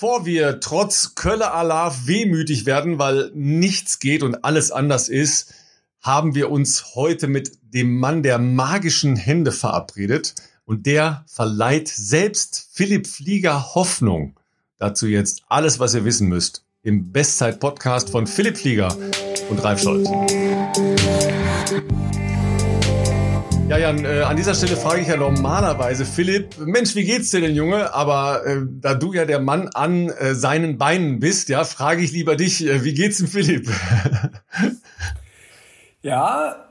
Bevor wir trotz Kölle Alarv wehmütig werden, weil nichts geht und alles anders ist, haben wir uns heute mit dem Mann der magischen Hände verabredet und der verleiht selbst Philipp Flieger Hoffnung. Dazu jetzt alles, was ihr wissen müsst im Bestzeit-Podcast von Philipp Flieger und Ralf Scholz. Ja, Jan, äh, an dieser Stelle frage ich ja normalerweise Philipp, Mensch, wie geht's dir denn, Junge? Aber äh, da du ja der Mann an äh, seinen Beinen bist, ja, frage ich lieber dich, äh, wie geht's dem Philipp? ja,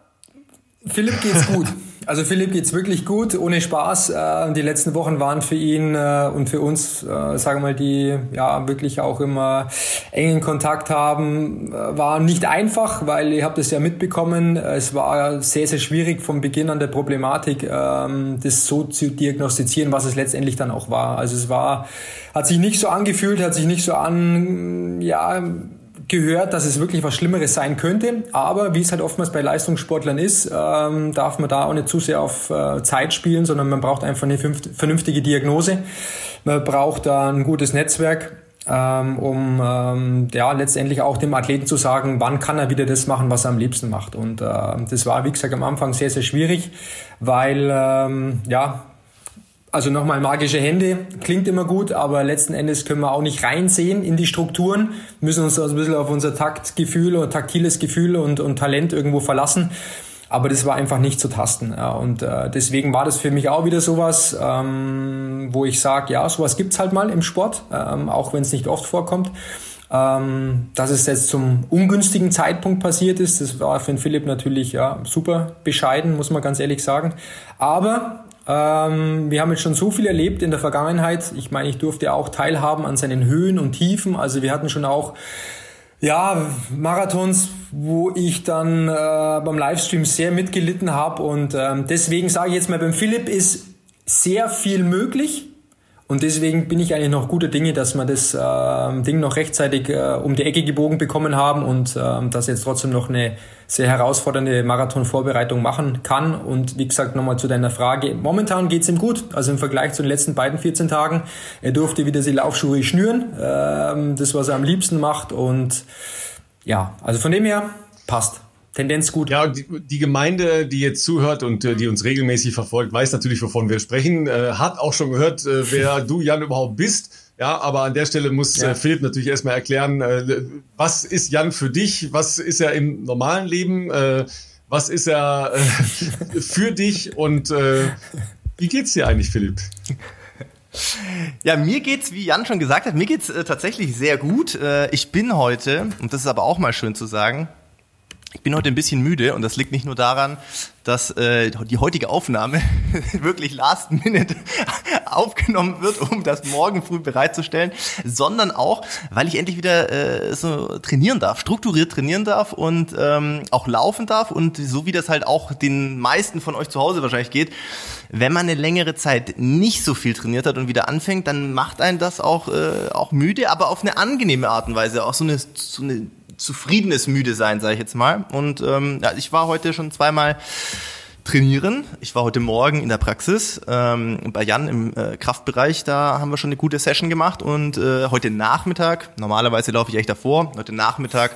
Philipp geht's gut. Also Philipp geht's wirklich gut, ohne Spaß. Äh, die letzten Wochen waren für ihn äh, und für uns, äh, sagen wir mal, die ja wirklich auch immer engen Kontakt haben, war nicht einfach, weil ihr habt es ja mitbekommen. Es war sehr, sehr schwierig vom Beginn an der Problematik, ähm, das so zu diagnostizieren, was es letztendlich dann auch war. Also es war, hat sich nicht so angefühlt, hat sich nicht so an, ja, gehört, dass es wirklich was Schlimmeres sein könnte. Aber wie es halt oftmals bei Leistungssportlern ist, ähm, darf man da auch nicht zu sehr auf äh, Zeit spielen, sondern man braucht einfach eine vernünftige Diagnose. Man braucht da ein gutes Netzwerk, ähm, um ähm, ja letztendlich auch dem Athleten zu sagen, wann kann er wieder das machen, was er am liebsten macht. Und äh, das war, wie gesagt, am Anfang sehr, sehr schwierig, weil ähm, ja also nochmal magische Hände klingt immer gut, aber letzten Endes können wir auch nicht reinsehen in die Strukturen, müssen uns also ein bisschen auf unser Taktgefühl oder taktiles Gefühl und, und Talent irgendwo verlassen. Aber das war einfach nicht zu tasten. Und äh, deswegen war das für mich auch wieder sowas, ähm, wo ich sage, ja, sowas gibt's halt mal im Sport, ähm, auch wenn es nicht oft vorkommt. Ähm, dass es jetzt zum ungünstigen Zeitpunkt passiert ist, das war für den Philipp natürlich ja, super bescheiden, muss man ganz ehrlich sagen. Aber ähm, wir haben jetzt schon so viel erlebt in der Vergangenheit. Ich meine, ich durfte auch teilhaben an seinen Höhen und Tiefen. Also wir hatten schon auch ja, Marathons, wo ich dann äh, beim Livestream sehr mitgelitten habe. Und ähm, deswegen sage ich jetzt mal, beim Philipp ist sehr viel möglich. Und deswegen bin ich eigentlich noch guter Dinge, dass wir das äh, Ding noch rechtzeitig äh, um die Ecke gebogen bekommen haben und äh, dass jetzt trotzdem noch eine sehr herausfordernde Marathonvorbereitung machen kann. Und wie gesagt, nochmal zu deiner Frage. Momentan geht's ihm gut. Also im Vergleich zu den letzten beiden 14 Tagen. Er durfte wieder die Laufschuhe schnüren. Äh, das, was er am liebsten macht. Und ja, also von dem her passt. Tendenz gut. Ja, die, die, Gemeinde, die jetzt zuhört und äh, die uns regelmäßig verfolgt, weiß natürlich, wovon wir sprechen, äh, hat auch schon gehört, äh, wer du, Jan, überhaupt bist. Ja, aber an der Stelle muss ja. Philipp natürlich erstmal erklären, was ist Jan für dich? Was ist er im normalen Leben? Was ist er für dich? Und wie geht's dir eigentlich, Philipp? Ja, mir geht's, wie Jan schon gesagt hat, mir geht's äh, tatsächlich sehr gut. Äh, ich bin heute, und das ist aber auch mal schön zu sagen, ich bin heute ein bisschen müde und das liegt nicht nur daran, dass äh, die heutige Aufnahme wirklich last minute aufgenommen wird, um das morgen früh bereitzustellen, sondern auch, weil ich endlich wieder äh, so trainieren darf, strukturiert trainieren darf und ähm, auch laufen darf und so wie das halt auch den meisten von euch zu Hause wahrscheinlich geht, wenn man eine längere Zeit nicht so viel trainiert hat und wieder anfängt, dann macht einen das auch äh, auch müde, aber auf eine angenehme Art und Weise, auch so eine so eine zufriedenes Müde sein, sage ich jetzt mal. Und ähm, ja, ich war heute schon zweimal trainieren. Ich war heute Morgen in der Praxis ähm, bei Jan im äh, Kraftbereich. Da haben wir schon eine gute Session gemacht und äh, heute Nachmittag. Normalerweise laufe ich echt davor. Heute Nachmittag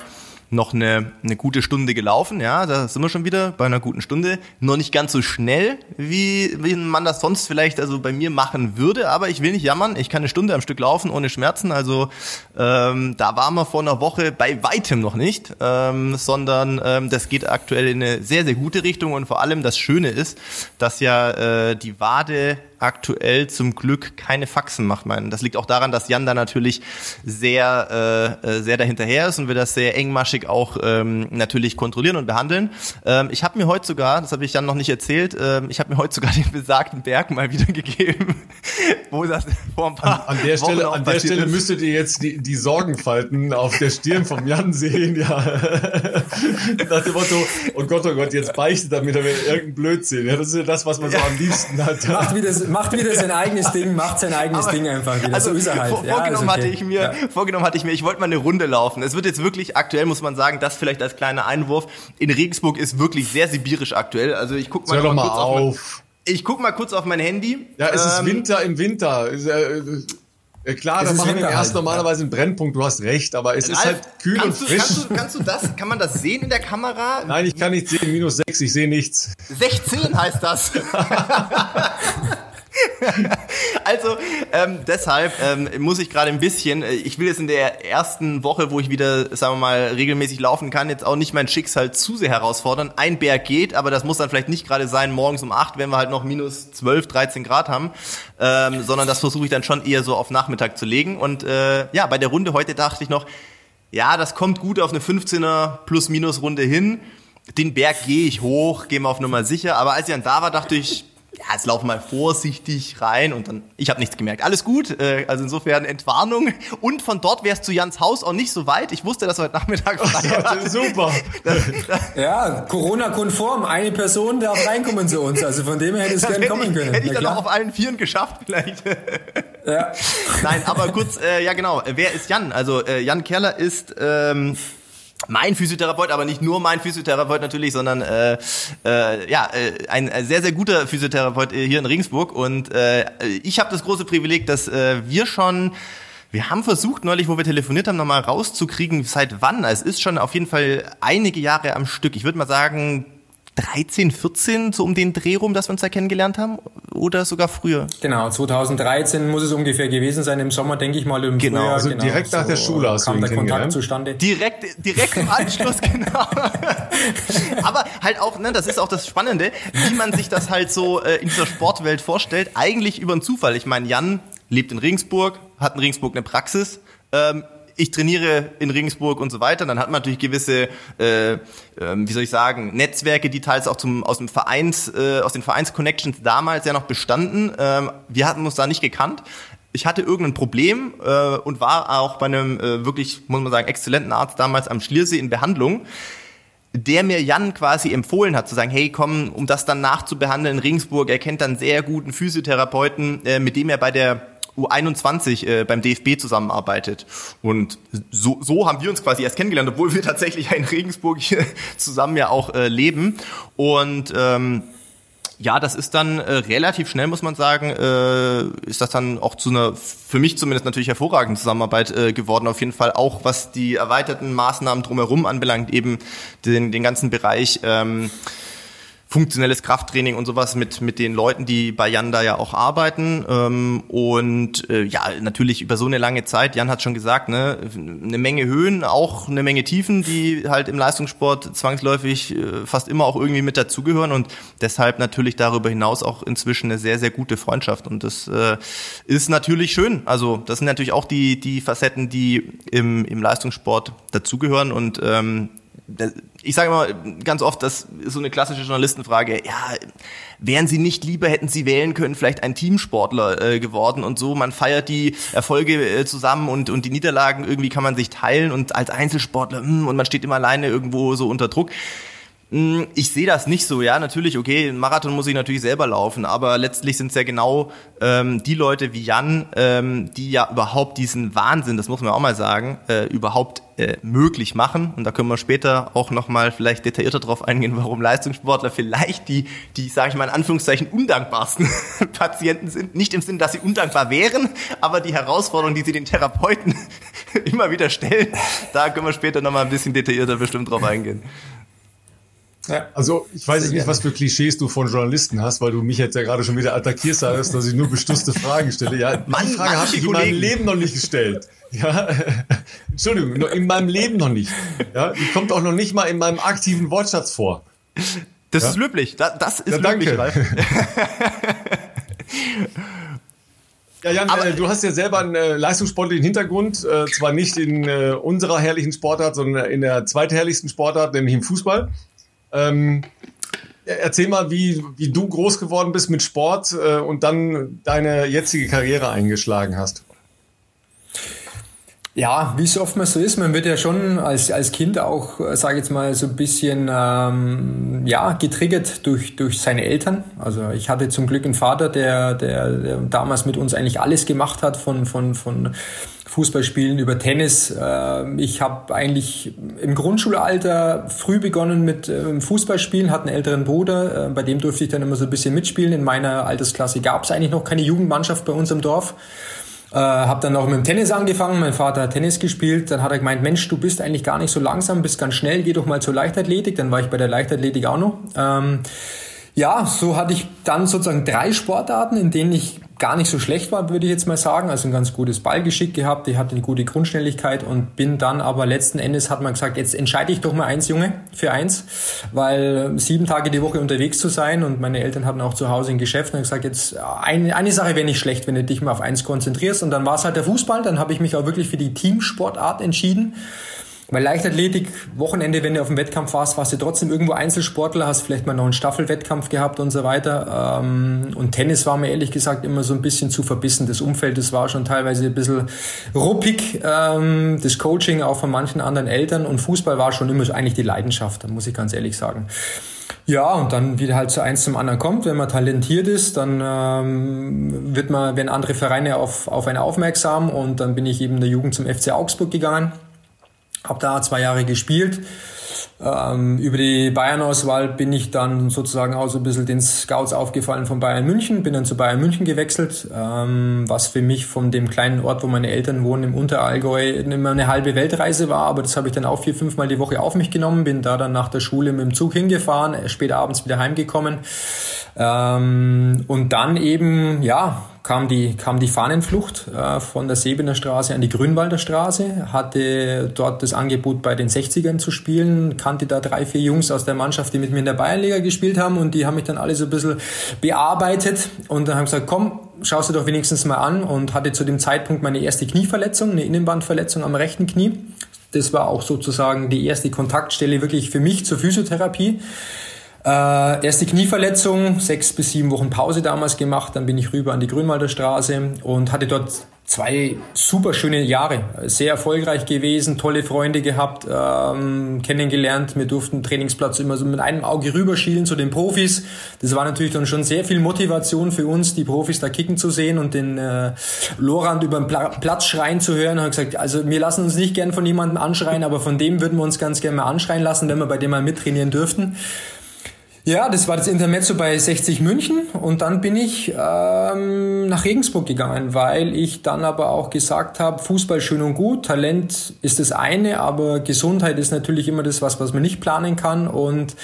noch eine, eine gute Stunde gelaufen. Ja, da sind wir schon wieder bei einer guten Stunde. Noch nicht ganz so schnell, wie, wie man das sonst vielleicht also bei mir machen würde. Aber ich will nicht jammern. Ich kann eine Stunde am Stück laufen ohne Schmerzen. Also ähm, da waren wir vor einer Woche bei weitem noch nicht, ähm, sondern ähm, das geht aktuell in eine sehr, sehr gute Richtung. Und vor allem das Schöne ist, dass ja äh, die Wade aktuell zum Glück keine Faxen macht. Man. Das liegt auch daran, dass Jan da natürlich sehr, äh, äh, sehr dahinterher ist und wir das sehr engmaschig auch ähm, natürlich kontrollieren und behandeln. Ähm, ich habe mir heute sogar, das habe ich Jan noch nicht erzählt, ähm, ich habe mir heute sogar den besagten Berg mal wieder gegeben, wo das vor ein paar An, an der Stelle, an der Stelle müsstet ihr jetzt die, die Sorgenfalten auf der Stirn vom Jan sehen, ja. Nach dem Motto, oh Gott, oh Gott, jetzt beichtet er mir irgendein Blödsinn. Ja, das ist ja das, was man so am liebsten hat. Macht wieder, macht wieder sein eigenes Ding, macht sein eigenes Aber, Ding einfach wieder. Also, so ist er halt. Vor, ja, vorgenommen, okay. hatte ich mir, ja. vorgenommen hatte ich mir, ich wollte mal eine Runde laufen. Es wird jetzt wirklich aktuell, muss man sagen, das vielleicht als kleiner Einwurf. In Regensburg ist wirklich sehr sibirisch aktuell. Also ich guck mal, mal, mal kurz auf. auf mein, ich guck mal kurz auf mein Handy. Ja, es ähm, ist Winter im Winter. Äh, Ja, klar, da machen wir erst normalerweise einen Brennpunkt, du hast recht, aber es Ralf, ist halt kühl und du, frisch. Kannst du, kannst du das, kann man das sehen in der Kamera? Nein, ich kann nicht sehen, minus 6, ich sehe nichts. 16 heißt das. also ähm, deshalb ähm, muss ich gerade ein bisschen, äh, ich will jetzt in der ersten Woche, wo ich wieder, sagen wir mal, regelmäßig laufen kann, jetzt auch nicht mein Schicksal zu sehr herausfordern. Ein Berg geht, aber das muss dann vielleicht nicht gerade sein morgens um acht, wenn wir halt noch minus 12, 13 Grad haben, ähm, sondern das versuche ich dann schon eher so auf Nachmittag zu legen. Und äh, ja, bei der Runde heute dachte ich noch, ja, das kommt gut auf eine 15er Plus-Minus-Runde hin. Den Berg gehe ich hoch, gehe mal auf Nummer sicher. Aber als ich dann da war, dachte ich, ja, jetzt laufen mal vorsichtig rein und dann, ich habe nichts gemerkt. Alles gut, äh, also insofern Entwarnung. Und von dort wärst du Jans Haus auch nicht so weit. Ich wusste, dass heute Nachmittag frei ja, Super. ja, Corona-konform. Eine Person darf reinkommen zu uns. Also von dem her hätte es gerne kommen können. Hätte ich dann auch auf allen Vieren geschafft vielleicht. ja. Nein, aber kurz, äh, ja genau. Wer ist Jan? Also äh, Jan Kerler ist... Ähm, mein Physiotherapeut, aber nicht nur mein Physiotherapeut natürlich, sondern äh, äh, ja äh, ein sehr sehr guter Physiotherapeut hier in Regensburg und äh, ich habe das große Privileg, dass äh, wir schon wir haben versucht neulich, wo wir telefoniert haben, nochmal rauszukriegen, seit wann. Es ist schon auf jeden Fall einige Jahre am Stück. Ich würde mal sagen 13, 14, so um den Dreh rum, dass wir uns da kennengelernt haben? Oder sogar früher? Genau, 2013 muss es ungefähr gewesen sein, im Sommer, denke ich mal, im genau, Frühjahr. Also genau, direkt nach so der Schule hast kam du der Kontakt zustande. Direkt, direkt im Anschluss, genau. Aber halt auch, ne, das ist auch das Spannende, wie man sich das halt so äh, in dieser Sportwelt vorstellt. Eigentlich über einen Zufall. Ich meine, Jan lebt in Regensburg, hat in Regensburg eine Praxis. Ähm, ich trainiere in Regensburg und so weiter, dann hat man natürlich gewisse, äh, äh, wie soll ich sagen, Netzwerke, die teils auch zum, aus dem Vereins, äh, aus den Vereinsconnections damals ja noch bestanden. Ähm, wir hatten uns da nicht gekannt. Ich hatte irgendein Problem äh, und war auch bei einem äh, wirklich, muss man sagen, exzellenten Arzt damals am Schliersee in Behandlung der mir Jan quasi empfohlen hat, zu sagen, hey, komm, um das dann nachzubehandeln in Regensburg, er kennt dann sehr guten Physiotherapeuten, äh, mit dem er bei der U21 äh, beim DFB zusammenarbeitet. Und so, so haben wir uns quasi erst kennengelernt, obwohl wir tatsächlich in Regensburg hier zusammen ja auch äh, leben. Und ähm, ja, das ist dann äh, relativ schnell, muss man sagen, äh, ist das dann auch zu einer, für mich zumindest natürlich hervorragenden Zusammenarbeit äh, geworden. Auf jeden Fall auch, was die erweiterten Maßnahmen drumherum anbelangt, eben den, den ganzen Bereich. Ähm, funktionelles Krafttraining und sowas mit mit den Leuten, die bei Jan da ja auch arbeiten ähm, und äh, ja natürlich über so eine lange Zeit. Jan hat schon gesagt, ne, eine Menge Höhen, auch eine Menge Tiefen, die halt im Leistungssport zwangsläufig äh, fast immer auch irgendwie mit dazugehören und deshalb natürlich darüber hinaus auch inzwischen eine sehr sehr gute Freundschaft und das äh, ist natürlich schön. Also das sind natürlich auch die die Facetten, die im im Leistungssport dazugehören und ähm, ich sage immer ganz oft, das ist so eine klassische Journalistenfrage, ja, wären Sie nicht lieber, hätten Sie wählen können, vielleicht ein Teamsportler äh, geworden und so, man feiert die Erfolge äh, zusammen und, und die Niederlagen irgendwie kann man sich teilen und als Einzelsportler, mh, hm, und man steht immer alleine irgendwo so unter Druck. Hm, ich sehe das nicht so, ja, natürlich, okay, Marathon muss ich natürlich selber laufen, aber letztlich sind es ja genau ähm, die Leute wie Jan, ähm, die ja überhaupt diesen Wahnsinn, das muss man auch mal sagen, äh, überhaupt äh, möglich machen. Und da können wir später auch nochmal vielleicht detaillierter drauf eingehen, warum Leistungssportler vielleicht die, die, sage ich mal in Anführungszeichen, undankbarsten Patienten sind. Nicht im Sinn, dass sie undankbar wären, aber die Herausforderungen, die sie den Therapeuten immer wieder stellen, da können wir später nochmal ein bisschen detaillierter bestimmt drauf eingehen. Ja. Also ich weiß jetzt nicht, was für Klischees du von Journalisten hast, weil du mich jetzt ja gerade schon wieder attackierst, hast, dass ich nur bestusste Fragen stelle. Ja, Mann, die Frage habe ich in meinem Leben noch nicht gestellt. Ja, Entschuldigung, in meinem Leben noch nicht. Ja, die kommt auch noch nicht mal in meinem aktiven Wortschatz vor. Das ja? ist löblich. Das, das ist ja, löblich, Ralf. Ja, Jan, Aber, äh, du hast ja selber einen äh, leistungssportlichen Hintergrund, äh, zwar nicht in äh, unserer herrlichen Sportart, sondern in der zweitherrlichsten Sportart, nämlich im Fußball. Ähm, erzähl mal, wie, wie du groß geworden bist mit Sport äh, und dann deine jetzige Karriere eingeschlagen hast. Ja, wie es oftmals so ist, man wird ja schon als, als Kind auch, äh, sage ich jetzt mal, so ein bisschen ähm, ja, getriggert durch, durch seine Eltern. Also ich hatte zum Glück einen Vater, der, der, der damals mit uns eigentlich alles gemacht hat, von, von, von Fußballspielen über Tennis. Ähm, ich habe eigentlich im Grundschulalter früh begonnen mit ähm, Fußballspielen, hatte einen älteren Bruder, äh, bei dem durfte ich dann immer so ein bisschen mitspielen. In meiner Altersklasse gab es eigentlich noch keine Jugendmannschaft bei uns im Dorf. Äh, habe dann auch mit dem Tennis angefangen. Mein Vater hat Tennis gespielt. Dann hat er gemeint, Mensch, du bist eigentlich gar nicht so langsam, bist ganz schnell, geh doch mal zur Leichtathletik. Dann war ich bei der Leichtathletik auch noch. Ähm, ja, so hatte ich dann sozusagen drei Sportarten, in denen ich gar nicht so schlecht war, würde ich jetzt mal sagen. Also ein ganz gutes Ballgeschick gehabt, ich hatte eine gute Grundschnelligkeit und bin dann aber letzten Endes hat man gesagt, jetzt entscheide ich doch mal eins, Junge, für eins, weil sieben Tage die Woche unterwegs zu sein und meine Eltern hatten auch zu Hause ein Geschäft und haben gesagt, jetzt eine, eine Sache wäre nicht schlecht, wenn du dich mal auf eins konzentrierst. Und dann war es halt der Fußball, dann habe ich mich auch wirklich für die Teamsportart entschieden weil Leichtathletik, Wochenende, wenn du auf dem Wettkampf warst, warst du trotzdem irgendwo Einzelsportler, hast vielleicht mal noch einen Staffelwettkampf gehabt und so weiter. Ähm, und Tennis war mir ehrlich gesagt immer so ein bisschen zu verbissen. Das Umfeld, das war schon teilweise ein bisschen ruppig. Ähm, das Coaching auch von manchen anderen Eltern. Und Fußball war schon immer eigentlich die Leidenschaft, muss ich ganz ehrlich sagen. Ja, und dann wieder halt so eins zum anderen kommt. Wenn man talentiert ist, dann ähm, wird man, wenn andere Vereine auf, auf einen aufmerksam und dann bin ich eben in der Jugend zum FC Augsburg gegangen habe da zwei Jahre gespielt. Ähm, über die Bayern-Auswahl bin ich dann sozusagen auch so ein bisschen den Scouts aufgefallen von Bayern München, bin dann zu Bayern München gewechselt, ähm, was für mich von dem kleinen Ort, wo meine Eltern wohnen, im Unterallgäu, immer eine halbe Weltreise war, aber das habe ich dann auch vier, fünfmal die Woche auf mich genommen, bin da dann nach der Schule mit dem Zug hingefahren, später abends wieder heimgekommen. Ähm, und dann eben, ja, kam die, kam die Fahnenflucht äh, von der Sebener Straße an die Grünwalder Straße, hatte dort das Angebot bei den 60ern zu spielen, kannte da drei, vier Jungs aus der Mannschaft, die mit mir in der Bayernliga gespielt haben und die haben mich dann alle so ein bisschen bearbeitet und dann haben gesagt, komm, schaust du doch wenigstens mal an und hatte zu dem Zeitpunkt meine erste Knieverletzung, eine Innenbandverletzung am rechten Knie. Das war auch sozusagen die erste Kontaktstelle wirklich für mich zur Physiotherapie. Äh, erste Knieverletzung, sechs bis sieben Wochen Pause damals gemacht, dann bin ich rüber an die Grünwalder Straße und hatte dort zwei super schöne Jahre, sehr erfolgreich gewesen, tolle Freunde gehabt, ähm, kennengelernt. Wir durften Trainingsplatz immer so mit einem Auge rüberschielen zu den Profis. Das war natürlich dann schon sehr viel Motivation für uns, die Profis da kicken zu sehen und den äh, Lorand über den Pla Platz schreien zu hören. Ich gesagt, also wir lassen uns nicht gern von jemandem anschreien, aber von dem würden wir uns ganz gerne mal anschreien lassen, wenn wir bei dem mal mittrainieren dürften. Ja, das war das Intermezzo bei 60 München und dann bin ich ähm, nach Regensburg gegangen, weil ich dann aber auch gesagt habe, Fußball schön und gut, Talent ist das eine, aber Gesundheit ist natürlich immer das was, was man nicht planen kann und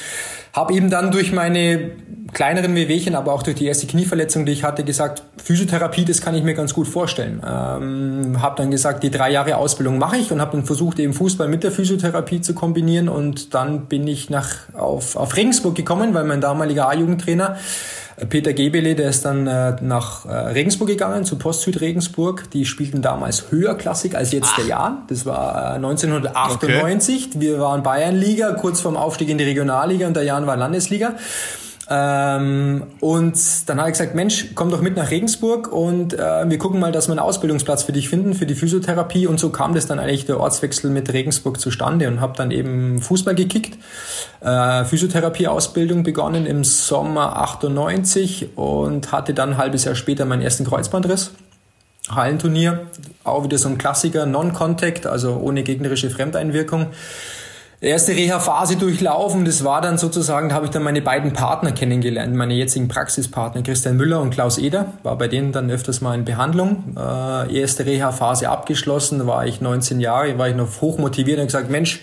habe eben dann durch meine kleineren Wehwehchen, aber auch durch die erste Knieverletzung, die ich hatte, gesagt, Physiotherapie, das kann ich mir ganz gut vorstellen. Ähm, habe dann gesagt, die drei Jahre Ausbildung mache ich und habe dann versucht, eben Fußball mit der Physiotherapie zu kombinieren und dann bin ich nach auf, auf Regensburg gekommen, weil mein damaliger A-Jugendtrainer Peter Gebele, der ist dann äh, nach äh, Regensburg gegangen, zu Postsüd Regensburg. Die spielten damals höherklassig als jetzt Ach. der Jan. Das war äh, 1998. Okay. Wir waren Bayernliga, kurz vorm Aufstieg in die Regionalliga und der Jan war Landesliga. Ähm, und dann habe ich gesagt, Mensch, komm doch mit nach Regensburg und äh, wir gucken mal, dass wir einen Ausbildungsplatz für dich finden, für die Physiotherapie. Und so kam das dann eigentlich der Ortswechsel mit Regensburg zustande und habe dann eben Fußball gekickt, äh, Physiotherapie-Ausbildung begonnen im Sommer 98 und hatte dann ein halbes Jahr später meinen ersten Kreuzbandriss. Hallenturnier, auch wieder so ein Klassiker, Non-Contact, also ohne gegnerische Fremdeinwirkung erste Reha-Phase durchlaufen. Das war dann sozusagen, da habe ich dann meine beiden Partner kennengelernt, meine jetzigen Praxispartner, Christian Müller und Klaus Eder. War bei denen dann öfters mal in Behandlung. Äh, erste Reha-Phase abgeschlossen, war ich 19 Jahre, war ich noch hoch motiviert und gesagt, Mensch,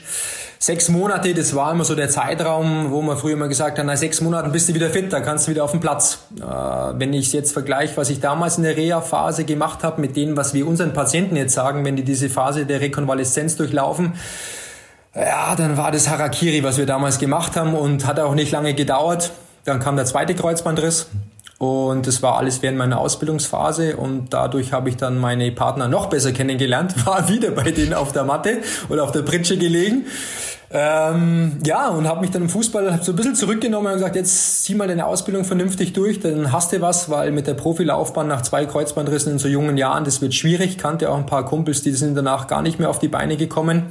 sechs Monate, das war immer so der Zeitraum, wo man früher mal gesagt hat, nach sechs Monaten bist du wieder fit, da kannst du wieder auf den Platz. Äh, wenn ich jetzt vergleiche, was ich damals in der Reha-Phase gemacht habe, mit dem, was wir unseren Patienten jetzt sagen, wenn die diese Phase der Rekonvaleszenz durchlaufen, ja, dann war das Harakiri, was wir damals gemacht haben und hat auch nicht lange gedauert. Dann kam der zweite Kreuzbandriss und das war alles während meiner Ausbildungsphase und dadurch habe ich dann meine Partner noch besser kennengelernt, war wieder bei denen auf der Matte oder auf der Pritsche gelegen. Ähm, ja, und habe mich dann im Fußball so ein bisschen zurückgenommen und gesagt, jetzt zieh mal deine Ausbildung vernünftig durch, dann hast du was, weil mit der Profilaufbahn nach zwei Kreuzbandrissen in so jungen Jahren, das wird schwierig. Kannte auch ein paar Kumpels, die sind danach gar nicht mehr auf die Beine gekommen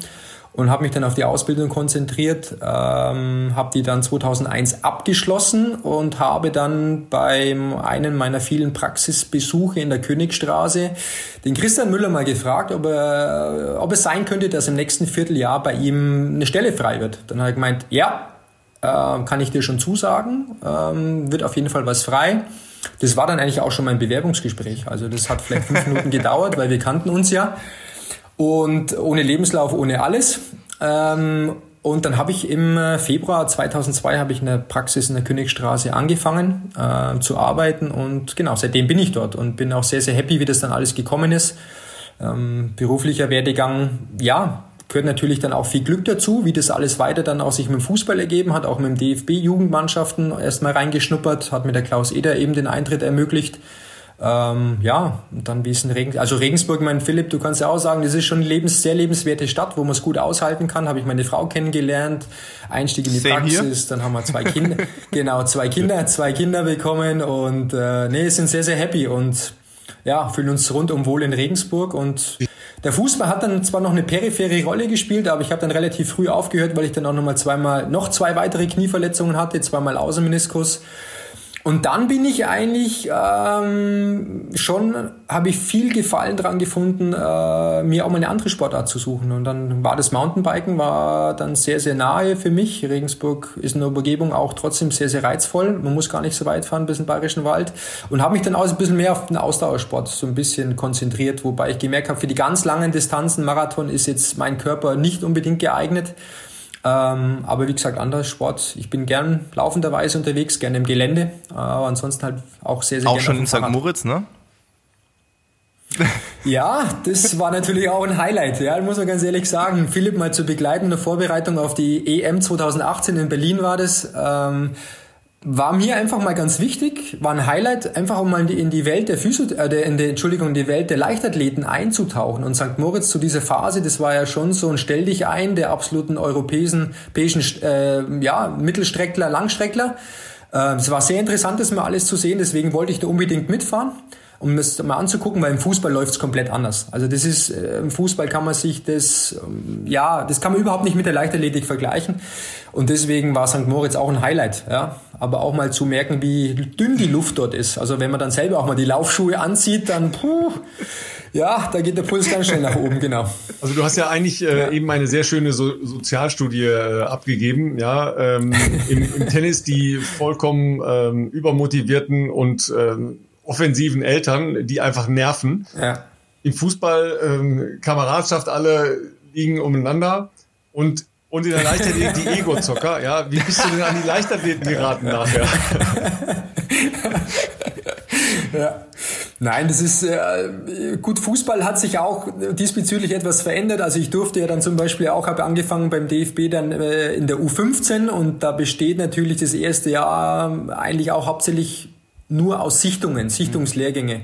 und habe mich dann auf die Ausbildung konzentriert, ähm, habe die dann 2001 abgeschlossen und habe dann beim einen meiner vielen Praxisbesuche in der Königstraße den Christian Müller mal gefragt, ob, er, ob es sein könnte, dass im nächsten Vierteljahr bei ihm eine Stelle frei wird. Dann hat er gemeint, ja, äh, kann ich dir schon zusagen, ähm, wird auf jeden Fall was frei. das war dann eigentlich auch schon mein Bewerbungsgespräch. Also das hat vielleicht fünf Minuten gedauert, weil wir kannten uns ja. Und ohne Lebenslauf, ohne alles. Ähm, und dann habe ich im äh, Februar 2002 habe ich in der Praxis in der Königstraße angefangen äh, zu arbeiten und genau, seitdem bin ich dort und bin auch sehr, sehr happy, wie das dann alles gekommen ist. Ähm, beruflicher Werdegang, ja, gehört natürlich dann auch viel Glück dazu, wie das alles weiter dann auch sich mit dem Fußball ergeben hat, auch mit dem DFB-Jugendmannschaften erstmal reingeschnuppert, hat mir der Klaus Eder eben den Eintritt ermöglicht. Ähm, ja, und dann wie es in Regensburg, also Regensburg, mein Philipp, du kannst ja auch sagen, das ist schon eine lebens, sehr lebenswerte Stadt, wo man es gut aushalten kann. Habe ich meine Frau kennengelernt, Einstieg in die Same Praxis, hier. dann haben wir zwei Kinder, genau, zwei Kinder, zwei Kinder bekommen und äh, nee, sind sehr, sehr happy und ja, fühlen uns rundum wohl in Regensburg und der Fußball hat dann zwar noch eine periphere Rolle gespielt, aber ich habe dann relativ früh aufgehört, weil ich dann auch noch mal zweimal, noch zwei weitere Knieverletzungen hatte, zweimal Außenmeniskus und dann bin ich eigentlich ähm, schon, habe ich viel Gefallen dran gefunden, äh, mir auch mal eine andere Sportart zu suchen. Und dann war das Mountainbiken, war dann sehr, sehr nahe für mich. Regensburg ist in der Umgebung auch trotzdem sehr, sehr reizvoll. Man muss gar nicht so weit fahren bis in den Bayerischen Wald. Und habe mich dann auch ein bisschen mehr auf den Ausdauersport so ein bisschen konzentriert, wobei ich gemerkt habe, für die ganz langen Distanzen, Marathon ist jetzt mein Körper nicht unbedingt geeignet. Ähm, aber wie gesagt, anderer Sport. Ich bin gern laufenderweise unterwegs, gerne im Gelände, aber ansonsten halt auch sehr, sehr Auch schon in St. Moritz, ne? ja, das war natürlich auch ein Highlight, ja, muss man ganz ehrlich sagen. Philipp mal zu begleiten, eine Vorbereitung auf die EM 2018 in Berlin war das. Ähm, war mir einfach mal ganz wichtig, war ein Highlight, einfach um mal in die Welt der Physio, äh, in die, Entschuldigung, in die Welt der Leichtathleten einzutauchen. Und St. Moritz zu dieser Phase, das war ja schon so ein Stell dich ein der absoluten europäischen, äh, ja, Mittelstreckler, Langstreckler. Äh, es war sehr interessant, das mal alles zu sehen, deswegen wollte ich da unbedingt mitfahren um das mal anzugucken, weil im Fußball läuft es komplett anders. Also das ist, äh, im Fußball kann man sich das, ähm, ja, das kann man überhaupt nicht mit der Leichtathletik vergleichen. Und deswegen war St. Moritz auch ein Highlight, ja. Aber auch mal zu merken, wie dünn die Luft dort ist. Also wenn man dann selber auch mal die Laufschuhe anzieht, dann, puh, ja, da geht der Puls ganz schnell nach oben, genau. Also du hast ja eigentlich äh, ja. eben eine sehr schöne so Sozialstudie äh, abgegeben, ja, ähm, im, im, Tennis die vollkommen ähm, übermotivierten und ähm, offensiven Eltern, die einfach nerven. Ja. Im Fußball ähm, Kameradschaft, alle liegen umeinander und und in der Leichtathletik die Ego-Zocker. Ja, wie bist du denn an die Leichtathleten geraten nachher? ja. Nein, das ist äh, gut. Fußball hat sich auch diesbezüglich etwas verändert. Also ich durfte ja dann zum Beispiel auch, habe angefangen beim DFB dann äh, in der U15 und da besteht natürlich das erste Jahr eigentlich auch hauptsächlich nur aus Sichtungen, Sichtungslehrgänge.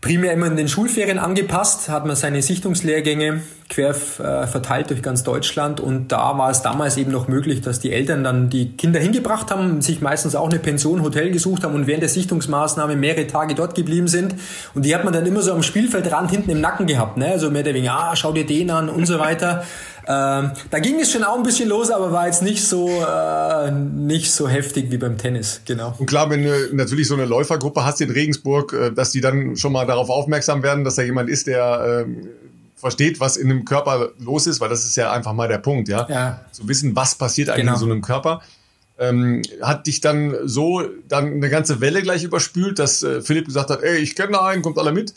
Primär immer in den Schulferien angepasst, hat man seine Sichtungslehrgänge quer äh, verteilt durch ganz Deutschland und da war es damals eben noch möglich, dass die Eltern dann die Kinder hingebracht haben, sich meistens auch eine Pension, Hotel gesucht haben und während der Sichtungsmaßnahme mehrere Tage dort geblieben sind und die hat man dann immer so am Spielfeldrand hinten im Nacken gehabt, ne? also mehr oder weniger, ah, schau dir den an und so weiter. Ähm, da ging es schon auch ein bisschen los, aber war jetzt nicht so äh, nicht so heftig wie beim Tennis, genau. Und klar, wenn du natürlich so eine Läufergruppe hast in Regensburg, äh, dass die dann schon mal darauf aufmerksam werden, dass da jemand ist, der äh, versteht, was in einem Körper los ist, weil das ist ja einfach mal der Punkt, ja. ja. Zu wissen, was passiert eigentlich genau. in so einem Körper. Ähm, hat dich dann so dann eine ganze Welle gleich überspült, dass äh, Philipp gesagt hat, ey, ich kenne da einen, kommt alle mit.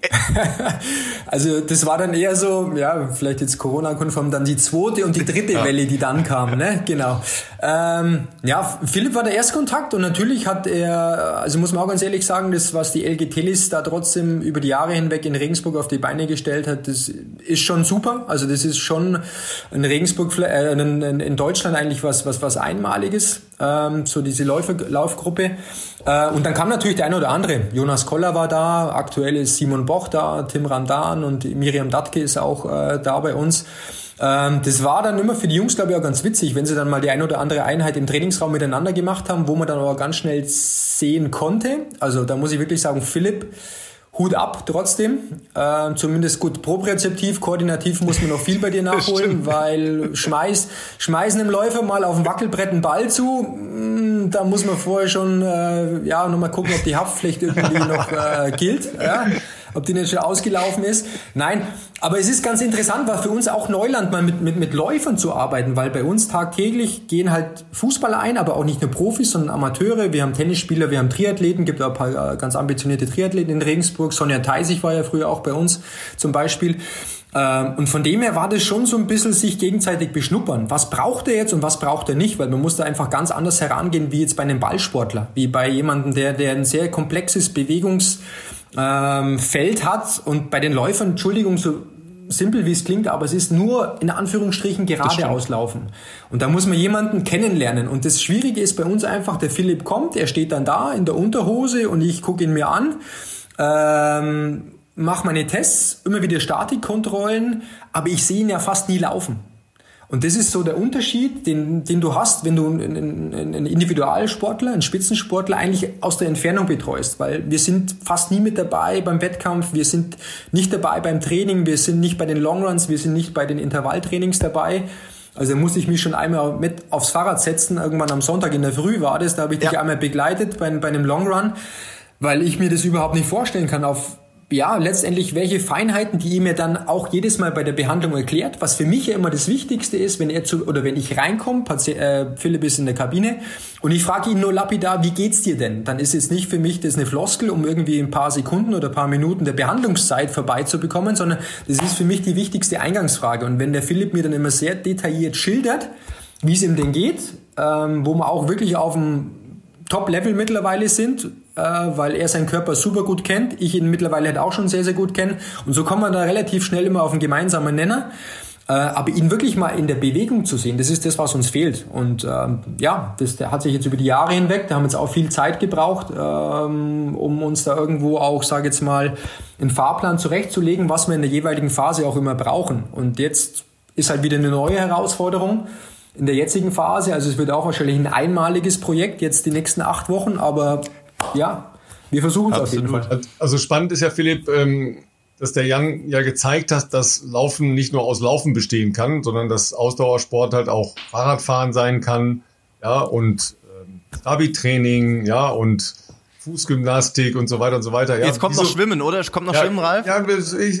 also das war dann eher so, ja, vielleicht jetzt Corona-konform, dann die zweite und die dritte ja. Welle, die dann kam, ne? Genau. Ähm, ja, Philipp war der Erstkontakt und natürlich hat er, also muss man auch ganz ehrlich sagen, das, was die LG Telis da trotzdem über die Jahre hinweg in Regensburg auf die Beine gestellt hat, das ist schon super. Also das ist schon in Regensburg, äh, in, in Deutschland eigentlich was, was, was Einmaliges, ähm, so diese Läufe, Laufgruppe. Äh, und dann kam natürlich der eine oder andere. Jonas Koller war da, aktuell ist Simon Boch da, Tim Randan und Miriam Datke ist auch äh, da bei uns. Ähm, das war dann immer für die Jungs, glaube ich, auch ganz witzig, wenn sie dann mal die eine oder andere Einheit im Trainingsraum miteinander gemacht haben, wo man dann aber ganz schnell sehen konnte. Also da muss ich wirklich sagen, Philipp, Hut ab trotzdem. Äh, zumindest gut propriozeptiv, koordinativ muss man noch viel bei dir nachholen, weil schmeiß, schmeißen im Läufer mal auf dem Wackelbrett einen Ball zu, mm, da muss man vorher schon äh, ja nochmal gucken, ob die Haftpflicht irgendwie noch äh, gilt. Ja? Ob die nicht schon ausgelaufen ist. Nein, aber es ist ganz interessant, war für uns auch Neuland, mal mit, mit, mit Läufern zu arbeiten, weil bei uns tagtäglich gehen halt Fußballer ein, aber auch nicht nur Profis, sondern Amateure. Wir haben Tennisspieler, wir haben Triathleten, gibt auch ein paar äh, ganz ambitionierte Triathleten in Regensburg. Sonja Theisig war ja früher auch bei uns zum Beispiel. Ähm, und von dem her war das schon so ein bisschen sich gegenseitig beschnuppern. Was braucht er jetzt und was braucht er nicht? Weil man muss da einfach ganz anders herangehen wie jetzt bei einem Ballsportler, wie bei jemandem, der, der ein sehr komplexes Bewegungsfeld ähm, hat. Und bei den Läufern, Entschuldigung, so simpel wie es klingt, aber es ist nur in Anführungsstrichen gerade auslaufen. Und da muss man jemanden kennenlernen. Und das Schwierige ist bei uns einfach, der Philipp kommt, er steht dann da in der Unterhose und ich gucke ihn mir an. Ähm, mache meine Tests, immer wieder Statikkontrollen, aber ich sehe ihn ja fast nie laufen. Und das ist so der Unterschied, den, den du hast, wenn du einen, einen Individualsportler, einen Spitzensportler eigentlich aus der Entfernung betreust, weil wir sind fast nie mit dabei beim Wettkampf, wir sind nicht dabei beim Training, wir sind nicht bei den Longruns, wir sind nicht bei den Intervalltrainings dabei. Also musste ich mich schon einmal mit aufs Fahrrad setzen, irgendwann am Sonntag in der Früh war das, da habe ich ja. dich einmal begleitet bei, bei einem Longrun, weil ich mir das überhaupt nicht vorstellen kann, auf ja, letztendlich welche Feinheiten, die ihr mir dann auch jedes Mal bei der Behandlung erklärt, was für mich ja immer das Wichtigste ist, wenn er zu, oder wenn ich reinkomme, äh, Philipp ist in der Kabine und ich frage ihn nur lapidar, wie geht's dir denn? Dann ist jetzt nicht für mich das eine Floskel, um irgendwie ein paar Sekunden oder paar Minuten der Behandlungszeit vorbeizubekommen, sondern das ist für mich die wichtigste Eingangsfrage. Und wenn der Philipp mir dann immer sehr detailliert schildert, wie es ihm denn geht, ähm, wo man auch wirklich auf dem Top-Level mittlerweile sind, weil er seinen Körper super gut kennt, ich ihn mittlerweile halt auch schon sehr, sehr gut kenne. Und so kommt man da relativ schnell immer auf einen gemeinsamen Nenner. Äh, aber ihn wirklich mal in der Bewegung zu sehen, das ist das, was uns fehlt. Und ähm, ja, das hat sich jetzt über die Jahre hinweg, da haben wir jetzt auch viel Zeit gebraucht, ähm, um uns da irgendwo auch, sage jetzt mal, einen Fahrplan zurechtzulegen, was wir in der jeweiligen Phase auch immer brauchen. Und jetzt ist halt wieder eine neue Herausforderung in der jetzigen Phase. Also es wird auch wahrscheinlich ein einmaliges Projekt, jetzt die nächsten acht Wochen, aber ja, wir versuchen es auf jeden Fall. Also spannend ist ja, Philipp, ähm, dass der Jan ja gezeigt hat, dass Laufen nicht nur aus Laufen bestehen kann, sondern dass Ausdauersport halt auch Fahrradfahren sein kann, ja, und ähm, Trabi-Training, ja, und Fußgymnastik und so weiter und so weiter. Ja, Jetzt kommt wieso, noch Schwimmen, oder? Kommt noch ja, Schwimmen, Ralf? Ja, ich, ich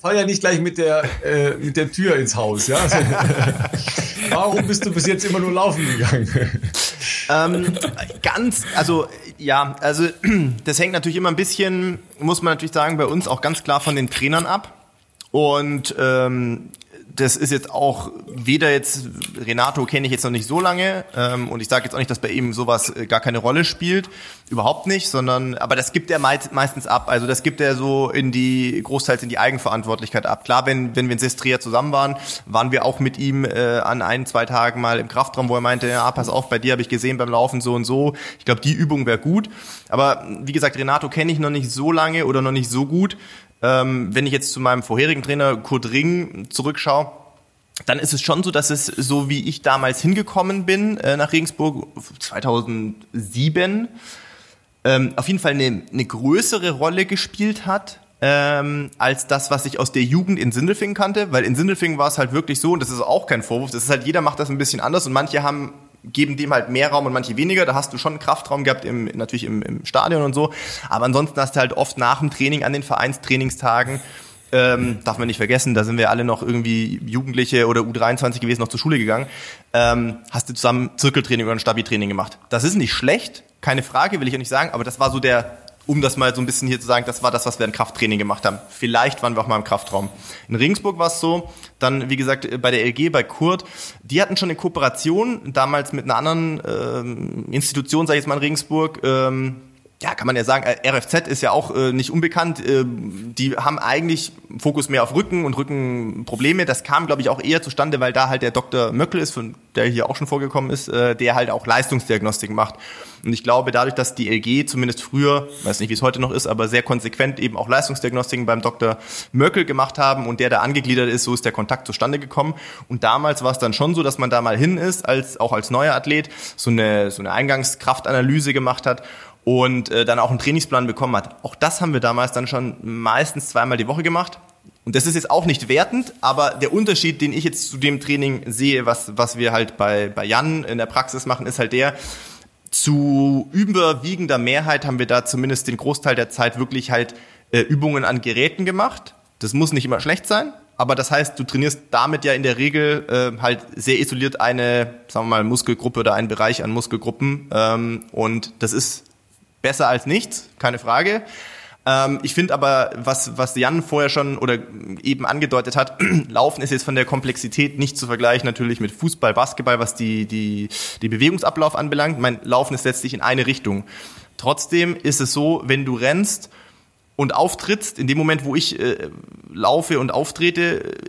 falle ja nicht gleich mit der, äh, mit der Tür ins Haus. Ja? Warum bist du bis jetzt immer nur laufen gegangen? ähm, ganz, also ja, also das hängt natürlich immer ein bisschen, muss man natürlich sagen, bei uns auch ganz klar von den Trainern ab. Und ähm, das ist jetzt auch weder jetzt, Renato kenne ich jetzt noch nicht so lange ähm, und ich sage jetzt auch nicht, dass bei ihm sowas äh, gar keine Rolle spielt, überhaupt nicht, sondern, aber das gibt er meistens ab, also das gibt er so in die, großteils in die Eigenverantwortlichkeit ab. Klar, wenn, wenn wir in Sestria zusammen waren, waren wir auch mit ihm äh, an ein, zwei Tagen mal im Kraftraum, wo er meinte, ja, pass auf, bei dir habe ich gesehen beim Laufen so und so. Ich glaube, die Übung wäre gut, aber wie gesagt, Renato kenne ich noch nicht so lange oder noch nicht so gut, ähm, wenn ich jetzt zu meinem vorherigen Trainer Kurt Ring zurückschaue, dann ist es schon so, dass es so wie ich damals hingekommen bin äh, nach Regensburg 2007 ähm, auf jeden Fall eine, eine größere Rolle gespielt hat ähm, als das, was ich aus der Jugend in Sindelfingen kannte, weil in Sindelfingen war es halt wirklich so und das ist auch kein Vorwurf, das ist halt jeder macht das ein bisschen anders und manche haben geben dem halt mehr Raum und manche weniger. Da hast du schon Kraftraum gehabt, im, natürlich im, im Stadion und so. Aber ansonsten hast du halt oft nach dem Training an den Vereinstrainingstagen ähm, darf man nicht vergessen, da sind wir alle noch irgendwie Jugendliche oder U23 gewesen, noch zur Schule gegangen, ähm, hast du zusammen Zirkeltraining oder ein Stabi-Training gemacht. Das ist nicht schlecht, keine Frage, will ich ja nicht sagen, aber das war so der um das mal so ein bisschen hier zu sagen, das war das, was wir im Krafttraining gemacht haben. Vielleicht waren wir auch mal im Kraftraum. In Regensburg war es so, dann wie gesagt bei der LG, bei Kurt, die hatten schon eine Kooperation, damals mit einer anderen ähm, Institution, sage ich jetzt mal in Regensburg, ähm, ja, kann man ja sagen, äh, RFZ ist ja auch äh, nicht unbekannt. Äh, die haben eigentlich Fokus mehr auf Rücken und Rückenprobleme. Das kam, glaube ich, auch eher zustande, weil da halt der Dr. Möckel ist, von der hier auch schon vorgekommen ist, äh, der halt auch Leistungsdiagnostik macht. Und ich glaube, dadurch, dass die LG zumindest früher, weiß nicht, wie es heute noch ist, aber sehr konsequent eben auch Leistungsdiagnostiken beim Dr. Möckel gemacht haben und der da angegliedert ist, so ist der Kontakt zustande gekommen. Und damals war es dann schon so, dass man da mal hin ist, als auch als neuer Athlet, so eine, so eine Eingangskraftanalyse gemacht hat und äh, dann auch einen Trainingsplan bekommen hat. Auch das haben wir damals dann schon meistens zweimal die Woche gemacht. Und das ist jetzt auch nicht wertend, aber der Unterschied, den ich jetzt zu dem Training sehe, was, was wir halt bei, bei Jan in der Praxis machen, ist halt der, zu überwiegender Mehrheit haben wir da zumindest den Großteil der Zeit wirklich halt äh, Übungen an Geräten gemacht. Das muss nicht immer schlecht sein, aber das heißt, du trainierst damit ja in der Regel äh, halt sehr isoliert eine, sagen wir mal, Muskelgruppe oder einen Bereich an Muskelgruppen. Ähm, und das ist besser als nichts, keine Frage. Ähm, ich finde aber, was, was Jan vorher schon oder eben angedeutet hat, Laufen ist jetzt von der Komplexität nicht zu vergleichen natürlich mit Fußball, Basketball, was die, die, die Bewegungsablauf anbelangt. Mein Laufen ist letztlich in eine Richtung. Trotzdem ist es so, wenn du rennst und auftrittst, in dem Moment, wo ich äh, laufe und auftrete,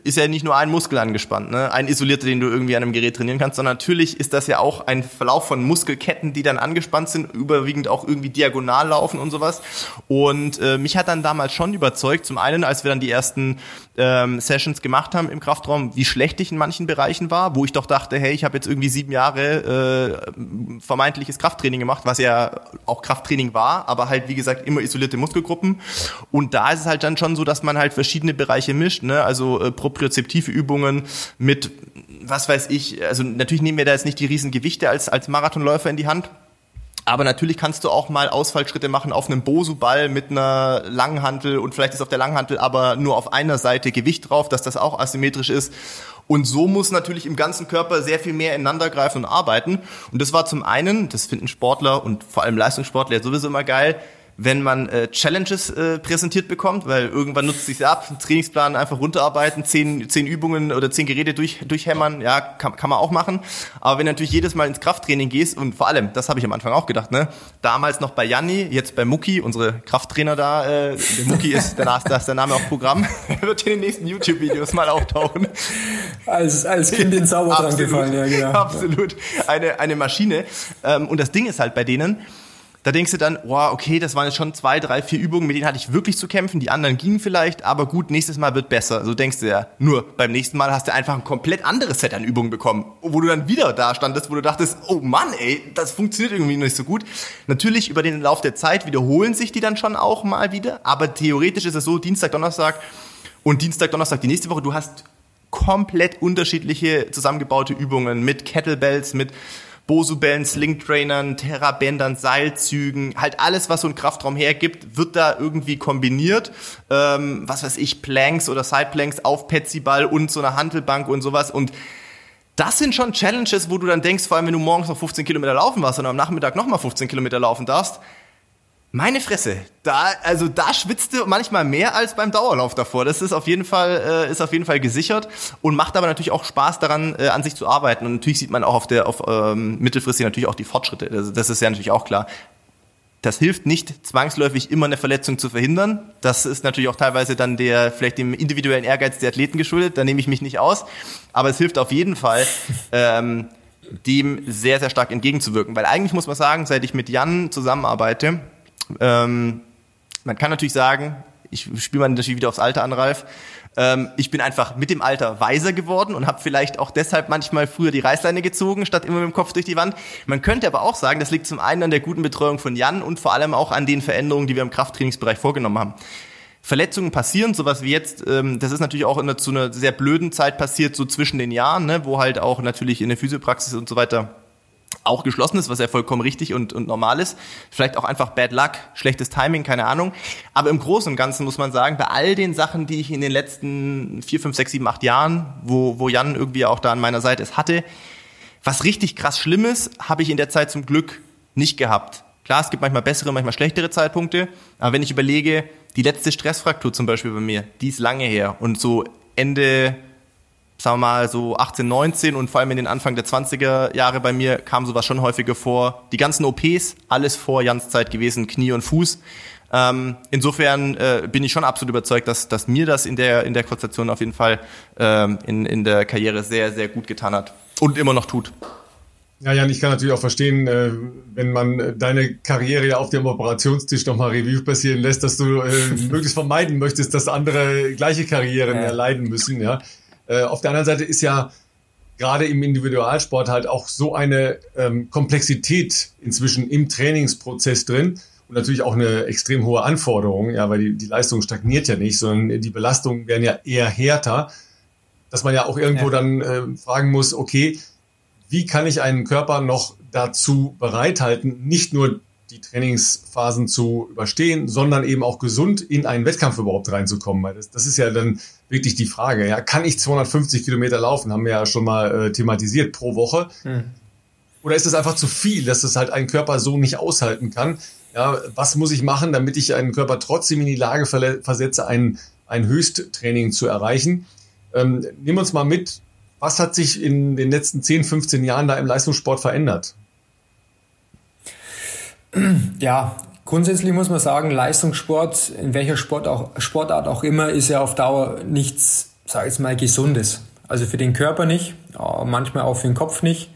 ist ja nicht nur ein Muskel angespannt, ne? ein isolierter, den du irgendwie an einem Gerät trainieren kannst, sondern natürlich ist das ja auch ein Verlauf von Muskelketten, die dann angespannt sind, überwiegend auch irgendwie diagonal laufen und sowas. Und äh, mich hat dann damals schon überzeugt, zum einen, als wir dann die ersten ähm, Sessions gemacht haben im Kraftraum, wie schlecht ich in manchen Bereichen war, wo ich doch dachte, hey, ich habe jetzt irgendwie sieben Jahre äh, vermeintliches Krafttraining gemacht, was ja auch Krafttraining war, aber halt wie gesagt immer isolierte Muskelgruppen. Und da ist es halt dann schon so, dass man halt verschiedene Bereiche mischt, ne? also äh, propriozeptive Übungen mit, was weiß ich, also natürlich nehmen wir da jetzt nicht die riesen Gewichte als, als Marathonläufer in die Hand, aber natürlich kannst du auch mal Ausfallschritte machen auf einem Bosu-Ball mit einer Langhantel und vielleicht ist auf der Langhantel aber nur auf einer Seite Gewicht drauf, dass das auch asymmetrisch ist. Und so muss natürlich im ganzen Körper sehr viel mehr ineinander greifen und arbeiten. Und das war zum einen, das finden Sportler und vor allem Leistungssportler sowieso immer geil, wenn man äh, Challenges äh, präsentiert bekommt, weil irgendwann nutzt sich ab, einen Trainingsplan einfach runterarbeiten, zehn, zehn Übungen oder zehn Geräte durch, durchhämmern, ja, kann, kann man auch machen. Aber wenn du natürlich jedes Mal ins Krafttraining gehst und vor allem, das habe ich am Anfang auch gedacht, ne, damals noch bei Janni, jetzt bei Muki, unsere Krafttrainer da, äh, der Muki ist, danach da ist der Name auf Programm, wird in den nächsten YouTube-Videos mal auftauchen. Als, als Kind den Zauber dran gefallen, ja, genau. Absolut. Eine, eine Maschine. Ähm, und das Ding ist halt bei denen, da denkst du dann, wow, okay, das waren jetzt schon zwei, drei, vier Übungen, mit denen hatte ich wirklich zu kämpfen. Die anderen gingen vielleicht, aber gut, nächstes Mal wird besser. So denkst du ja. Nur beim nächsten Mal hast du einfach ein komplett anderes Set an Übungen bekommen, wo du dann wieder da standest, wo du dachtest, oh Mann, ey, das funktioniert irgendwie nicht so gut. Natürlich über den Lauf der Zeit wiederholen sich die dann schon auch mal wieder, aber theoretisch ist es so, Dienstag, Donnerstag und Dienstag, Donnerstag die nächste Woche, du hast komplett unterschiedliche zusammengebaute Übungen mit Kettlebells, mit Bosu-Bällen, Sling-Trainern, Terra-Bändern, Seilzügen, halt alles, was so ein Kraftraum hergibt, wird da irgendwie kombiniert. Ähm, was weiß ich, Planks oder Side-Planks auf Petsyball und so eine Handelbank und sowas und das sind schon Challenges, wo du dann denkst, vor allem wenn du morgens noch 15 Kilometer laufen warst und am Nachmittag nochmal 15 Kilometer laufen darfst, meine Fresse, da also da schwitzt du manchmal mehr als beim Dauerlauf davor. Das ist auf jeden Fall äh, ist auf jeden Fall gesichert und macht aber natürlich auch Spaß daran äh, an sich zu arbeiten und natürlich sieht man auch auf der auf ähm, mittelfristig natürlich auch die Fortschritte. Das, das ist ja natürlich auch klar. Das hilft nicht zwangsläufig immer eine Verletzung zu verhindern. Das ist natürlich auch teilweise dann der vielleicht dem individuellen Ehrgeiz der Athleten geschuldet. Da nehme ich mich nicht aus, aber es hilft auf jeden Fall. Ähm, dem sehr, sehr stark entgegenzuwirken. Weil eigentlich muss man sagen, seit ich mit Jan zusammenarbeite, ähm, man kann natürlich sagen, ich spiele mal natürlich wieder aufs Alter an, Ralf. Ähm, ich bin einfach mit dem Alter weiser geworden und habe vielleicht auch deshalb manchmal früher die Reißleine gezogen, statt immer mit dem Kopf durch die Wand. Man könnte aber auch sagen, das liegt zum einen an der guten Betreuung von Jan und vor allem auch an den Veränderungen, die wir im Krafttrainingsbereich vorgenommen haben. Verletzungen passieren, sowas wie jetzt, ähm, das ist natürlich auch in zu einer sehr blöden Zeit passiert, so zwischen den Jahren, ne, wo halt auch natürlich in der Physiopraxis und so weiter auch geschlossen ist, was ja vollkommen richtig und, und normal ist. Vielleicht auch einfach Bad Luck, schlechtes Timing, keine Ahnung. Aber im Großen und Ganzen muss man sagen, bei all den Sachen, die ich in den letzten vier, fünf, sechs, sieben, acht Jahren, wo, wo Jan irgendwie auch da an meiner Seite ist, hatte, was richtig krass Schlimmes habe ich in der Zeit zum Glück nicht gehabt. Klar, es gibt manchmal bessere, manchmal schlechtere Zeitpunkte, aber wenn ich überlege, die letzte Stressfraktur zum Beispiel bei mir, die ist lange her und so Ende sagen wir mal so 18, 19 und vor allem in den Anfang der 20er Jahre bei mir kam sowas schon häufiger vor. Die ganzen OPs, alles vor Jans Zeit gewesen, Knie und Fuß. Ähm, insofern äh, bin ich schon absolut überzeugt, dass, dass mir das in der, in der Konstellation auf jeden Fall ähm, in, in der Karriere sehr, sehr gut getan hat und immer noch tut. Ja, Jan, ich kann natürlich auch verstehen, äh, wenn man deine Karriere ja auf dem Operationstisch nochmal Review passieren lässt, dass du äh, möglichst vermeiden möchtest, dass andere gleiche Karrieren erleiden müssen, ja. Äh, auf der anderen Seite ist ja gerade im Individualsport halt auch so eine ähm, Komplexität inzwischen im Trainingsprozess drin und natürlich auch eine extrem hohe Anforderung, ja, weil die, die Leistung stagniert ja nicht, sondern die Belastungen werden ja eher härter, dass man ja auch irgendwo ja. dann äh, fragen muss, okay, wie kann ich einen Körper noch dazu bereithalten, nicht nur die Trainingsphasen zu überstehen, sondern eben auch gesund in einen Wettkampf überhaupt reinzukommen. Weil das, das ist ja dann wirklich die Frage. Ja, kann ich 250 Kilometer laufen? Haben wir ja schon mal äh, thematisiert pro Woche. Hm. Oder ist es einfach zu viel, dass das halt ein Körper so nicht aushalten kann? Ja, was muss ich machen, damit ich einen Körper trotzdem in die Lage versetze, ein, ein Höchsttraining zu erreichen? Ähm, nimm uns mal mit, was hat sich in den letzten 10, 15 Jahren da im Leistungssport verändert? Ja, grundsätzlich muss man sagen, Leistungssport, in welcher Sport auch, Sportart auch immer, ist ja auf Dauer nichts, sag ich mal, Gesundes. Also für den Körper nicht, manchmal auch für den Kopf nicht.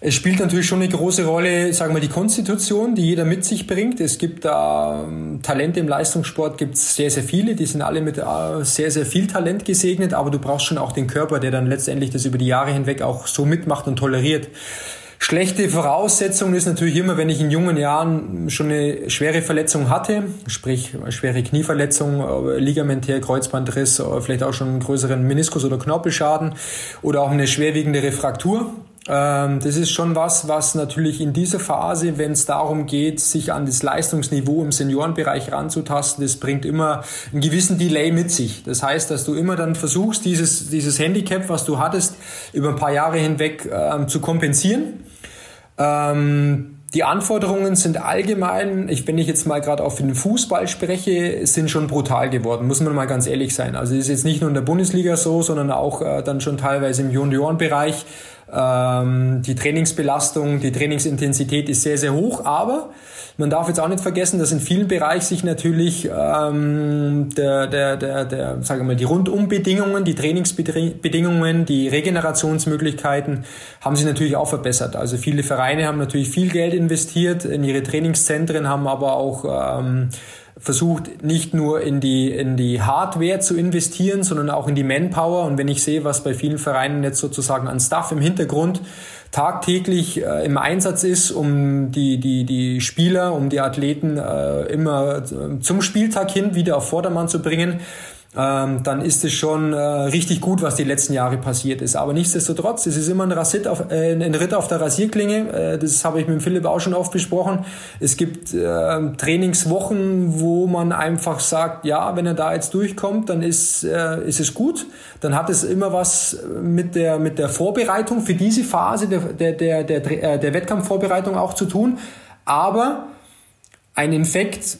Es spielt natürlich schon eine große Rolle, sagen wir, die Konstitution, die jeder mit sich bringt. Es gibt da ähm, Talente im Leistungssport, gibt es sehr, sehr viele. Die sind alle mit äh, sehr, sehr viel Talent gesegnet, aber du brauchst schon auch den Körper, der dann letztendlich das über die Jahre hinweg auch so mitmacht und toleriert. Schlechte Voraussetzung ist natürlich immer, wenn ich in jungen Jahren schon eine schwere Verletzung hatte, sprich schwere Knieverletzung, äh, Ligamentär, Kreuzbandriss, äh, vielleicht auch schon einen größeren Meniskus- oder Knorpelschaden oder auch eine schwerwiegende Refraktur. Ähm, das ist schon was, was natürlich in dieser Phase, wenn es darum geht, sich an das Leistungsniveau im Seniorenbereich ranzutasten, das bringt immer einen gewissen Delay mit sich. Das heißt, dass du immer dann versuchst, dieses, dieses Handicap, was du hattest, über ein paar Jahre hinweg ähm, zu kompensieren. Ähm, die Anforderungen sind allgemein, ich, wenn ich jetzt mal gerade auf den Fußball spreche, sind schon brutal geworden, muss man mal ganz ehrlich sein. Also ist jetzt nicht nur in der Bundesliga so, sondern auch äh, dann schon teilweise im Juniorenbereich. Ähm, die Trainingsbelastung, die Trainingsintensität ist sehr, sehr hoch, aber man darf jetzt auch nicht vergessen, dass in vielen Bereichen sich natürlich ähm, der, der, der, der, sagen wir mal, die Rundumbedingungen, die Trainingsbedingungen, die Regenerationsmöglichkeiten haben sich natürlich auch verbessert. Also viele Vereine haben natürlich viel Geld investiert in ihre Trainingszentren, haben aber auch ähm, versucht nicht nur in die, in die Hardware zu investieren, sondern auch in die Manpower. Und wenn ich sehe, was bei vielen Vereinen jetzt sozusagen an Staff im Hintergrund tagtäglich äh, im Einsatz ist, um die, die, die Spieler, um die Athleten äh, immer zum Spieltag hin wieder auf Vordermann zu bringen, ähm, dann ist es schon äh, richtig gut, was die letzten Jahre passiert ist. Aber nichtsdestotrotz, es ist immer ein, Rassit auf, äh, ein Ritt auf der Rasierklinge. Äh, das habe ich mit Philipp auch schon oft besprochen. Es gibt äh, Trainingswochen, wo man einfach sagt, ja, wenn er da jetzt durchkommt, dann ist, äh, ist es gut. Dann hat es immer was mit der, mit der Vorbereitung für diese Phase der, der, der, der, äh, der Wettkampfvorbereitung auch zu tun. Aber ein Infekt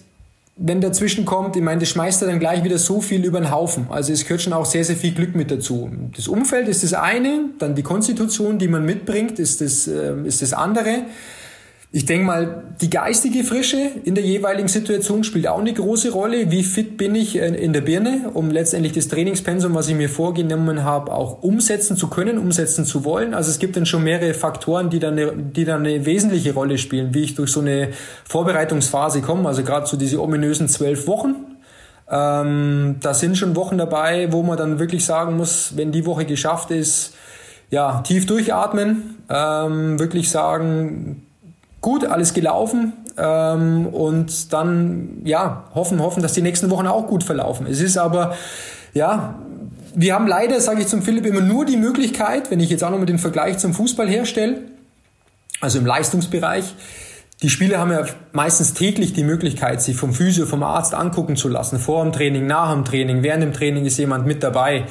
wenn dazwischen kommt, ich meine, das schmeißt er dann gleich wieder so viel über den Haufen. Also es gehört schon auch sehr, sehr viel Glück mit dazu. Das Umfeld ist das eine, dann die Konstitution, die man mitbringt, ist das, äh, ist das andere. Ich denke mal, die geistige Frische in der jeweiligen Situation spielt auch eine große Rolle. Wie fit bin ich in der Birne, um letztendlich das Trainingspensum, was ich mir vorgenommen habe, auch umsetzen zu können, umsetzen zu wollen. Also es gibt dann schon mehrere Faktoren, die dann eine, die dann eine wesentliche Rolle spielen, wie ich durch so eine Vorbereitungsphase komme. Also gerade so diese ominösen zwölf Wochen. Ähm, da sind schon Wochen dabei, wo man dann wirklich sagen muss, wenn die Woche geschafft ist, ja, tief durchatmen, ähm, wirklich sagen, gut, alles gelaufen ähm, und dann ja hoffen, hoffen, dass die nächsten Wochen auch gut verlaufen. Es ist aber ja wir haben leider, sage ich zum Philipp, immer nur die Möglichkeit, wenn ich jetzt auch nochmal den Vergleich zum Fußball herstelle, also im Leistungsbereich, die Spieler haben ja meistens täglich die Möglichkeit, sich vom Physio, vom Arzt angucken zu lassen. Vor dem Training, nach dem Training, während dem Training ist jemand mit dabei.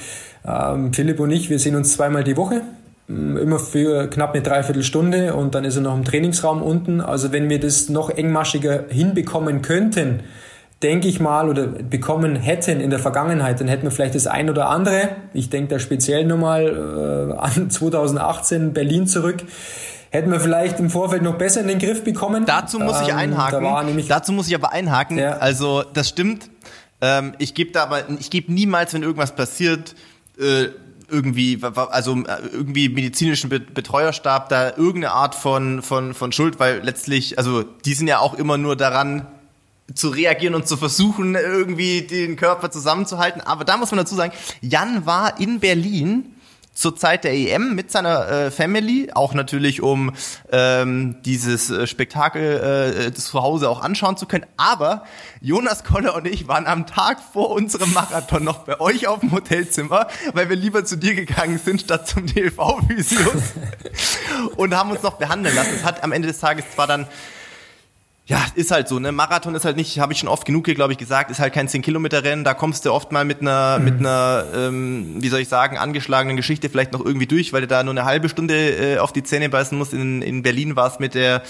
Ähm, Philipp und ich, wir sehen uns zweimal die Woche. Mm, immer für knapp eine Dreiviertelstunde und dann ist er noch im Trainingsraum unten. Also wenn wir das noch engmaschiger hinbekommen könnten, denke ich mal, oder bekommen hätten in der Vergangenheit, dann hätten wir vielleicht das ein oder andere. Ich denke da speziell nochmal äh, an 2018 Berlin zurück. Hätten wir vielleicht im Vorfeld noch besser in den Griff bekommen. Dazu muss ich ähm, einhaken. Da Dazu muss ich aber einhaken. Ja. Also das stimmt. Ähm, ich gebe da aber, ich gebe niemals, wenn irgendwas passiert, äh, irgendwie, also äh, irgendwie medizinischen Betreuerstab da irgendeine Art von, von, von Schuld, weil letztlich, also die sind ja auch immer nur daran, zu reagieren und zu versuchen, irgendwie den Körper zusammenzuhalten. Aber da muss man dazu sagen, Jan war in Berlin zur Zeit der EM mit seiner äh, Family, auch natürlich um ähm, dieses äh, Spektakel äh, zu Hause auch anschauen zu können. Aber Jonas Koller und ich waren am Tag vor unserem Marathon noch bei euch auf dem Hotelzimmer, weil wir lieber zu dir gegangen sind statt zum DLV-Physios und haben uns noch behandeln lassen. Es hat am Ende des Tages zwar dann ja, ist halt so, ne? Marathon ist halt nicht, habe ich schon oft genug hier, glaube ich, gesagt, ist halt kein 10-Kilometer-Rennen. Da kommst du oft mal mit einer, mhm. mit einer, ähm, wie soll ich sagen, angeschlagenen Geschichte vielleicht noch irgendwie durch, weil du da nur eine halbe Stunde äh, auf die Zähne beißen musst. In, in Berlin war es mit der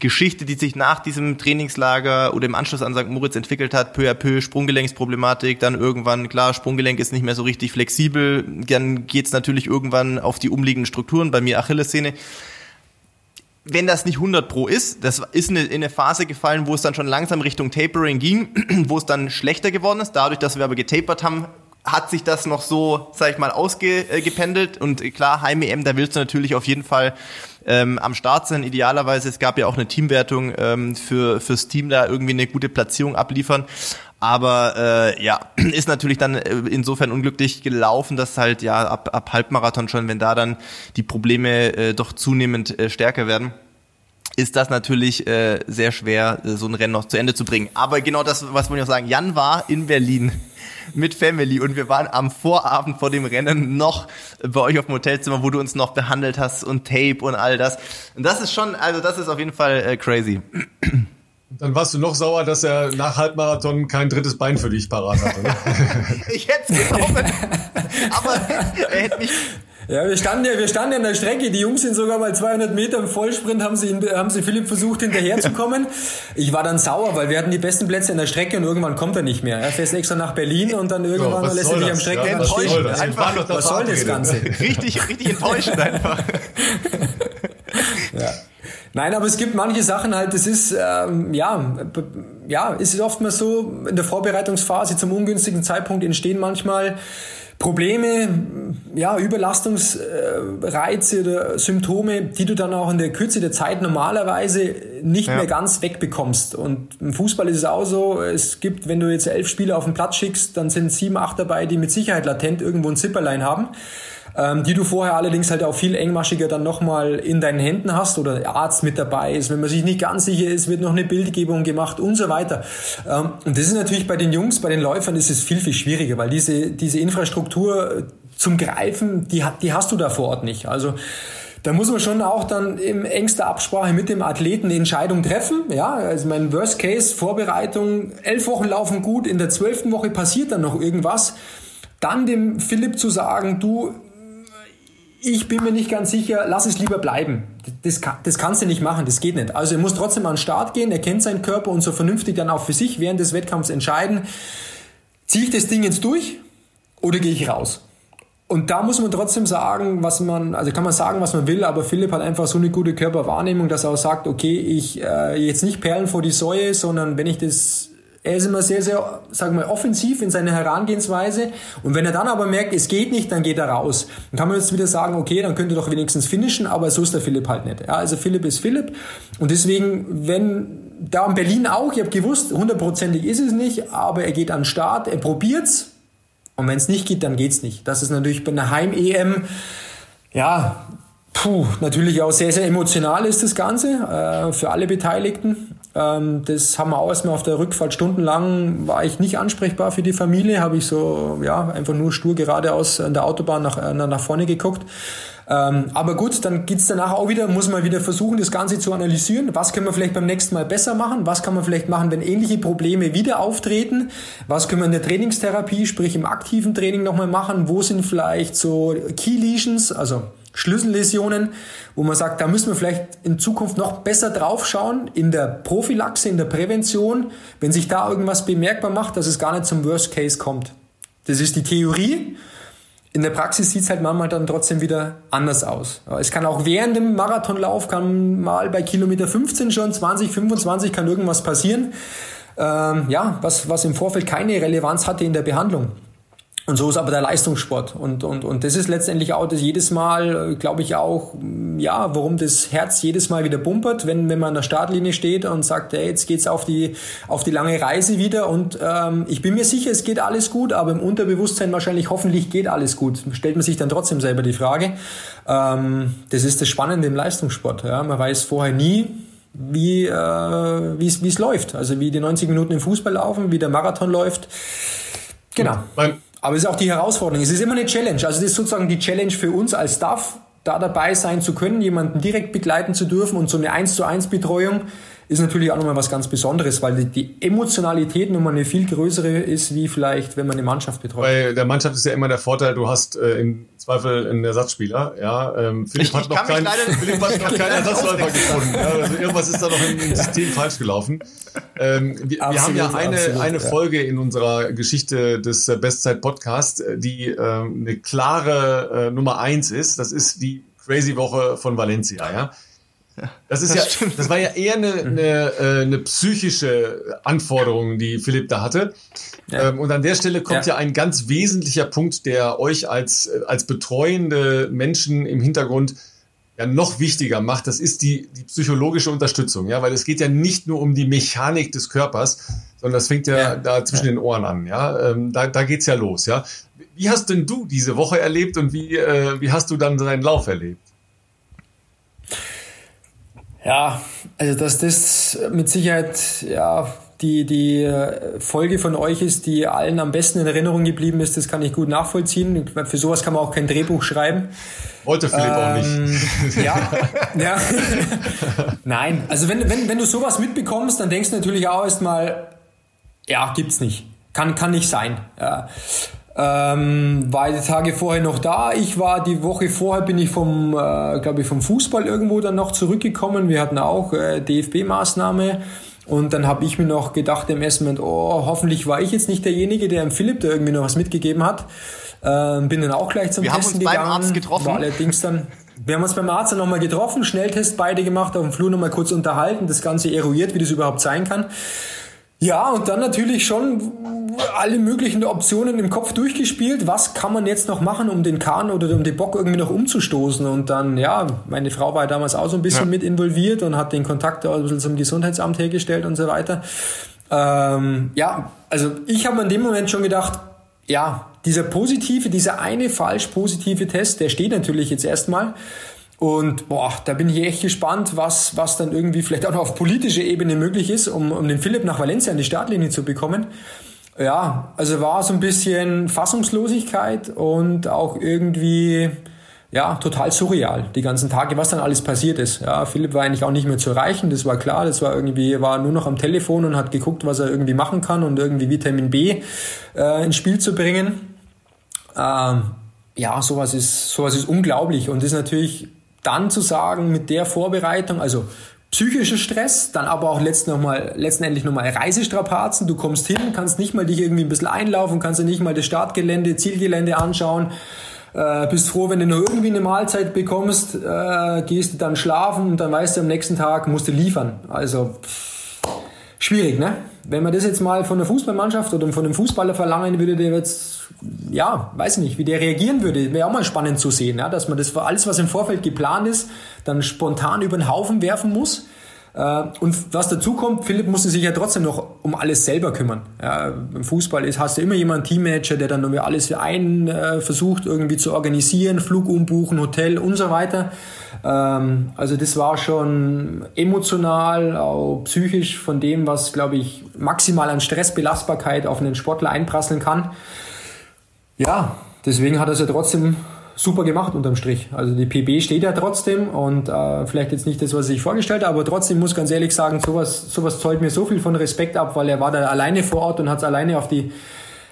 Geschichte, die sich nach diesem Trainingslager oder im Anschluss an St. Moritz entwickelt hat, peu à peu Sprunggelenksproblematik, dann irgendwann, klar, Sprunggelenk ist nicht mehr so richtig flexibel, dann geht's natürlich irgendwann auf die umliegenden Strukturen, bei mir Achillessehne wenn das nicht 100 pro ist, das ist in eine Phase gefallen, wo es dann schon langsam Richtung Tapering ging, wo es dann schlechter geworden ist. Dadurch, dass wir aber getapert haben, hat sich das noch so, sag ich mal, ausgependelt. Und klar, Heim-EM, da willst du natürlich auf jeden Fall ähm, am Start sein. Idealerweise, es gab ja auch eine Teamwertung ähm, für fürs Team da irgendwie eine gute Platzierung abliefern. Aber äh, ja, ist natürlich dann äh, insofern unglücklich gelaufen, dass halt ja ab, ab Halbmarathon schon, wenn da dann die Probleme äh, doch zunehmend äh, stärker werden, ist das natürlich äh, sehr schwer, äh, so ein Rennen noch zu Ende zu bringen. Aber genau das, was wollte ich auch sagen, Jan war in Berlin mit Family und wir waren am Vorabend vor dem Rennen noch bei euch auf dem Hotelzimmer, wo du uns noch behandelt hast und Tape und all das. Und das ist schon, also das ist auf jeden Fall äh, crazy. Dann warst du noch sauer, dass er nach Halbmarathon kein drittes Bein für dich parat hatte. Ne? ich hätte es genommen, aber er hätte mich ja, wir standen ja, wir standen ja an der Strecke. Die Jungs sind sogar mal 200 Meter im Vollsprint, haben sie, haben sie Philipp versucht hinterherzukommen. Ich war dann sauer, weil wir hatten die besten Plätze in der Strecke und irgendwann kommt er nicht mehr. Er fährt extra nach Berlin und dann irgendwann ja, lässt er sich am Strecke ja, was stehen. Das? Einfach, was soll das Ganze? Richtig, richtig enttäuschend einfach. ja. Nein, aber es gibt manche Sachen halt, das ist, ähm, ja, ja, es ist oftmals so, in der Vorbereitungsphase zum ungünstigen Zeitpunkt entstehen manchmal Probleme, ja, Überlastungsreize oder Symptome, die du dann auch in der Kürze der Zeit normalerweise nicht ja. mehr ganz wegbekommst. Und im Fußball ist es auch so, es gibt, wenn du jetzt elf Spieler auf den Platz schickst, dann sind sieben, acht dabei, die mit Sicherheit latent irgendwo ein Zipperlein haben ähm, die du vorher allerdings halt auch viel engmaschiger dann nochmal in deinen Händen hast oder der Arzt mit dabei ist. Wenn man sich nicht ganz sicher ist, wird noch eine Bildgebung gemacht und so weiter. Ähm, und das ist natürlich bei den Jungs, bei den Läufern ist es viel, viel schwieriger, weil diese, diese Infrastruktur zum Greifen, die, die hast du da vor Ort nicht. Also da muss man schon auch dann in engster Absprache mit dem Athleten eine Entscheidung treffen. Ja, also mein Worst Case Vorbereitung, elf Wochen laufen gut, in der zwölften Woche passiert dann noch irgendwas. Dann dem Philipp zu sagen, du, ich bin mir nicht ganz sicher, lass es lieber bleiben. Das, das kannst du nicht machen, das geht nicht. Also er muss trotzdem an den Start gehen, er kennt seinen Körper und so vernünftig dann auch für sich während des Wettkampfs entscheiden, ziehe ich das Ding jetzt durch oder gehe ich raus? Und da muss man trotzdem sagen, was man, also kann man sagen, was man will, aber Philipp hat einfach so eine gute Körperwahrnehmung, dass er auch sagt, okay, ich äh, jetzt nicht Perlen vor die Säue, sondern wenn ich das er ist immer sehr, sehr, sagen wir, offensiv in seiner Herangehensweise. Und wenn er dann aber merkt, es geht nicht, dann geht er raus. Dann kann man jetzt wieder sagen, okay, dann könnte doch wenigstens finishen, aber so ist der Philipp halt nicht. Ja, also Philipp ist Philipp. Und deswegen, wenn da in Berlin auch, ich habe gewusst, hundertprozentig ist es nicht, aber er geht an den Start, er probiert's. Und wenn es nicht geht, dann geht's nicht. Das ist natürlich bei einer Heim-EM, ja, puh, natürlich auch sehr, sehr emotional ist das Ganze äh, für alle Beteiligten. Ähm, das haben wir auch erstmal auf der Rückfahrt stundenlang, war ich nicht ansprechbar für die Familie, habe ich so, ja, einfach nur stur geradeaus an der Autobahn nach, äh, nach vorne geguckt. Ähm, aber gut, dann geht's danach auch wieder, muss man wieder versuchen, das Ganze zu analysieren. Was können wir vielleicht beim nächsten Mal besser machen? Was kann man vielleicht machen, wenn ähnliche Probleme wieder auftreten? Was können wir in der Trainingstherapie, sprich im aktiven Training nochmal machen? Wo sind vielleicht so Key Lesions, also Schlüsselläsionen, wo man sagt, da müssen wir vielleicht in Zukunft noch besser drauf schauen in der Prophylaxe, in der Prävention, wenn sich da irgendwas bemerkbar macht, dass es gar nicht zum Worst Case kommt. Das ist die Theorie. In der Praxis sieht es halt manchmal dann trotzdem wieder anders aus. Es kann auch während dem Marathonlauf, kann mal bei Kilometer 15 schon, 20, 25 kann irgendwas passieren. Ähm, ja, was, was im Vorfeld keine Relevanz hatte in der Behandlung. Und so ist aber der Leistungssport. Und, und, und das ist letztendlich auch das jedes Mal, glaube ich, auch, ja, warum das Herz jedes Mal wieder bumpert, wenn, wenn man an der Startlinie steht und sagt, hey, jetzt geht's auf die, auf die lange Reise wieder. Und ähm, ich bin mir sicher, es geht alles gut, aber im Unterbewusstsein wahrscheinlich hoffentlich geht alles gut. Stellt man sich dann trotzdem selber die Frage. Ähm, das ist das Spannende im Leistungssport. Ja? Man weiß vorher nie, wie äh, es läuft. Also wie die 90 Minuten im Fußball laufen, wie der Marathon läuft. Genau. Beim, aber es ist auch die Herausforderung. Es ist immer eine Challenge. Also das ist sozusagen die Challenge für uns als Staff, da dabei sein zu können, jemanden direkt begleiten zu dürfen und so eine 1 zu 1 Betreuung ist natürlich auch nochmal was ganz Besonderes, weil die, die Emotionalität nochmal eine viel größere ist, wie vielleicht, wenn man eine Mannschaft betreut. Bei der Mannschaft ist ja immer der Vorteil, du hast äh, im Zweifel einen Ersatzspieler. Ja, ähm, Philipp, Ich- hat noch kann mich kein, leider- Philipp hat noch keinen Ersatzläufer gefunden. Ja, also irgendwas ist da noch im, System falsch gelaufen. Ähm, wir, wir haben Absolut, ja eine, absolut, eine ja. Folge in unserer Geschichte des äh, Bestzeit-Podcasts, äh, die äh, eine klare äh, Nummer eins ist. Das ist die Crazy Woche von Valencia. Ja. Das ist Das ja, stimmt. das war ja eher eine, eine, äh, eine psychische Anforderung, die Philipp da hatte. Ja. Ähm, und an der Stelle kommt ja. Ja. ein ganz wesentlicher Punkt, der euch als, als betreuende Menschen im Hintergrund ja noch wichtiger macht. Das ist die, die psychologische Unterstützung, ja, weil es geht ja nicht nur um die Mechanik des Körpers, sondern das fängt ja, Ja. da zwischen den Ohren an, ja. Ähm, da, da geht's ja los, ja. Wie hast denn du diese Woche erlebt und wie, äh, wie hast du dann deinen Lauf erlebt? Ja, also dass das mit Sicherheit ja die die Folge von euch ist, die allen am besten in Erinnerung geblieben ist, das kann ich gut nachvollziehen. Für sowas kann man auch kein Drehbuch schreiben. Wollte Philipp auch nicht. Ähm, Ja, ja. Nein, also wenn, wenn, wenn du sowas mitbekommst, dann denkst du natürlich auch erstmal, ja, gibt's nicht. Kann, kann nicht sein. Ja. Ähm, war die Tage vorher noch da. Ich war die Woche vorher bin ich vom, äh, glaube ich, vom Fußball irgendwo dann noch zurückgekommen. Wir hatten auch äh, DFB-Maßnahme. Und dann habe ich mir noch gedacht im ersten Moment, oh, hoffentlich war ich jetzt nicht derjenige, der dem Philipp da irgendwie noch was mitgegeben hat. Ähm, bin dann auch gleich zum Wir haben Testen uns beim gegangen. Arzt getroffen. War allerdings dann, wir haben uns beim Arzt dann nochmal getroffen, Schnelltest beide gemacht, auf dem Flur nochmal kurz unterhalten, das Ganze eruiert, wie das überhaupt sein kann. Ja, und dann natürlich schon alle möglichen Optionen im Kopf durchgespielt. Was kann man jetzt noch machen, um den Kahn oder um den Bock irgendwie noch umzustoßen? Und dann, ja, meine Frau war damals auch so ein bisschen Ja. mit involviert und hat den Kontakt auch ein bisschen zum Gesundheitsamt hergestellt und so weiter. Ähm, ja, also ich habe in dem Moment schon gedacht, ja, dieser positive, dieser eine falsch positive Test, der steht natürlich jetzt erstmal. Und boah, da bin ich echt gespannt, was, was dann irgendwie vielleicht auch noch auf politischer Ebene möglich ist, um, um den Philipp nach Valencia an die Startlinie zu bekommen. Ja, also war so ein bisschen Fassungslosigkeit und auch irgendwie, ja, total surreal, die ganzen Tage, was dann alles passiert ist. Ja, Philipp war eigentlich auch nicht mehr zu erreichen, das war klar, das war irgendwie, war nur noch am Telefon und hat geguckt, was er irgendwie machen kann und irgendwie Vitamin B äh, ins Spiel zu bringen. Ähm, ja, sowas ist, sowas ist unglaublich und ist natürlich dann zu sagen mit der Vorbereitung, also psychischer Stress, dann aber auch letzten noch mal, letztendlich nochmal Reisestrapazen. Du kommst hin, kannst nicht mal dich irgendwie ein bisschen einlaufen, kannst dir nicht mal das Startgelände, Zielgelände anschauen. Äh, bist froh, wenn du nur irgendwie eine Mahlzeit bekommst, äh, gehst du dann schlafen und dann weißt du, am nächsten Tag musst du liefern. Also pff, schwierig, ne? Wenn man das jetzt mal von der Fußballmannschaft oder von einem Fußballer verlangen würde, der jetzt, ja, weiß nicht, wie der reagieren würde, wäre auch mal spannend zu sehen, ja? dass man das alles, was im Vorfeld geplant ist, dann spontan über den Haufen werfen muss. Äh, Und was dazu kommt, Philipp musste sich ja trotzdem noch um alles selber kümmern. Ja, Im Fußball ist, hast du immer jemanden, Teammanager, der dann irgendwie alles für einen äh, versucht irgendwie zu organisieren, Flug umbuchen, Hotel und so weiter. Ähm, also das war schon emotional, auch psychisch von dem, was, glaube ich, maximal an Stressbelastbarkeit auf einen Sportler einprasseln kann. Ja, deswegen hat er es ja trotzdem super gemacht unterm Strich. Also die PB steht ja trotzdem und äh, vielleicht jetzt nicht das, was sich vorgestellt hat, aber trotzdem muss ganz ehrlich sagen, sowas, sowas zollt mir so viel von Respekt ab, weil er war da alleine vor Ort und hat es alleine auf die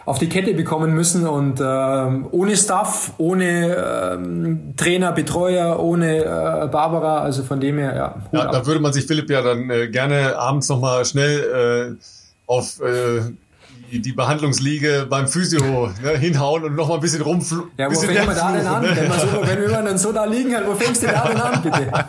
auf die Kette bekommen müssen und ähm, ohne Staff, ohne ähm, Trainer, Betreuer, ohne äh, Barbara, also von dem her, ja. Ja, da würde man sich Philipp ja dann äh, gerne abends nochmal schnell äh, auf äh, die, die Behandlungsliege beim Physio ne, hinhauen und nochmal ein bisschen rumfl Ja, wo bisschen fängt man da denn an? rumfluchen, Wenn, man so, wenn wir dann so da liegen hat, wo fängst du da denn an, bitte?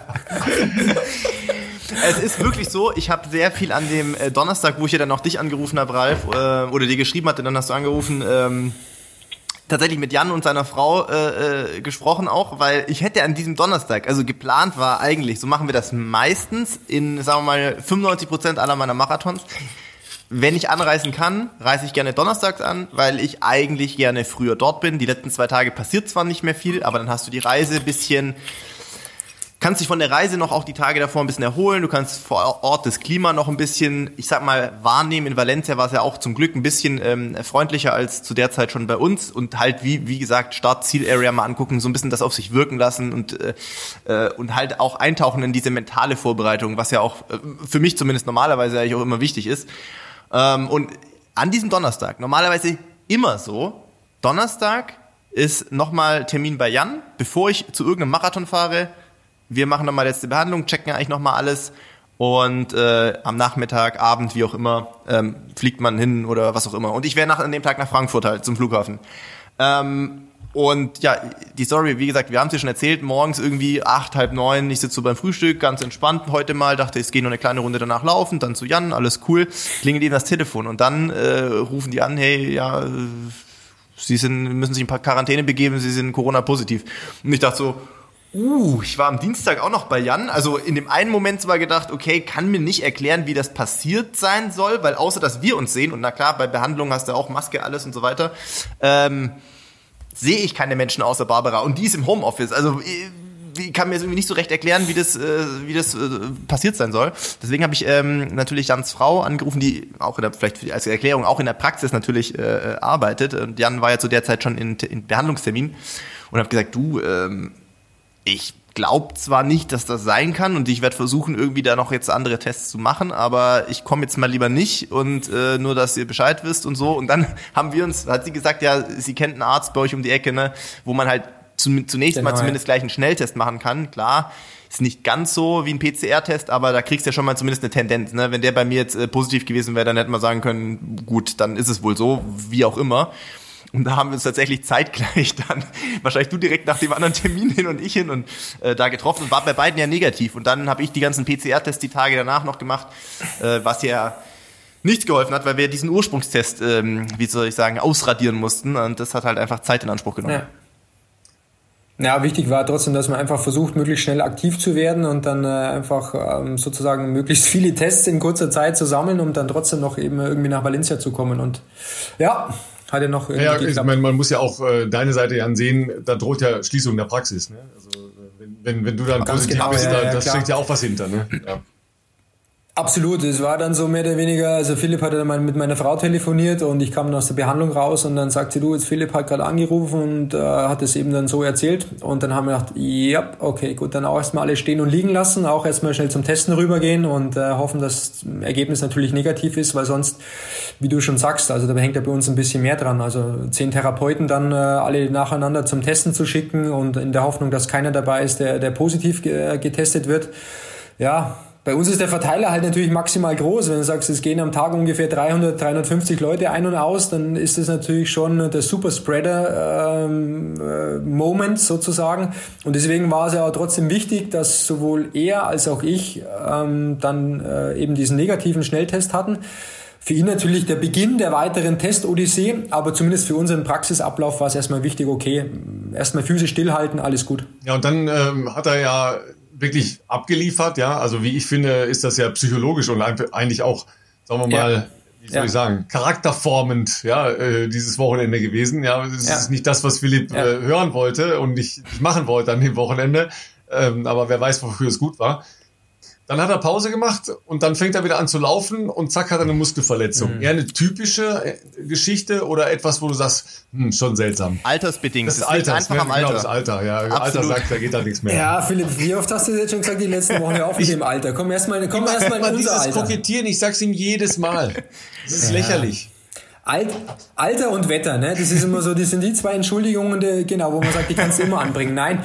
Es ist wirklich so, ich habe sehr viel an dem äh, Donnerstag, wo ich ja dann auch dich angerufen habe, Ralf, äh, oder dir geschrieben hatte, dann hast du angerufen, ähm, tatsächlich mit Jan und seiner Frau äh, äh, gesprochen auch, weil ich hätte an diesem Donnerstag, also geplant war eigentlich, so machen wir das meistens in, sagen wir mal, 95 Prozent aller meiner Marathons. Wenn ich anreisen kann, reise ich gerne donnerstags an, weil ich eigentlich gerne früher dort bin. Die letzten zwei Tage passiert zwar nicht mehr viel, aber dann hast du die Reise ein bisschen kannst dich von der Reise noch auch die Tage davor ein bisschen erholen. Du kannst vor Ort das Klima noch ein bisschen, ich sag mal, wahrnehmen. In Valencia war es ja auch zum Glück ein bisschen ähm, freundlicher als zu der Zeit schon bei uns und halt wie wie gesagt Start-Ziel-Area mal angucken, so ein bisschen das auf sich wirken lassen und äh, äh, und halt auch eintauchen in diese mentale Vorbereitung, was ja auch äh, für mich zumindest normalerweise eigentlich auch immer wichtig ist. Ähm, und an diesem Donnerstag, normalerweise immer so, Donnerstag ist nochmal Termin bei Jan, bevor ich zu irgendeinem Marathon fahre. Wir machen nochmal letzte Behandlung, checken eigentlich nochmal alles und äh, am Nachmittag, Abend, wie auch immer, ähm, fliegt man hin oder was auch immer. Und ich wäre an dem Tag nach Frankfurt halt zum Flughafen. Ähm, und ja, die Story, wie gesagt, wir haben es ja schon erzählt, morgens irgendwie acht, halb neun, ich sitze so beim Frühstück, ganz entspannt heute mal, dachte, ich gehe noch eine kleine Runde danach laufen, dann zu Jan, alles cool, klingelt ihnen das Telefon und dann äh, rufen die an, hey, ja, Sie sind, müssen sich in Quarantäne begeben, Sie sind Corona-positiv. Und ich dachte so, uh, ich war am Dienstag auch noch bei Jan. Also in dem einen Moment zwar gedacht, okay, kann mir nicht erklären, wie das passiert sein soll, weil außer, dass wir uns sehen, und na klar, bei Behandlung hast du auch Maske, alles und so weiter, ähm, sehe ich keine Menschen außer Barbara. Und die ist im Homeoffice. Also ich kann mir irgendwie nicht so recht erklären, wie das, äh, wie das äh, passiert sein soll. Deswegen habe ich ähm, natürlich Jans Frau angerufen, die auch in der, vielleicht als Erklärung auch in der Praxis natürlich äh, arbeitet. Und Jan war ja zu der Zeit schon in, in Behandlungstermin und habe gesagt, du, ähm, ich glaube zwar nicht, dass das sein kann und ich werde versuchen, irgendwie da noch jetzt andere Tests zu machen, aber ich komme jetzt mal lieber nicht und äh, nur, dass ihr Bescheid wisst und so. Und dann haben wir uns, hat sie gesagt, ja, sie kennt einen Arzt bei euch um die Ecke, ne, wo man halt zunächst genau, mal zumindest gleich einen Schnelltest machen kann. Klar, ist nicht ganz so wie ein PCR-Test, aber da kriegst du ja schon mal zumindest eine Tendenz. Ne? Wenn der bei mir jetzt äh, positiv gewesen wäre, dann hätte man sagen können, gut, dann ist es wohl so, wie auch immer. Und da haben wir uns tatsächlich zeitgleich dann, wahrscheinlich du direkt nach dem anderen Termin hin und ich hin und äh, da getroffen und war bei beiden ja negativ. Und dann habe ich die ganzen PCR-Tests die Tage danach noch gemacht, äh, was ja nichts geholfen hat, weil wir diesen Ursprungstest, ähm, wie soll ich sagen, ausradieren mussten. Und das hat halt einfach Zeit in Anspruch genommen. Ja. Ja, wichtig war trotzdem, dass man einfach versucht, möglichst schnell aktiv zu werden und dann äh, einfach ähm, sozusagen möglichst viele Tests in kurzer Zeit zu sammeln, um dann trotzdem noch eben irgendwie nach Valencia zu kommen. Und ja, hat ja noch ja, ich meine, man muss ja auch äh, deine Seite ansehen, da droht ja Schließung der Praxis. Ne? Also wenn, wenn, wenn du dann positiv genau, bist, ja, da, ja, da steckt ja auch was hinter. Ne? Ja. Absolut, es war dann so mehr oder weniger, also Philipp hat dann mit meiner Frau telefoniert und ich kam dann aus der Behandlung raus und dann sagt sie, du, jetzt Philipp hat gerade angerufen und äh, hat es eben dann so erzählt und dann haben wir gedacht, ja, okay, gut, dann auch erstmal alle stehen und liegen lassen, auch erstmal schnell zum Testen rübergehen und äh, hoffen, dass das Ergebnis natürlich negativ ist, weil sonst, wie du schon sagst, also da hängt ja bei uns ein bisschen mehr dran, also zehn Therapeuten dann äh, alle nacheinander zum Testen zu schicken und in der Hoffnung, dass keiner dabei ist, der, der positiv getestet wird. Ja, bei uns ist der Verteiler halt natürlich maximal groß. Wenn du sagst, es gehen am Tag ungefähr 300, 350 Leute ein und aus, dann ist das natürlich schon der Superspreader-Moment ähm, äh, sozusagen. Und deswegen war es ja auch trotzdem wichtig, dass sowohl er als auch ich ähm, dann äh, eben diesen negativen Schnelltest hatten. Für ihn natürlich der Beginn der weiteren Test-Odyssee, aber zumindest für unseren Praxisablauf war es erstmal wichtig, okay, erstmal Füße stillhalten, alles gut. Ja, und dann ähm, hat er ja wirklich abgeliefert, ja. Also wie ich finde, ist das ja psychologisch und eigentlich auch, sagen wir mal, ja. wie soll ja. ich sagen, charakterformend, ja, äh, dieses Wochenende gewesen. Ja, es ja. ist nicht das, was Philipp äh, hören wollte und nicht, nicht machen wollte an dem Wochenende. Ähm, aber wer weiß, wofür es gut war. Dann hat er Pause gemacht und dann fängt er wieder an zu laufen und zack hat er eine Muskelverletzung. Mhm. Eher eine typische äh, Geschichte oder etwas, wo du sagst, hm, schon seltsam. Altersbedingt. Das, das Alter, einfach ne? am Alter. Genau, das Alter, ja. Absolut. Alter sagt, da geht da nichts mehr. Ja, Philipp, wie oft hast du jetzt schon gesagt, die letzten Wochen, hör auf mit dem Alter. Komm erstmal, komm erstmal in unser dieses Alter. Kokettieren, ich sag's ihm jedes Mal. Das ist ja. lächerlich. Alt, Alter und Wetter, ne? Das ist immer so, das sind die zwei Entschuldigungen, die, genau, wo man sagt, die kannst du immer anbringen. Nein,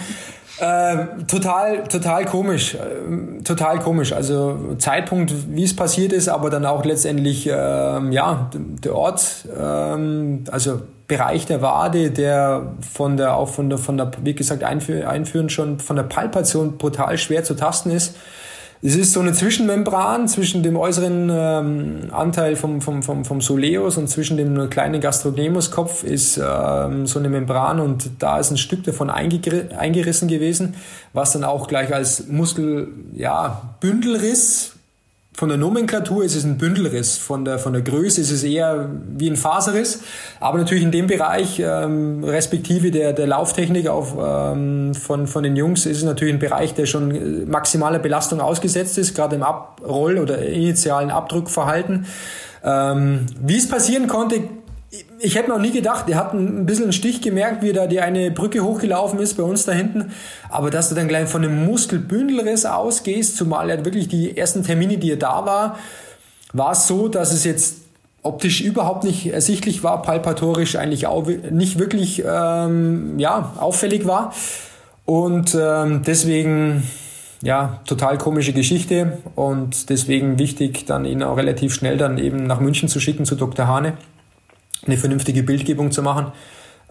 äh, total, total komisch, äh, total komisch. Also Zeitpunkt, wie es passiert ist, aber dann auch letztendlich, äh, ja, der Ort, äh, also Bereich der Wade, der von der, auch von der, von der, wie gesagt, einführen schon von der Palpation brutal schwer zu tasten ist. Es ist so eine Zwischenmembran zwischen dem äußeren ähm, Anteil vom, vom, vom, vom Soleus und zwischen dem kleinen Gastrocnemiuskopf ist ähm, so eine Membran und da ist ein Stück davon eingerissen gewesen, was dann auch gleich als Muskel, ja, Bündelriss von der Nomenklatur ist es ein Bündelriss, von der, von der Größe ist es eher wie ein Faserriss, aber natürlich in dem Bereich, ähm, respektive der, der Lauftechnik auf, ähm, von, von den Jungs, ist es natürlich ein Bereich, der schon äh, maximaler Belastung ausgesetzt ist, gerade im Abroll- oder initialen Abdruckverhalten. Ähm, wie es passieren konnte, ich hätte noch nie gedacht, der hat ein bisschen einen Stich gemerkt, wie da die eine Brücke hochgelaufen ist bei uns da hinten. Aber dass du dann gleich von einem Muskelbündelriss ausgehst, zumal er wirklich die ersten Termine, die er da war, war es so, dass es jetzt optisch überhaupt nicht ersichtlich war, palpatorisch eigentlich auch nicht wirklich ähm, ja, auffällig war. Und ähm, deswegen, ja, total komische Geschichte und deswegen wichtig, dann ihn auch relativ schnell dann eben nach München zu schicken zu Dr. Hane eine vernünftige Bildgebung zu machen.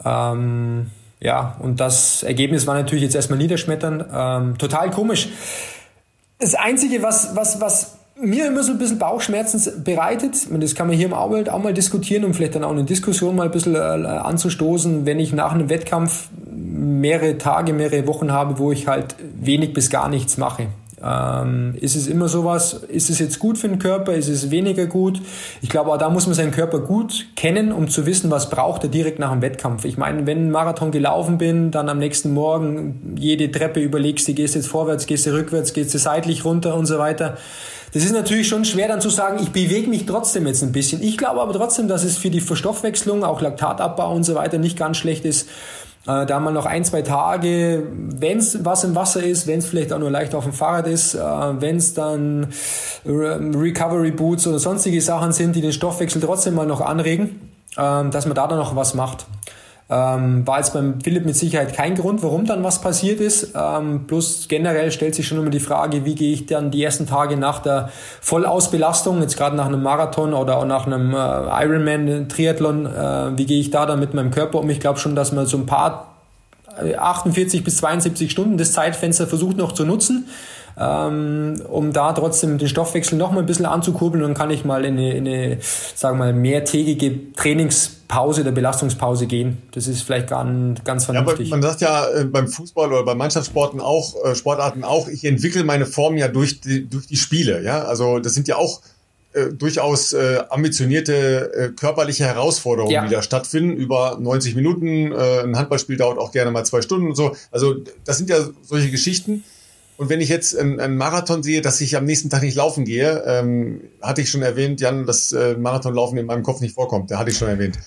Ähm, ja, und das Ergebnis war natürlich jetzt erstmal niederschmettern. Ähm, total komisch. Das Einzige, was, was, was mir immer so ein bisschen Bauchschmerzen bereitet, das kann man hier im Auwald auch mal diskutieren, um vielleicht dann auch eine Diskussion mal ein bisschen äh, anzustoßen, wenn ich nach einem Wettkampf mehrere Tage, mehrere Wochen habe, wo ich halt wenig bis gar nichts mache. Ähm, ist es immer sowas, ist es jetzt gut für den Körper, ist es weniger gut? Ich glaube, da muss man seinen Körper gut kennen, um zu wissen, was braucht er direkt nach dem Wettkampf. Ich meine, wenn ein Marathon gelaufen bin, dann am nächsten Morgen jede Treppe überlegst, du gehst jetzt vorwärts, gehst du rückwärts, gehst du seitlich runter und so weiter. Das ist natürlich schon schwer dann zu sagen, ich bewege mich trotzdem jetzt ein bisschen. Ich glaube aber trotzdem, dass es für die Verstoffwechslung, auch Laktatabbau und so weiter nicht ganz schlecht ist, äh, da mal noch ein, zwei Tage, wenn es was im Wasser ist, wenn es vielleicht auch nur leicht auf dem Fahrrad ist, äh, wenn es dann Re Recovery Boots oder sonstige Sachen sind, die den Stoffwechsel trotzdem mal noch anregen, äh, dass man da dann noch was macht. Ähm, war jetzt beim Philipp mit Sicherheit kein Grund, warum dann was passiert ist. Ähm, plus generell stellt sich schon immer die Frage, wie gehe ich dann die ersten Tage nach der Vollausbelastung, jetzt gerade nach einem Marathon oder auch nach einem äh, Ironman, Triathlon, äh, wie gehe ich da dann mit meinem Körper um? Ich glaube schon, dass man so ein paar 48 äh, bis 72 Stunden das Zeitfenster versucht noch zu nutzen ähm, um da trotzdem den Stoffwechsel noch mal ein bisschen anzukurbeln und dann kann ich mal in eine, in eine sagen wir mal, mehrtägige Trainingspause oder Belastungspause gehen. Das ist vielleicht ganz, ganz vernünftig. Ja, man sagt ja äh, beim Fußball oder bei Mannschaftssporten auch, äh, Sportarten auch, ich entwickle meine Form ja durch die, durch die Spiele. Ja, also das sind ja auch äh, durchaus äh, ambitionierte äh, körperliche Herausforderungen, ja. die da stattfinden, über 90 Minuten. Ein Handballspiel dauert auch gerne mal zwei Stunden und so. Also das sind ja solche Geschichten. Und wenn ich jetzt einen Marathon sehe, dass ich am nächsten Tag nicht laufen gehe, ähm, hatte ich schon erwähnt, Jan, dass äh, Marathonlaufen in meinem Kopf nicht vorkommt. Da hatte ich schon erwähnt.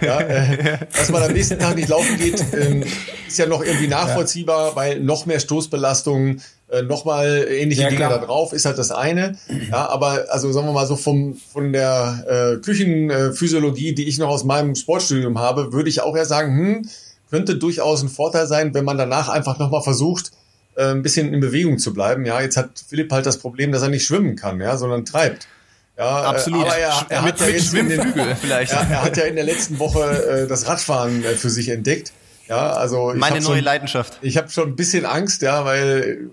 Ja, äh, dass man am nächsten Tag nicht laufen geht, ähm, ist ja noch irgendwie nachvollziehbar, ja. weil noch mehr Stoßbelastungen, äh, noch mal ähnliche ja, Dinge da drauf, ist halt das eine. Ja, aber also sagen wir mal so vom von der äh, Küchenphysiologie, die ich noch aus meinem Sportstudium habe, würde ich auch eher sagen, hm, könnte durchaus ein Vorteil sein, wenn man danach einfach noch mal versucht, äh, ein bisschen in Bewegung zu bleiben. Ja, jetzt hat Philipp halt das Problem, dass er nicht schwimmen kann, ja, sondern treibt. Ja, äh, Absolut. Aber er, er mit, hat mit Schwimmflügel vielleicht. Ja, er hat ja in der letzten Woche äh, das Radfahren äh, für sich entdeckt. Ja, also ich meine neue schon, Leidenschaft. Ich habe schon ein bisschen Angst, ja, weil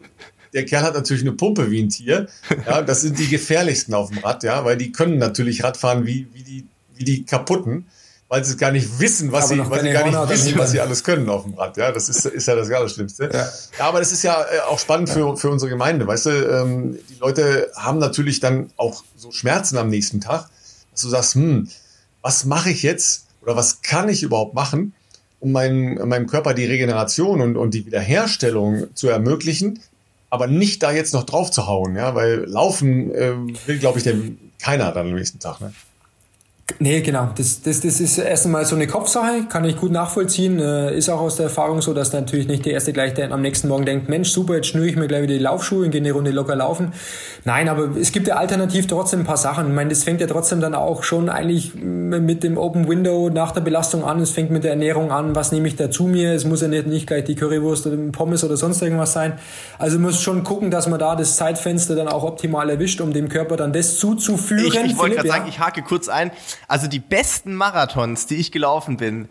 der Kerl hat natürlich eine Pumpe wie ein Tier. Ja, das sind die gefährlichsten auf dem Rad, ja, weil die können natürlich Radfahren wie wie die wie die kaputten weil sie gar nicht wissen, was sie, weil sie gar nicht wissen, was sie alles können auf dem Rad. Ja, das ist, ist ja das Allerschlimmste. Ja. ja, aber das ist ja äh, auch spannend für, für unsere Gemeinde. Weißt du, ähm, die Leute haben natürlich dann auch so Schmerzen am nächsten Tag, dass du sagst, hm, was mache ich jetzt oder was kann ich überhaupt machen, um meinem, meinem Körper die Regeneration und, und die Wiederherstellung zu ermöglichen, aber nicht da jetzt noch drauf zu hauen, ja, weil laufen äh, will, glaube ich, dem keiner dann am nächsten Tag. Ne? Nee, genau. Das, das, das ist erst einmal so eine Kopfsache, kann ich gut nachvollziehen. Äh, ist auch aus der Erfahrung so, dass natürlich nicht der Erste gleich der am nächsten Morgen denkt, Mensch, super, jetzt schnüre ich mir gleich wieder die Laufschuhe und gehe eine Runde locker laufen. Nein, aber es gibt ja alternativ trotzdem ein paar Sachen. Ich meine, das fängt ja trotzdem dann auch schon eigentlich mit dem Open Window nach der Belastung an. Es fängt mit der Ernährung an. Was nehme ich da zu mir? Es muss ja nicht, nicht gleich die Currywurst oder Pommes oder sonst irgendwas sein. Also muss schon gucken, dass man da das Zeitfenster dann auch optimal erwischt, um dem Körper dann das zuzuführen. Ich, ich wollte gerade ja. sagen, ich hake kurz ein. Also die besten Marathons, die ich gelaufen bin,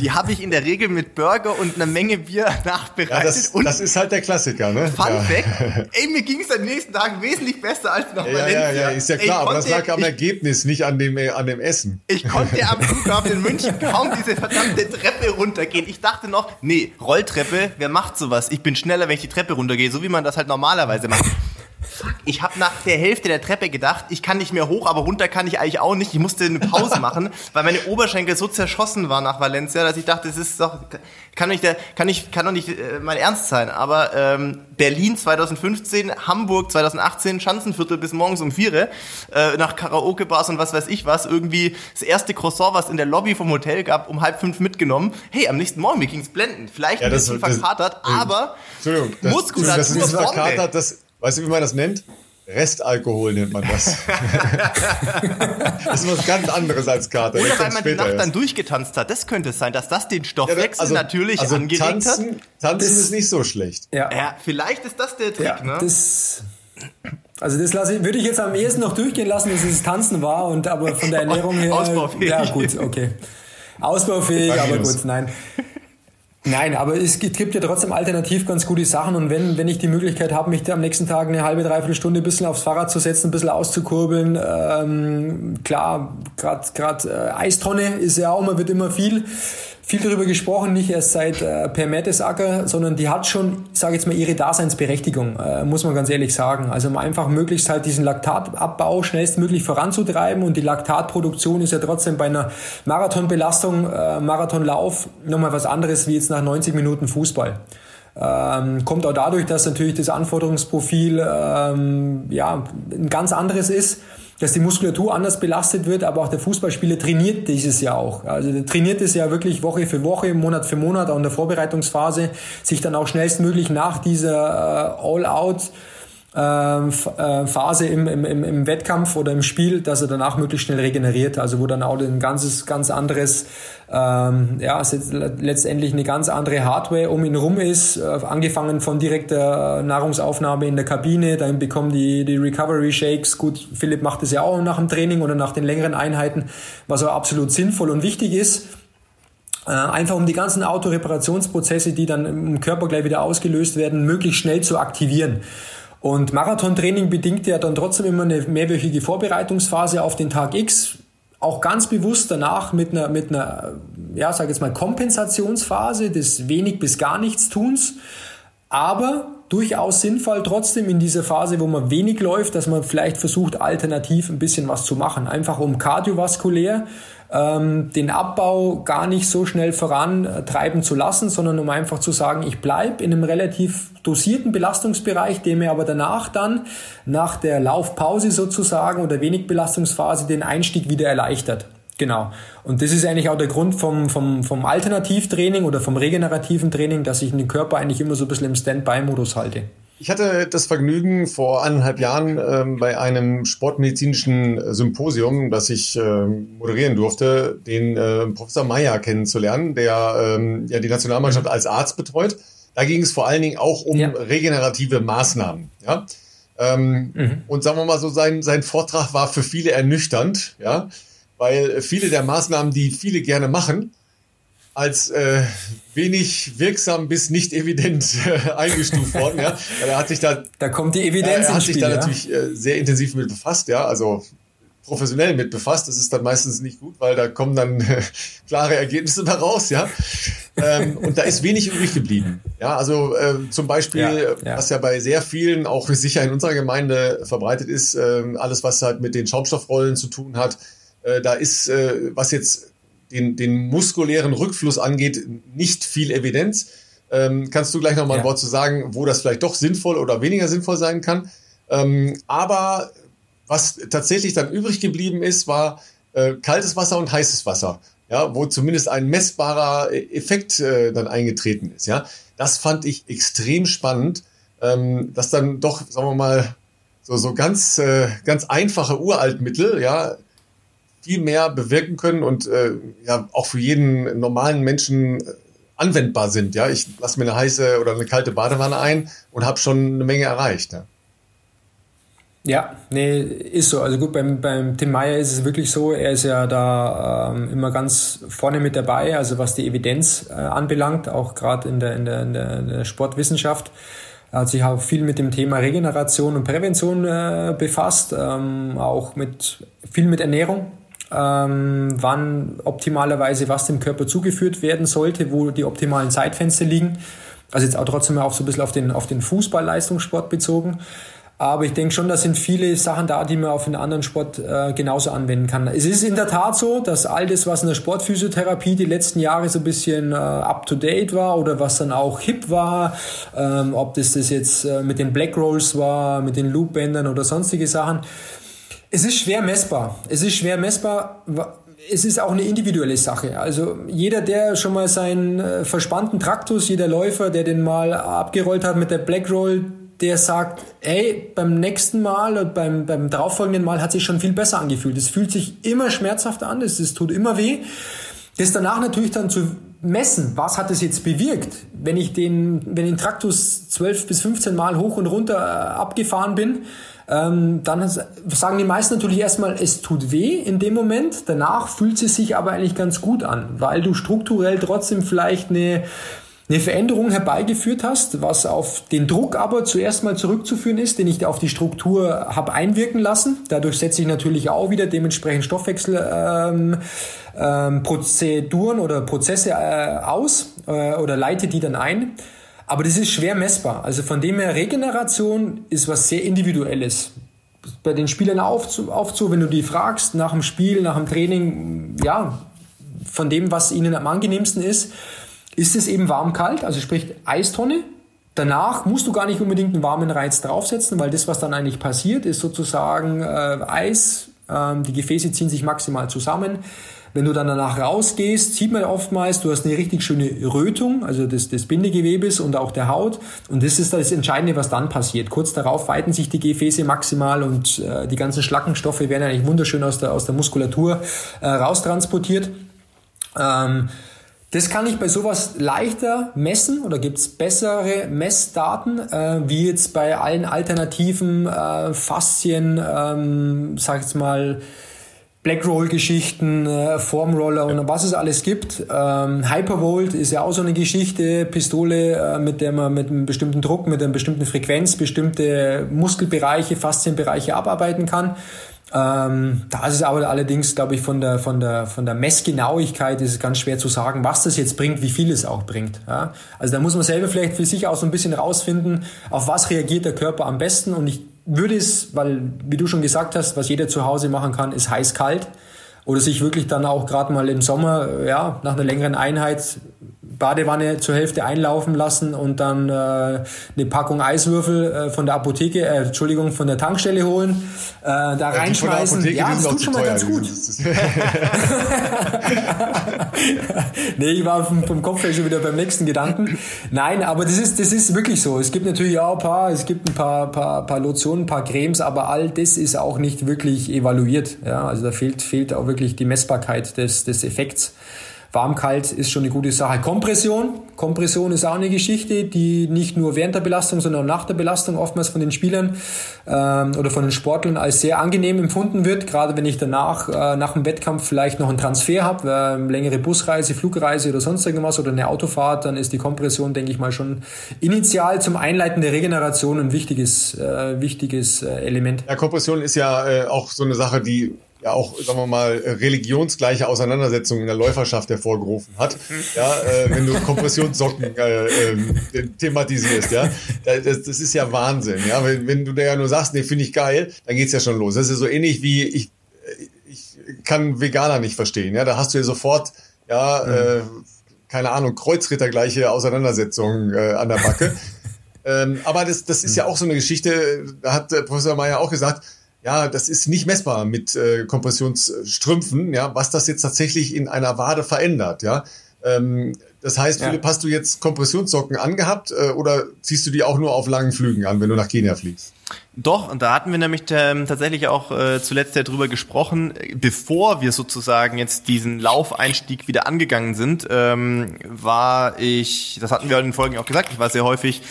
die habe ich in der Regel mit Burger und einer Menge Bier nachbereitet. Ja, das, und das ist halt der Klassiker, ne? Fun ja. Fact, ey, mir ging es den nächsten Tagen wesentlich besser als noch ja, Ja, ja, ist ja klar, ey, aber das lag am ich, Ergebnis, nicht an dem, an dem Essen. Ich konnte am Flughafen in München kaum diese verdammte Treppe runtergehen. Ich dachte noch, nee, Rolltreppe, wer macht sowas? Ich bin schneller, wenn ich die Treppe runtergehe, so wie man das halt normalerweise macht. Fuck, ich habe nach der Hälfte der Treppe gedacht, ich kann nicht mehr hoch, aber runter kann ich eigentlich auch nicht. Ich musste eine Pause machen, weil meine Oberschenkel so zerschossen waren nach Valencia, dass ich dachte, das ist doch, kann nicht, der, kann nicht, kann doch nicht äh, mein Ernst sein. Aber ähm, Berlin 2015, Hamburg 2018, Schanzenviertel bis morgens um vier, äh, nach Karaoke-Bars und was weiß ich was, irgendwie das erste Croissant, was in der Lobby vom Hotel gab, um halb fünf mitgenommen. Hey, am nächsten Morgen, mir ging's blenden. Vielleicht ja, ein bisschen verkatert, aber Muskulatur das, das das, weißt du, wie man das nennt? Restalkohol nennt man das. das ist was ganz anderes als Kater. Oder weil man die Nacht erst. dann durchgetanzt hat. Das könnte es sein, dass das den Stoffwechsel ja, also, natürlich also angeregt tanzen, hat. Tanzen das, ist nicht so schlecht. Ja. ja, vielleicht ist das der Trick, ja, ne? Das, also das lasse, würde ich jetzt am ehesten noch durchgehen lassen, dass es Tanzen war, und aber von der Ernährung her. Ausbaufähig. Ja, gut, okay. Ausbaufähig, aber gut, nein. Nein, aber es gibt ja trotzdem alternativ ganz gute Sachen und wenn, wenn ich die Möglichkeit habe, mich am nächsten Tag eine halbe, dreiviertel Stunde ein bisschen aufs Fahrrad zu setzen, ein bisschen auszukurbeln, ähm, klar, gerade äh, Eistonne ist ja auch, man wird immer viel viel darüber gesprochen, nicht erst seit äh, Per Mertesacker, sondern die hat schon, sage jetzt mal, ihre Daseinsberechtigung, äh, muss man ganz ehrlich sagen. Also um einfach möglichst halt diesen Laktatabbau schnellstmöglich voranzutreiben und die Laktatproduktion ist ja trotzdem bei einer Marathonbelastung, äh, Marathonlauf nochmal was anderes wie jetzt nach 90 Minuten Fußball. Ähm, kommt auch dadurch, dass natürlich das Anforderungsprofil ähm, ja, ein ganz anderes ist dass die Muskulatur anders belastet wird, aber auch der Fußballspieler trainiert dieses ja auch. Also der trainiert es ja wirklich Woche für Woche, Monat für Monat, auch in der Vorbereitungsphase, sich dann auch schnellstmöglich nach dieser äh, All-Out Phase im, im, im Wettkampf oder im Spiel, dass er danach möglichst schnell regeneriert. Also wo dann auch ein ganzes, ganz anderes, ähm, ja, letztendlich eine ganz andere Hardware um ihn rum ist, äh, angefangen von direkter Nahrungsaufnahme in der Kabine, dann bekommen die, die Recovery Shakes. Gut, Philipp macht es ja auch nach dem Training oder nach den längeren Einheiten, was auch absolut sinnvoll und wichtig ist. Äh, einfach um die ganzen Autoreparationsprozesse, die dann im Körper gleich wieder ausgelöst werden, möglichst schnell zu aktivieren. Und Marathontraining bedingt ja dann trotzdem immer eine mehrwöchige Vorbereitungsphase auf den Tag X. Auch ganz bewusst danach mit einer, mit einer, ja, sag jetzt mal Kompensationsphase des wenig bis gar nichts Tuns. Aber durchaus sinnvoll trotzdem in dieser Phase, wo man wenig läuft, dass man vielleicht versucht, alternativ ein bisschen was zu machen. Einfach um kardiovaskulär ähm, den Abbau gar nicht so schnell vorantreiben zu lassen, sondern um einfach zu sagen, ich bleibe in einem relativ dosierten Belastungsbereich, der mir aber danach dann, nach der Laufpause sozusagen oder wenig Belastungsphase, den Einstieg wieder erleichtert. Genau. Und das ist eigentlich auch der Grund vom, vom, vom Alternativtraining oder vom regenerativen Training, dass ich den Körper eigentlich immer so ein bisschen im Standby-Modus halte. Ich hatte das Vergnügen vor anderthalb Jahren ähm, bei einem sportmedizinischen Symposium, das ich äh, moderieren durfte, den äh, Professor Meyer kennenzulernen, der ähm, ja die Nationalmannschaft als Arzt betreut. Da ging es vor allen Dingen auch um ja. regenerative Maßnahmen. Ja? Ähm, mhm. Und sagen wir mal so, sein, sein Vortrag war für viele ernüchternd, ja, weil viele der Maßnahmen, die viele gerne machen, als äh, wenig wirksam bis nicht evident äh, eingestuft worden. Ja. Er hat sich da, da kommt die Evidenz. Er hat sich Spiel, da ja? natürlich äh, sehr intensiv mit befasst, ja, also professionell mit befasst. Das ist dann meistens nicht gut, weil da kommen dann äh, klare Ergebnisse daraus, ja. ähm, und da ist wenig übrig geblieben. Ja, also äh, zum Beispiel, ja, ja. was ja bei sehr vielen, auch sicher in unserer Gemeinde verbreitet ist, äh, alles, was halt mit den Schaumstoffrollen zu tun hat, äh, da ist, äh, was jetzt den, den muskulären Rückfluss angeht, nicht viel Evidenz. Ähm, kannst du gleich noch mal ein Wort zu sagen, wo das vielleicht doch sinnvoll oder weniger sinnvoll sein kann? Ähm, aber was tatsächlich dann übrig geblieben ist, war äh, kaltes Wasser und heißes Wasser, ja, wo zumindest ein messbarer Effekt äh, dann eingetreten ist. Ja, das fand ich extrem spannend, ähm, dass dann doch, sagen wir mal, so so ganz äh, ganz einfache Uraltmittel, ja, viel mehr bewirken können und äh, ja auch für jeden normalen Menschen äh, anwendbar sind. Ja, ich lasse mir eine heiße oder eine kalte Badewanne ein und habe schon eine Menge erreicht. Ja. Ja, nee, ist so. Also gut, beim, beim Tim Meyer ist es wirklich so, er ist ja da ähm, immer ganz vorne mit dabei, also was die Evidenz äh, anbelangt, auch gerade in der, in, der, in der Sportwissenschaft. Er hat sich auch viel mit dem Thema Regeneration und Prävention äh, befasst, ähm, auch mit viel mit Ernährung ähm, wann optimalerweise was dem Körper zugeführt werden sollte, wo die optimalen Zeitfenster liegen. Also jetzt auch trotzdem auch so ein bisschen auf den, auf den Fußball-Leistungssport bezogen. Aber ich denke schon, da sind viele Sachen da, die man auf einen anderen Sport äh, genauso anwenden kann. Es ist in der Tat so, dass all das, was in der Sportphysiotherapie die letzten Jahre so ein bisschen äh, up-to-date war oder was dann auch hip war, ähm, ob das das jetzt äh, mit den Black Rolls war, mit den Loopbändern oder sonstige Sachen, es ist schwer messbar. Es ist schwer messbar. Es ist auch eine individuelle Sache. Also jeder, der schon mal seinen äh, verspannten Traktus, jeder Läufer, der den mal abgerollt hat mit der Black Roll, der sagt, hey, beim nächsten Mal und beim, beim darauffolgenden Mal hat sich schon viel besser angefühlt. Es fühlt sich immer schmerzhaft an, es, es tut immer weh. Das danach natürlich dann zu messen, was hat es jetzt bewirkt, wenn ich den, wenn den Traktus 12 bis 15 Mal hoch und runter äh, abgefahren bin, ähm, dann sagen die meisten natürlich erstmal, es tut weh in dem Moment. Danach fühlt es sich aber eigentlich ganz gut an, weil du strukturell trotzdem vielleicht eine eine Veränderung herbeigeführt hast, was auf den Druck aber zuerst mal zurückzuführen ist, den ich auf die Struktur habe einwirken lassen. Dadurch setze ich natürlich auch wieder dementsprechend Stoffwechselprozeduren ähm, ähm, oder Prozesse äh, aus äh, oder leite die dann ein. Aber das ist schwer messbar. Also von dem her, Regeneration ist was sehr Individuelles. Bei den Spielern oft so, wenn du die fragst nach dem Spiel, nach dem Training, ja, von dem, was ihnen am angenehmeisten ist, ist es eben warm-kalt, also sprich Eistonne. Danach musst du gar nicht unbedingt einen warmen Reiz draufsetzen, weil das, was dann eigentlich passiert, ist sozusagen äh, Eis. Ähm, die Gefäße ziehen sich maximal zusammen. Wenn du dann danach rausgehst, sieht man oftmals, du hast eine richtig schöne Rötung, also des, des Bindegewebes und auch der Haut. Und das ist das Entscheidende, was dann passiert. Kurz darauf weiten sich die Gefäße maximal und äh, die ganzen Schlackenstoffe werden eigentlich wunderschön aus der, aus der Muskulatur äh, raustransportiert. Ähm, das kann ich bei sowas leichter messen oder gibt es bessere Messdaten, äh, wie jetzt bei allen alternativen äh, Faszien, ähm, sag ich jetzt mal, Blackroll-Geschichten, äh, Formroller und was es alles gibt. Ähm, Hypervolt ist ja auch so eine Geschichte, Pistole, äh, mit der man mit einem bestimmten Druck, mit einer bestimmten Frequenz bestimmte Muskelbereiche, Faszienbereiche abarbeiten kann. Ähm, da ist es aber allerdings, glaube ich, von der, von der, von der Messgenauigkeit ist es ganz schwer zu sagen, was das jetzt bringt, wie viel es auch bringt. Ja? Also da muss man selber vielleicht für sich auch so ein bisschen rausfinden, auf was reagiert der Körper am besten. Und ich würde es, weil, wie du schon gesagt hast, was jeder zu Hause machen kann, ist heiß-kalt. Oder sich wirklich dann auch gerade mal im Sommer, ja, nach einer längeren Einheit Badewanne zur Hälfte einlaufen lassen und dann äh, eine Packung Eiswürfel äh, von der Apotheke, äh, Entschuldigung, von der Tankstelle holen, äh, da ja, reinschmeißen. Ja, das tut schon mal ganz gut. nee, ich war vom, vom Kopf her schon wieder beim nächsten Gedanken. Nein, aber das ist, das ist wirklich so. Es gibt natürlich auch ein paar, es gibt ein paar, paar, paar Lotionen, ein paar Cremes, aber all das ist auch nicht wirklich evaluiert. Ja, also da fehlt, fehlt auch wirklich die Messbarkeit des, des Effekts. Warm-kalt ist schon eine gute Sache. Kompression. Kompression ist auch eine Geschichte, die nicht nur während der Belastung, sondern auch nach der Belastung oftmals von den Spielern ähm, oder von den Sportlern als sehr angenehm empfunden wird. Gerade wenn ich danach, äh, nach dem Wettkampf vielleicht noch einen Transfer habe, äh, längere Busreise, Flugreise oder sonst irgendwas oder eine Autofahrt, dann ist die Kompression, denke ich mal, schon initial zum Einleiten der Regeneration ein wichtiges, äh, wichtiges äh, Element. Ja, Kompression ist ja äh, auch so eine Sache, die ja auch, sagen wir mal, religionsgleiche Auseinandersetzungen in der Läuferschaft hervorgerufen hat. Ja, äh, wenn du Kompressionssocken äh, äh, thematisierst, ja, das, das ist ja Wahnsinn. Ja, wenn, wenn du da ja nur sagst, nee, finde ich geil, dann geht's ja schon los. Das ist so ähnlich wie ich, ich kann Veganer nicht verstehen. Ja, da hast du ja sofort, ja, mhm. äh, keine Ahnung, Kreuzrittergleiche Auseinandersetzungen äh, an der Backe. ähm, aber das, das ist ja auch so eine Geschichte, da hat äh, Professor Meyer auch gesagt, ja, das ist nicht messbar mit äh, Kompressionsstrümpfen, ja, was das jetzt tatsächlich in einer Wade verändert, ja. Ähm, das heißt, ja. Philipp, hast du jetzt Kompressionssocken angehabt äh, oder ziehst du die auch nur auf langen Flügen an, wenn du nach Kenia fliegst? Doch, und da hatten wir nämlich ähm, tatsächlich auch äh, zuletzt ja drüber gesprochen, bevor wir sozusagen jetzt diesen Laufeinstieg wieder angegangen sind, ähm, war ich, das hatten wir in den Folgen auch gesagt, ich war sehr häufig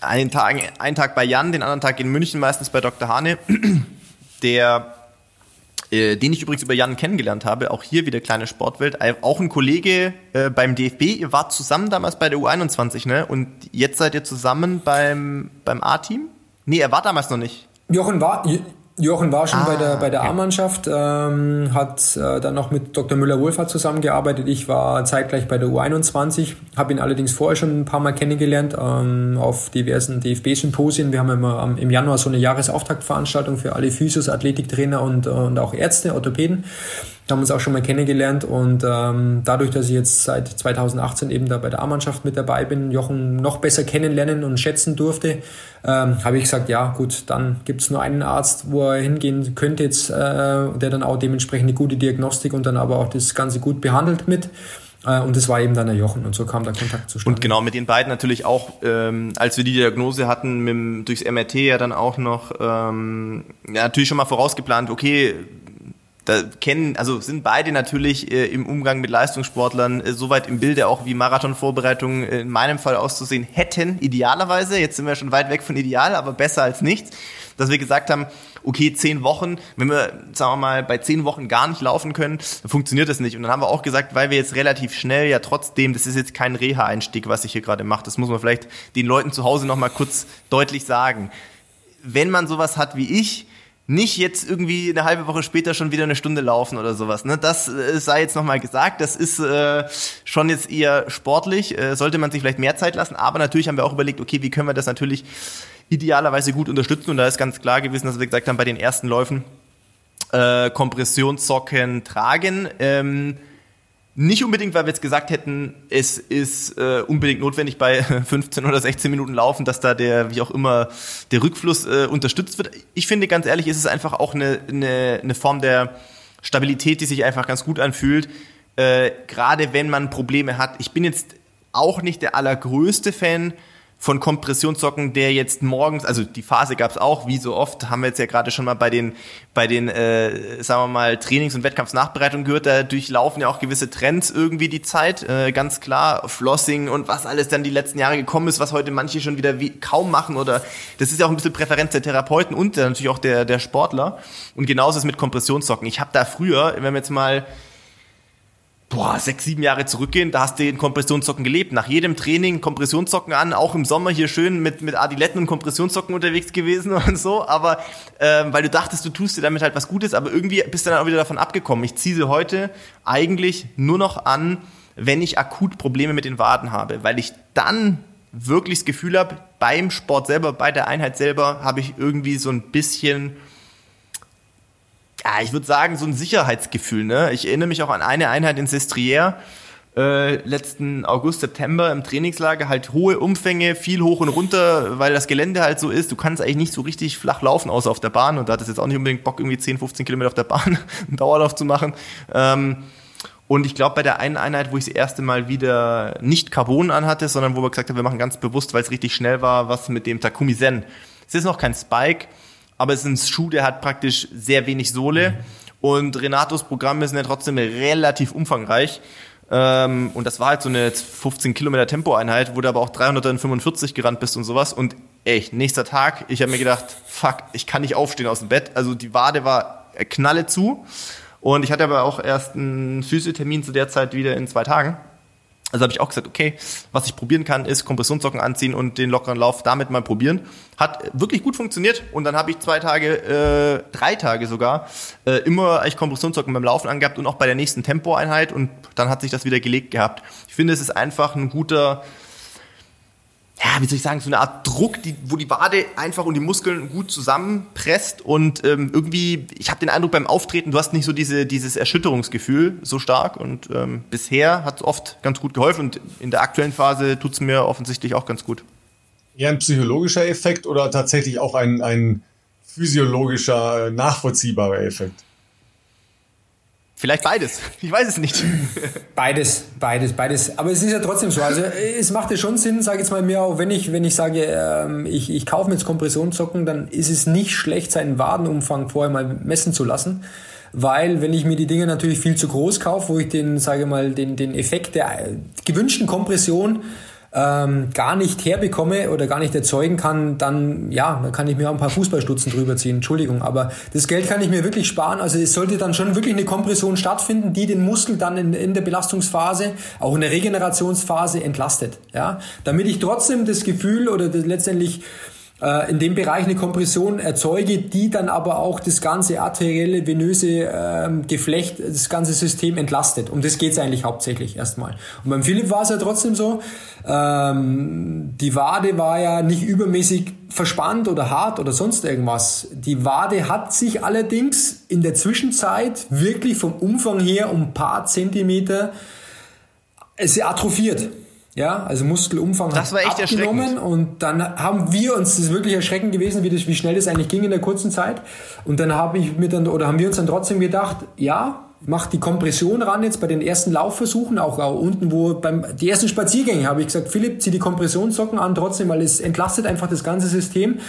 einen Tag, einen Tag bei Jan, den anderen Tag in München, meistens bei Dr. Hane der äh, den ich übrigens über Jan kennengelernt habe, auch hier wieder kleine Sportwelt, auch ein Kollege äh, beim DFB, ihr wart zusammen damals bei der U21, ne? Und jetzt seid ihr zusammen beim, beim A-Team? Nee, er war damals noch nicht. Jochen war, Jochen war schon ah, bei der, bei der A-Mannschaft, ähm, hat äh, dann noch mit Dr. Müller-Wohlfahrt zusammengearbeitet. Ich war zeitgleich bei der U21, habe ihn allerdings vorher schon ein paar Mal kennengelernt ähm, auf diversen DFB-Symposien. Wir haben immer im Januar so eine Jahresauftaktveranstaltung für alle Physios, Athletiktrainer und, äh, und auch Ärzte, Orthopäden haben uns auch schon mal kennengelernt und ähm, dadurch, dass ich jetzt seit 2018 eben da bei der A-Mannschaft mit dabei bin, Jochen noch besser kennenlernen und schätzen durfte, ähm, habe ich gesagt, ja gut, dann gibt es nur einen Arzt, wo er hingehen könnte jetzt, äh, der dann auch dementsprechend eine gute Diagnostik und dann aber auch das Ganze gut behandelt mit. Äh, und das war eben dann der Jochen und so kam der Kontakt zustande. Und genau, mit den beiden natürlich auch, ähm, als wir die Diagnose hatten, mit, durchs MRT ja dann auch noch, ähm, ja, natürlich schon mal vorausgeplant, okay, da kennen, also sind beide natürlich äh, im Umgang mit Leistungssportlern äh, soweit im Bilde, auch wie Marathonvorbereitungen äh, in meinem Fall auszusehen hätten, idealerweise. Jetzt sind wir schon weit weg von ideal, aber besser als nichts. Dass wir gesagt haben, okay, zehn Wochen, wenn wir, sagen wir mal, bei zehn Wochen gar nicht laufen können, dann funktioniert das nicht. Und dann haben wir auch gesagt, weil wir jetzt relativ schnell ja trotzdem, das ist jetzt kein Reha-Einstieg, was ich hier gerade mache, das muss man vielleicht den Leuten zu Hause nochmal kurz deutlich sagen. Wenn man sowas hat wie ich, nicht jetzt irgendwie eine halbe Woche später schon wieder eine Stunde laufen oder sowas. Ne? Das äh, sei jetzt nochmal gesagt. Das ist äh, schon jetzt eher sportlich. Äh, sollte man sich vielleicht mehr Zeit lassen. Aber natürlich haben wir auch überlegt, okay, wie können wir das natürlich idealerweise gut unterstützen. Und da ist ganz klar gewesen, dass wir gesagt haben, bei den ersten Läufen äh, Kompressionssocken tragen. Ähm, nicht unbedingt, weil wir jetzt gesagt hätten, es ist äh, unbedingt notwendig bei 15 oder 16 Minuten Laufen, dass da der, wie auch immer, der Rückfluss äh, unterstützt wird. Ich finde ganz ehrlich, ist es einfach auch eine, eine, eine Form der Stabilität, die sich einfach ganz gut anfühlt. Äh, Gerade wenn man Probleme hat. Ich bin jetzt auch nicht der allergrößte Fan von Kompressionssocken, der jetzt morgens, also die Phase gab es auch, wie so oft, haben wir jetzt ja gerade schon mal bei den, bei den, äh, sagen wir mal, Trainings- und Wettkampfsnachbereitungen gehört, da durchlaufen ja auch gewisse Trends irgendwie die Zeit, äh, ganz klar, Flossing und was alles dann die letzten Jahre gekommen ist, was heute manche schon wieder wie, kaum machen oder das ist ja auch ein bisschen Präferenz der Therapeuten und natürlich auch der, der Sportler. Und genauso ist mit Kompressionssocken. Ich habe da früher, wenn wir jetzt mal boah, sechs, sieben Jahre zurückgehen, da hast du in Kompressionssocken gelebt. Nach jedem Training Kompressionssocken an, auch im Sommer hier schön mit, mit Adiletten und Kompressionssocken unterwegs gewesen und so, aber ähm, weil du dachtest, du tust dir damit halt was Gutes, aber irgendwie bist du dann auch wieder davon abgekommen. Ich ziehe sie heute eigentlich nur noch an, wenn ich akut Probleme mit den Waden habe, weil ich dann wirklich das Gefühl habe, beim Sport selber, bei der Einheit selber, habe ich irgendwie so ein bisschen ja, ich würde sagen, so ein Sicherheitsgefühl. Ne? Ich erinnere mich auch an eine Einheit in Sestriere, äh, letzten August, September im Trainingslager, halt hohe Umfänge, viel hoch und runter, weil das Gelände halt so ist. Du kannst eigentlich nicht so richtig flach laufen, außer auf der Bahn. Und da hat es jetzt auch nicht unbedingt Bock, irgendwie 10, 15 Kilometer auf der Bahn einen Dauerlauf zu machen. Ähm, und ich glaube, bei der einen Einheit, wo ich das erste Mal wieder nicht Carbon anhatte, sondern wo wir gesagt haben, wir machen ganz bewusst, weil es richtig schnell war, was mit dem Takumi Zen. Es ist noch kein Spike, aber es ist ein Schuh, der hat praktisch sehr wenig Sohle. Mhm. Und Renatos Programme sind ja trotzdem relativ umfangreich. Ähm, und das war halt so eine 15 Kilometer Tempoeinheit, wo du aber auch 345 gerannt bist und sowas. Und echt, nächster Tag, ich habe mir gedacht, fuck, ich kann nicht aufstehen aus dem Bett. Also die Wade war knalle zu. Und ich hatte aber auch erst einen Physiothermin zu der Zeit wieder in zwei Tagen. Also habe ich auch gesagt, okay, was ich probieren kann, ist Kompressionssocken anziehen und den lockeren Lauf damit mal probieren. Hat wirklich gut funktioniert und dann habe ich zwei Tage, äh, drei Tage sogar, äh, immer eigentlich Kompressionssocken beim Laufen angehabt und auch bei der nächsten Tempoeinheit und dann hat sich das wieder gelegt gehabt. Ich finde, es ist einfach ein guter ja, wie soll ich sagen, so eine Art Druck, die, wo die Wade einfach und die Muskeln gut zusammenpresst und ähm, irgendwie, ich habe den Eindruck beim Auftreten, du hast nicht so diese, dieses Erschütterungsgefühl so stark und ähm, bisher hat es oft ganz gut geholfen und in der aktuellen Phase tut es mir offensichtlich auch ganz gut. Eher ein psychologischer Effekt oder tatsächlich auch ein, ein physiologischer, nachvollziehbarer Effekt? Vielleicht beides. Ich weiß es nicht. Beides, beides, beides. Aber es ist ja trotzdem so. Also es macht ja schon Sinn, sage ich jetzt mal mir auch, wenn ich, wenn ich sage, ähm, ich, ich kaufe mir jetzt Kompressionssocken, dann ist es nicht schlecht, seinen Wadenumfang vorher mal messen zu lassen. Weil wenn ich mir die Dinge natürlich viel zu groß kaufe, wo ich den, sage mal, den, den Effekt der gewünschten Kompression ähm, gar nicht herbekomme oder gar nicht erzeugen kann, dann ja, dann kann ich mir auch ein paar Fußballstutzen drüber ziehen. Entschuldigung, aber das Geld kann ich mir wirklich sparen. Also es sollte dann schon wirklich eine Kompression stattfinden, die den Muskel dann in, in der Belastungsphase, auch in der Regenerationsphase entlastet. Ja, damit ich trotzdem das Gefühl oder das letztendlich in dem Bereich eine Kompression erzeuge, die dann aber auch das ganze arterielle, venöse ähm, Geflecht, das ganze System entlastet. Um das geht's eigentlich hauptsächlich erstmal. Und beim Philipp war es ja trotzdem so, ähm, die Wade war ja nicht übermäßig verspannt oder hart oder sonst irgendwas. Die Wade hat sich allerdings in der Zwischenzeit wirklich vom Umfang her um ein paar Zentimeter es atrophiert. Ja, also Muskelumfang das war echt abgenommen und dann haben wir uns, das ist wirklich erschreckend gewesen, wie, das, wie schnell das eigentlich ging in der kurzen Zeit. Und dann habe ich mir dann, oder haben wir uns dann trotzdem gedacht, ja, macht die Kompression ran jetzt bei den ersten Laufversuchen, auch, auch unten, wo beim die ersten Spaziergänge habe ich gesagt, Philipp, zieh die Kompressionssocken an trotzdem, weil es entlastet einfach das ganze System.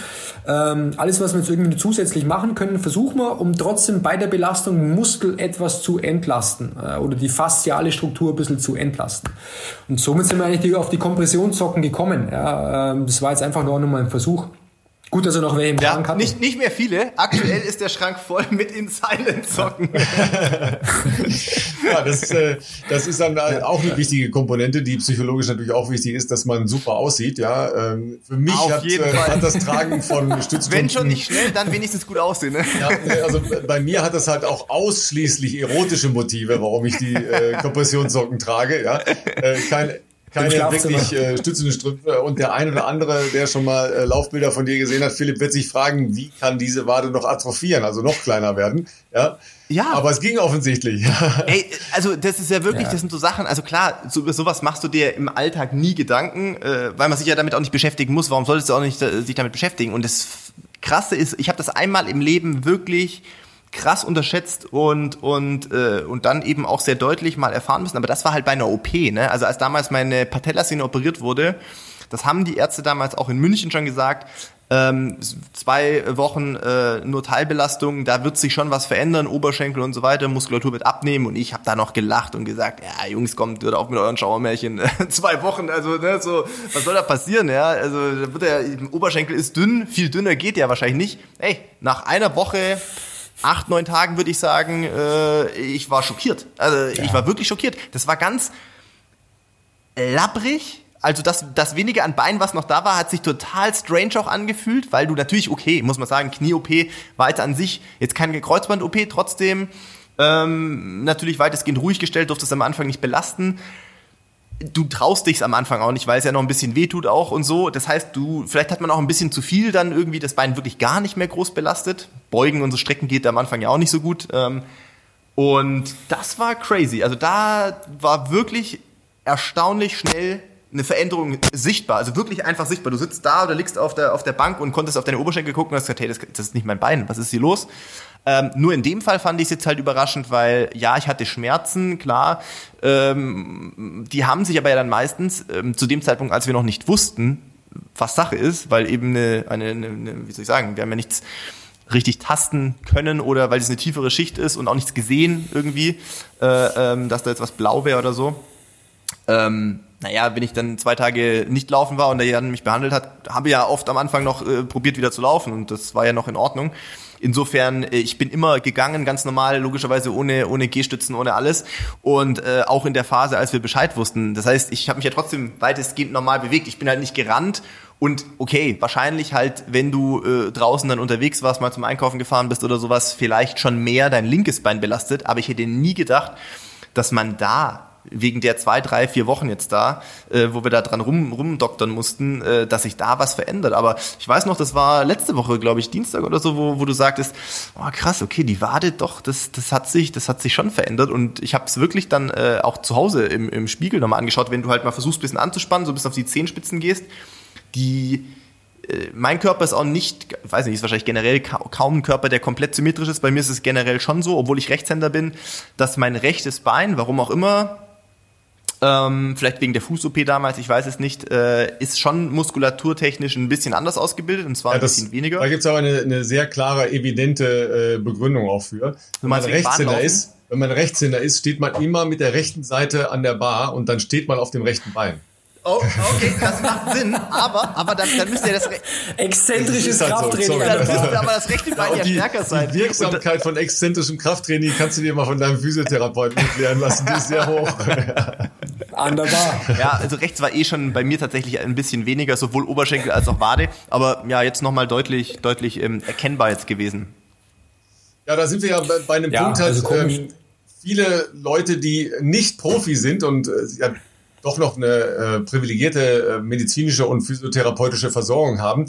Ähm, alles, was wir jetzt irgendwie zusätzlich machen können, versuchen wir, um trotzdem bei der Belastung Muskel etwas zu entlasten äh, oder die fasziale Struktur ein bisschen zu entlasten. Und somit sind wir eigentlich auf die Kompressionssocken gekommen. Ja, ähm, das war jetzt einfach nur noch mal ein Versuch. Gut, dass er noch welche im ja, Schrank hat. Nicht, nicht mehr viele. Aktuell ist der Schrank voll mit in Silent Socken. ja, das, äh, das ist dann auch eine wichtige Komponente, die psychologisch natürlich auch wichtig ist, dass man super aussieht. Ja, ähm, für mich hat, äh, hat, das Tragen von Stützpunkten. Wenn schon nicht schnell, dann wenigstens gut aussehen. Ne? Ja, also bei mir hat das halt auch ausschließlich erotische Motive, warum ich die äh, Kompressionssocken trage. Ja, äh, kein keine wirklich äh, stützende Strümpfe. Und der ein oder andere, der schon mal äh, Laufbilder von dir gesehen hat, Philipp, wird sich fragen, wie kann diese Wade noch atrophieren, also noch kleiner werden. Ja. Ja. Aber es ging offensichtlich. Ey, also das ist ja wirklich, ja. das sind so Sachen, also klar, so, sowas machst du dir im Alltag nie Gedanken, äh, weil man sich ja damit auch nicht beschäftigen muss. Warum solltest du auch nicht äh, sich damit beschäftigen? Und das Krasse ist, ich habe das einmal im Leben wirklich krass unterschätzt und und äh, und dann eben auch sehr deutlich mal erfahren müssen. Aber das war halt bei einer OP. Ne? Also als damals meine Patellasehne operiert wurde, das haben die Ärzte damals auch in München schon gesagt. Ähm, zwei Wochen äh, nur Teilbelastung, da wird sich schon was verändern, Oberschenkel und so weiter, Muskulatur wird abnehmen und ich habe da noch gelacht und gesagt, ja Jungs, kommt wird auch mit euren Schauermärchen, zwei Wochen, also ne, so, was soll da passieren, ja, also wird der Oberschenkel ist dünn, viel dünner geht ja wahrscheinlich nicht. Ey, nach einer Woche acht, neun Tagen würde ich sagen, äh, ich war schockiert. Also ja. ich war wirklich schockiert. Das war ganz labbrig. Also das, das wenige an Bein, was noch da war, hat sich total strange auch angefühlt, weil du natürlich, okay, muss man sagen, Knie-OP war jetzt an sich jetzt keine Kreuzband-OP, trotzdem ähm, natürlich weitestgehend ruhig gestellt, durfte es am Anfang nicht belasten du traust dich am Anfang auch nicht, weil es ja noch ein bisschen wehtut auch und so. Das heißt, du, vielleicht hat man auch ein bisschen zu viel dann irgendwie das Bein wirklich gar nicht mehr groß belastet. Beugen und so Strecken geht am Anfang ja auch nicht so gut. Ähm, und das war crazy. Also da war wirklich erstaunlich schnell eine Veränderung sichtbar, also wirklich einfach sichtbar. Du sitzt da oder liegst auf der, auf der Bank und konntest auf deine Oberschenkel gucken und hast gesagt, hey, das, das ist nicht mein Bein, was ist hier los? Ähm, nur in dem Fall fand ich es jetzt halt überraschend, weil ja, ich hatte Schmerzen, klar. Ähm, die haben sich aber ja dann meistens ähm, zu dem Zeitpunkt, als wir noch nicht wussten, was Sache ist, weil eben eine, eine, eine, wie soll ich sagen, wir haben ja nichts richtig tasten können oder weil es eine tiefere Schicht ist und auch nichts gesehen irgendwie, äh, ähm, dass da jetzt was blau wäre oder so. Ähm, naja, wenn ich dann zwei Tage nicht laufen war und der Jan mich behandelt hat, habe ich ja oft am Anfang noch äh, probiert wieder zu laufen und das war ja noch in Ordnung. Insofern, äh, ich bin immer gegangen, ganz normal, logischerweise ohne, ohne Gehstützen, ohne alles. Und äh, auch in der Phase, als wir Bescheid wussten. Das heißt, ich habe mich ja trotzdem weitestgehend normal bewegt. Ich bin halt nicht gerannt. Und okay, wahrscheinlich halt, wenn du äh, draußen dann unterwegs warst, mal zum Einkaufen gefahren bist oder sowas, vielleicht schon mehr dein linkes Bein belastet. Aber ich hätte nie gedacht, dass man da wegen der zwei, drei, vier Wochen jetzt da, äh, wo wir da dran rum, rumdoktern mussten, äh, dass sich da was verändert. Aber ich weiß noch, das war letzte Woche, glaube ich, Dienstag oder so, wo, wo du sagtest, oh krass, okay, die Wade doch, das, das hat sich, das hat sich schon verändert. Und ich habe es wirklich dann äh, auch zu Hause im, im Spiegel nochmal angeschaut, wenn du halt mal versuchst, ein bisschen anzuspannen, so bis auf die Zehenspitzen gehst, die äh, mein Körper ist auch nicht, weiß nicht, ist wahrscheinlich generell kaum ein Körper, der komplett symmetrisch ist. Bei mir ist es generell schon so, obwohl ich Rechtshänder bin, dass mein rechtes Bein, warum auch immer, ähm, vielleicht wegen der Fuß-OP damals, ich weiß es nicht, äh, ist schon muskulaturtechnisch ein bisschen anders ausgebildet und zwar ja, das, ein bisschen weniger. Da gibt es aber eine, eine sehr klare, evidente äh, Begründung auch für. Wenn man Rechtshänder ist, wenn man Rechtshänder ist, steht man immer mit der rechten Seite an der Bar und dann steht man auf dem rechten Bein. Oh, okay, das macht Sinn, aber, aber dann, dann müsst ihr das exzentrisches halt Krafttraining. So, dann müsste aber das rechte Bein ja, die, stärker sein. Die Wirksamkeit von exzentrischem Krafttraining kannst du dir mal von deinem Physiotherapeuten erklären lassen. Die ist sehr hoch. Wunderbar. Ja, also rechts war eh schon bei mir tatsächlich ein bisschen weniger, sowohl Oberschenkel als auch Wade, aber ja, jetzt nochmal deutlich, deutlich ähm, erkennbar jetzt gewesen. Ja, da sind wir ja bei, bei einem ja, Punkt, halt, also ähm, viele Leute, die nicht Profi sind und äh, doch noch eine äh, privilegierte äh, medizinische und physiotherapeutische Versorgung haben,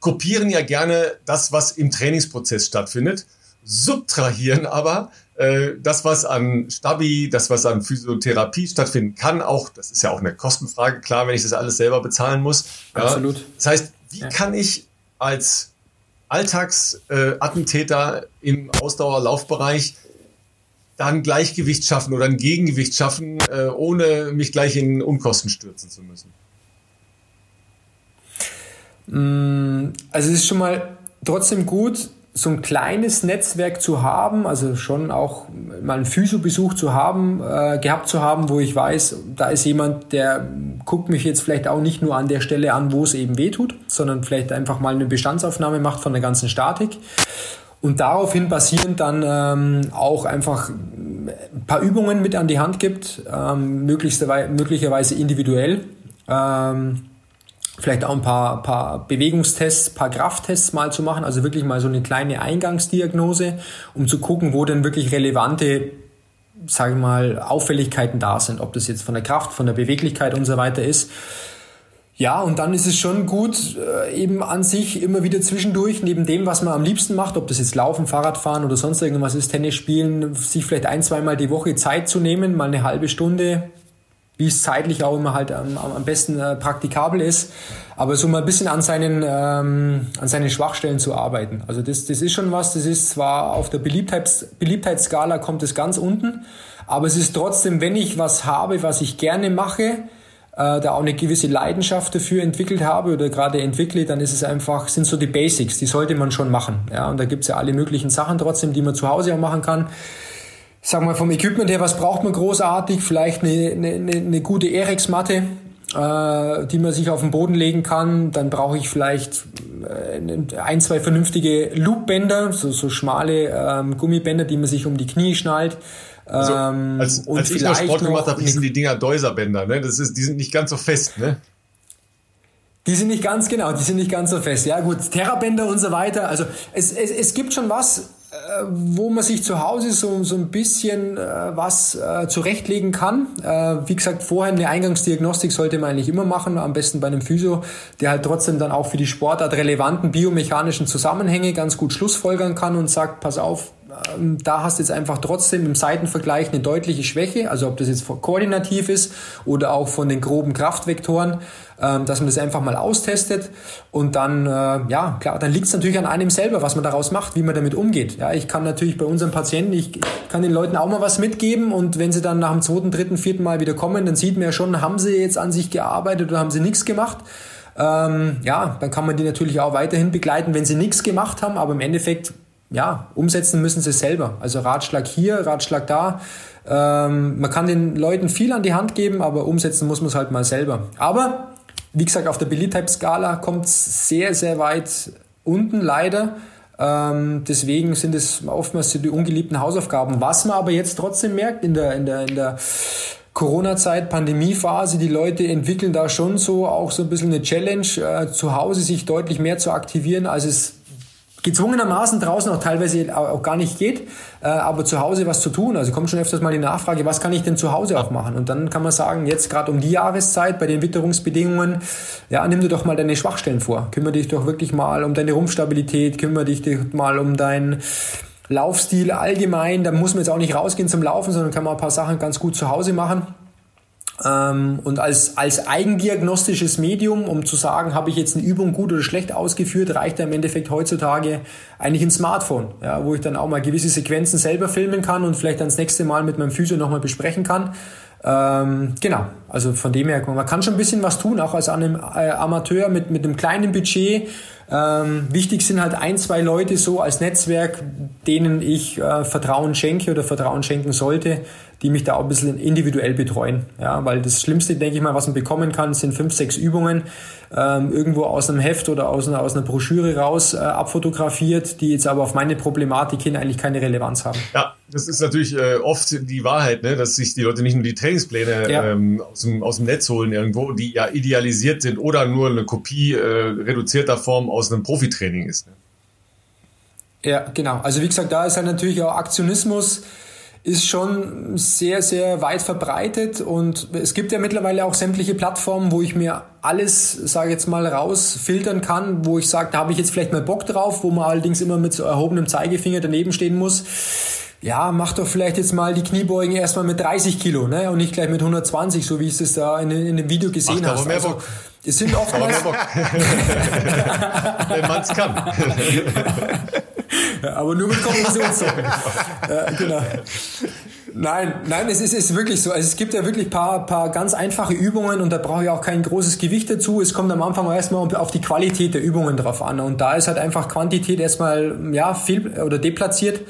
kopieren ja gerne das, was im Trainingsprozess stattfindet, subtrahieren aber äh, das, was an Stabi, das, was an Physiotherapie stattfinden kann, auch, das ist ja auch eine Kostenfrage, klar, wenn ich das alles selber bezahlen muss. Absolut. Ja. Das heißt, wie ja. kann ich als Alltagsattentäter äh, im Ausdauerlaufbereich dann Gleichgewicht schaffen oder ein Gegengewicht schaffen, äh, ohne mich gleich in Unkosten stürzen zu müssen? Mm, also es ist schon mal trotzdem gut, so ein kleines Netzwerk zu haben, also schon auch mal einen Physiobesuch zu haben, äh, gehabt zu haben, wo ich weiß, da ist jemand, der guckt mich jetzt vielleicht auch nicht nur an der Stelle an, wo es eben weh tut, sondern vielleicht einfach mal eine Bestandsaufnahme macht von der ganzen Statik und daraufhin basierend dann ähm, auch einfach ein paar Übungen mit an die Hand gibt, ähm, möglicherweise individuell. Ähm, vielleicht auch ein paar, paar Bewegungstests, paar Krafttests mal zu machen, also wirklich mal so eine kleine Eingangsdiagnose, um zu gucken, wo denn wirklich relevante sage ich mal, Auffälligkeiten da sind, ob das jetzt von der Kraft, von der Beweglichkeit und so weiter ist. Ja, und dann ist es schon gut, äh, eben an sich immer wieder zwischendurch, neben dem, was man am liebsten macht, ob das jetzt Laufen, Fahrradfahren oder sonst irgendwas ist, Tennis spielen, sich vielleicht ein, zweimal die Woche Zeit zu nehmen, mal eine halbe Stunde, wie es zeitlich auch immer halt am, am besten äh, praktikabel ist, aber so mal ein bisschen an seinen, ähm, an seinen Schwachstellen zu arbeiten. Also das, das ist schon was, das ist zwar auf der Beliebtheits, Beliebtheitsskala kommt es ganz unten, aber es ist trotzdem, wenn ich was habe, was ich gerne mache, äh, da auch eine gewisse Leidenschaft dafür entwickelt habe oder gerade entwickle, dann ist es einfach, sind so die Basics, die sollte man schon machen. Ja, und da gibt's ja alle möglichen Sachen trotzdem, die man zu Hause auch machen kann. Sag mal, vom Equipment her, was braucht man großartig? Vielleicht eine, eine, eine gute Erex-Matte, äh, die man sich auf den Boden legen kann. Dann brauche ich vielleicht äh, ein, zwei vernünftige Loopbänder, so, so schmale ähm, Gummibänder, die man sich um die Knie schnallt. Also, ähm, als, als ich noch Sport gemacht habe, hießen die Dinger Deuserbänder. Ne? Das ist, die sind nicht ganz so fest. Ne? Die sind nicht ganz genau, die sind nicht ganz so fest. Ja gut, Terrabänder und so weiter. Also es, es, es gibt schon was, äh, wo man sich zu Hause so, so ein bisschen äh, was äh, zurechtlegen kann. Äh, wie gesagt, vorher eine Eingangsdiagnostik sollte man eigentlich immer machen, am besten bei einem Physio, der halt trotzdem dann auch für die Sportart relevanten biomechanischen Zusammenhänge ganz gut schlussfolgern kann und sagt, pass auf, ähm, da hast du jetzt einfach trotzdem im Seitenvergleich eine deutliche Schwäche, also ob das jetzt koordinativ ist oder auch von den groben Kraftvektoren, ähm, dass man das einfach mal austestet und dann, äh, ja, klar, dann liegt es natürlich an einem selber, was man daraus macht, wie man damit umgeht. Ja, ich kann natürlich bei unseren Patienten, ich kann den Leuten auch mal was mitgeben und wenn sie dann nach dem zweiten, dritten, vierten Mal wieder kommen, dann sieht man ja schon, haben sie jetzt an sich gearbeitet oder haben sie nichts gemacht. Ähm, ja, dann kann man die natürlich auch weiterhin begleiten, wenn sie nichts gemacht haben, aber im Endeffekt ja, umsetzen müssen sie selber. Also Ratschlag hier, Ratschlag da. Ähm, man kann den Leuten viel an die Hand geben, aber umsetzen muss man es halt mal selber. Aber wie gesagt, auf der Billy-Type-Skala kommt es sehr, sehr weit unten leider. Ähm, deswegen sind es oftmals die ungeliebten Hausaufgaben. Was man aber jetzt trotzdem merkt in der, in der, in der Corona-Zeit, Pandemiephase, die Leute entwickeln da schon so auch so ein bisschen eine Challenge, äh, zu Hause sich deutlich mehr zu aktivieren, als es gezwungenermaßen draußen auch teilweise auch gar nicht geht, äh, aber zu Hause was zu tun. Also kommt schon öfters mal die Nachfrage, was kann ich denn zu Hause auch machen? Und dann kann man sagen, jetzt gerade um die Jahreszeit, bei den Witterungsbedingungen, ja, nimm dir doch mal deine Schwachstellen vor. Kümmere dich doch wirklich mal um deine Rumpfstabilität, kümmere dich mal um deinen Laufstil allgemein. Da muss man jetzt auch nicht rausgehen zum Laufen, sondern kann man ein paar Sachen ganz gut zu Hause machen. Ähm, und als, als eigendiagnostisches Medium, um zu sagen, habe ich jetzt eine Übung gut oder schlecht ausgeführt, reicht im Endeffekt heutzutage eigentlich ein Smartphone, ja, wo ich dann auch mal gewisse Sequenzen selber filmen kann und vielleicht dann das nächste Mal mit meinem Physio nochmal besprechen kann. Ähm, genau, also von dem her, man kann schon ein bisschen was tun, auch als einem, äh, Amateur mit, mit einem kleinen Budget. Ähm, wichtig sind halt ein, zwei Leute so als Netzwerk, denen ich äh, Vertrauen schenke oder Vertrauen schenken sollte, die mich da auch ein bisschen individuell betreuen. Ja, weil das Schlimmste, denke ich mal, was man bekommen kann, sind fünf, sechs Übungen, ähm, irgendwo aus einem Heft oder aus einer, aus einer Broschüre raus äh, abfotografiert, die jetzt aber auf meine Problematik hin eigentlich keine Relevanz haben. Ja, das ist natürlich äh, oft die Wahrheit, ne? dass sich die Leute nicht nur die Trainingspläne ja. ähm, aus, dem, aus dem Netz holen irgendwo, die ja idealisiert sind oder nur eine Kopie äh, reduzierter Form aus einem Profitraining ist. Ne? Ja, genau. Also wie gesagt, da ist halt natürlich auch Aktionismus ist schon sehr, sehr weit verbreitet und es gibt ja mittlerweile auch sämtliche Plattformen, wo ich mir alles, sage jetzt mal, rausfiltern kann, wo ich sage, da habe ich jetzt vielleicht mal Bock drauf, wo man allerdings immer mit so erhobenem Zeigefinger daneben stehen muss. Ja, mach doch vielleicht jetzt mal die Kniebeugen erstmal mit 30 Kilo, ne? Und nicht gleich mit 120, so wie ich es da in, in dem Video gesehen habe. Aber mehr also, Bock. Es sind oftmals. Wenn man es kann. aber nur mit Kombinationssocken. äh, genau. Nein, nein, es ist, ist wirklich so. Also es gibt ja wirklich paar, paar ganz einfache Übungen und da brauche ich auch kein großes Gewicht dazu. Es kommt am Anfang erstmal auf die Qualität der Übungen drauf an. Und da ist halt einfach Quantität erstmal, ja, viel oder deplatziert.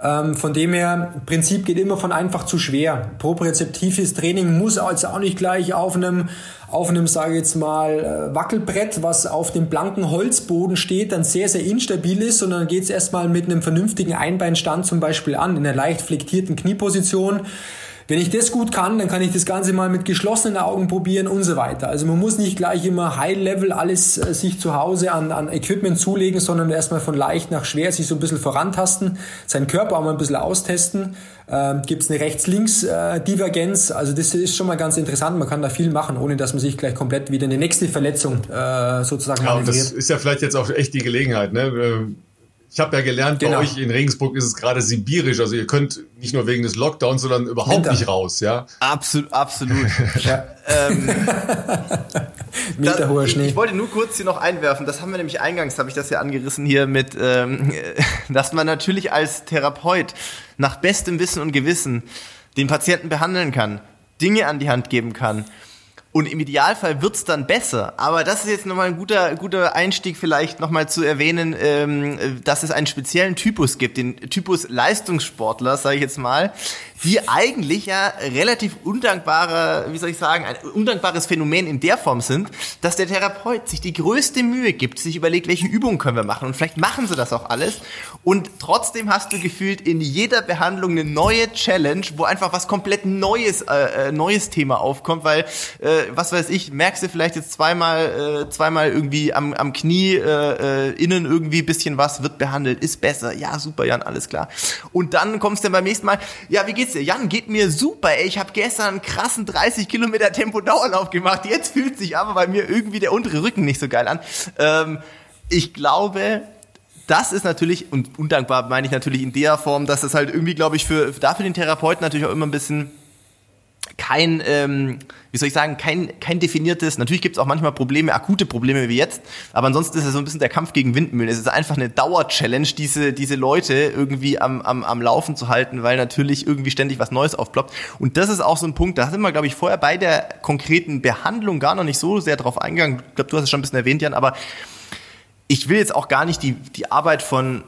Ähm, von dem her, Prinzip geht immer von einfach zu schwer. Propriozeptives Training muss also auch nicht gleich auf einem auf einem, sage ich jetzt mal, äh, Wackelbrett, was auf dem blanken Holzboden steht, dann sehr, sehr instabil ist, sondern geht es erstmal mit einem vernünftigen Einbeinstand zum Beispiel an, in einer leicht flektierten Knieposition. Wenn ich das gut kann, dann kann ich das Ganze mal mit geschlossenen Augen probieren und so weiter. Also man muss nicht gleich immer High-Level alles äh, sich zu Hause an, an Equipment zulegen, sondern erstmal von leicht nach schwer sich so ein bisschen vorantasten, seinen Körper auch mal ein bisschen austesten. Ähm, Gibt es eine Rechts-Links-Divergenz? Äh, also das ist schon mal ganz interessant. Man kann da viel machen, ohne dass man sich gleich komplett wieder in die nächste Verletzung äh, sozusagen Ja, das ist ja vielleicht jetzt auch echt die Gelegenheit. Ne? Ich habe ja gelernt, genau. bei euch in Regensburg ist es gerade sibirisch. Also ihr könnt nicht nur wegen des Lockdowns, sondern überhaupt Winter. nicht raus, ja? Absolut, absolut. ja. ähm, Meter hoher Schnee. Ich, ich, wollte nur kurz hier noch einwerfen, das haben wir nämlich eingangs, habe ich das ja angerissen hier mit, ähm, dass man natürlich als Therapeut nach bestem Wissen und Gewissen den Patienten behandeln kann, Dinge an die Hand geben kann und im Idealfall wird's dann besser. Aber das ist jetzt nochmal ein guter, guter Einstieg vielleicht nochmal zu erwähnen, ähm, dass es einen speziellen Typus gibt, den Typus Leistungssportler, sage ich jetzt mal, die eigentlich ja relativ undankbare, wie soll ich sagen, ein undankbares Phänomen in der Form sind, dass der Therapeut sich die größte Mühe gibt, sich überlegt, welche Übungen können wir machen. Und vielleicht machen sie das auch alles. Und trotzdem hast du gefühlt in jeder Behandlung eine neue Challenge, wo einfach was komplett Neues, äh, äh neues Thema aufkommt, weil, äh, was weiß ich, merkst du vielleicht jetzt zweimal, äh, zweimal irgendwie am, am Knie, äh, äh, innen irgendwie bisschen was, wird behandelt, ist besser. Ja, super, Jan, alles klar. Und dann kommst du dann beim nächsten Mal, ja, wie geht's geht's dir? Jan, geht mir super, ey. Ich habe gestern einen krassen 30 Kilometer Tempo-Dauerlauf gemacht. Jetzt fühlt sich aber bei mir irgendwie der untere Rücken nicht so geil an. Ähm, ich glaube, das ist natürlich, und undankbar meine ich natürlich in der Form, dass es halt irgendwie, glaube ich, für, dafür den Therapeuten natürlich auch immer ein bisschen kein, ähm, wie soll ich sagen, kein, kein definiertes, natürlich gibt es auch manchmal Probleme, akute Probleme wie jetzt, aber ansonsten ist es so ein bisschen der Kampf gegen Windmühlen. Es ist einfach eine Dauer-Challenge, diese, diese Leute irgendwie am, am, am Laufen zu halten, weil natürlich irgendwie ständig was Neues aufploppt. Und das ist auch so ein Punkt, da sind wir, glaube ich, vorher bei der konkreten Behandlung gar noch nicht so sehr drauf eingegangen. Ich glaube, du hast es schon ein bisschen erwähnt, Jan, aber ich will jetzt auch gar nicht die, die Arbeit von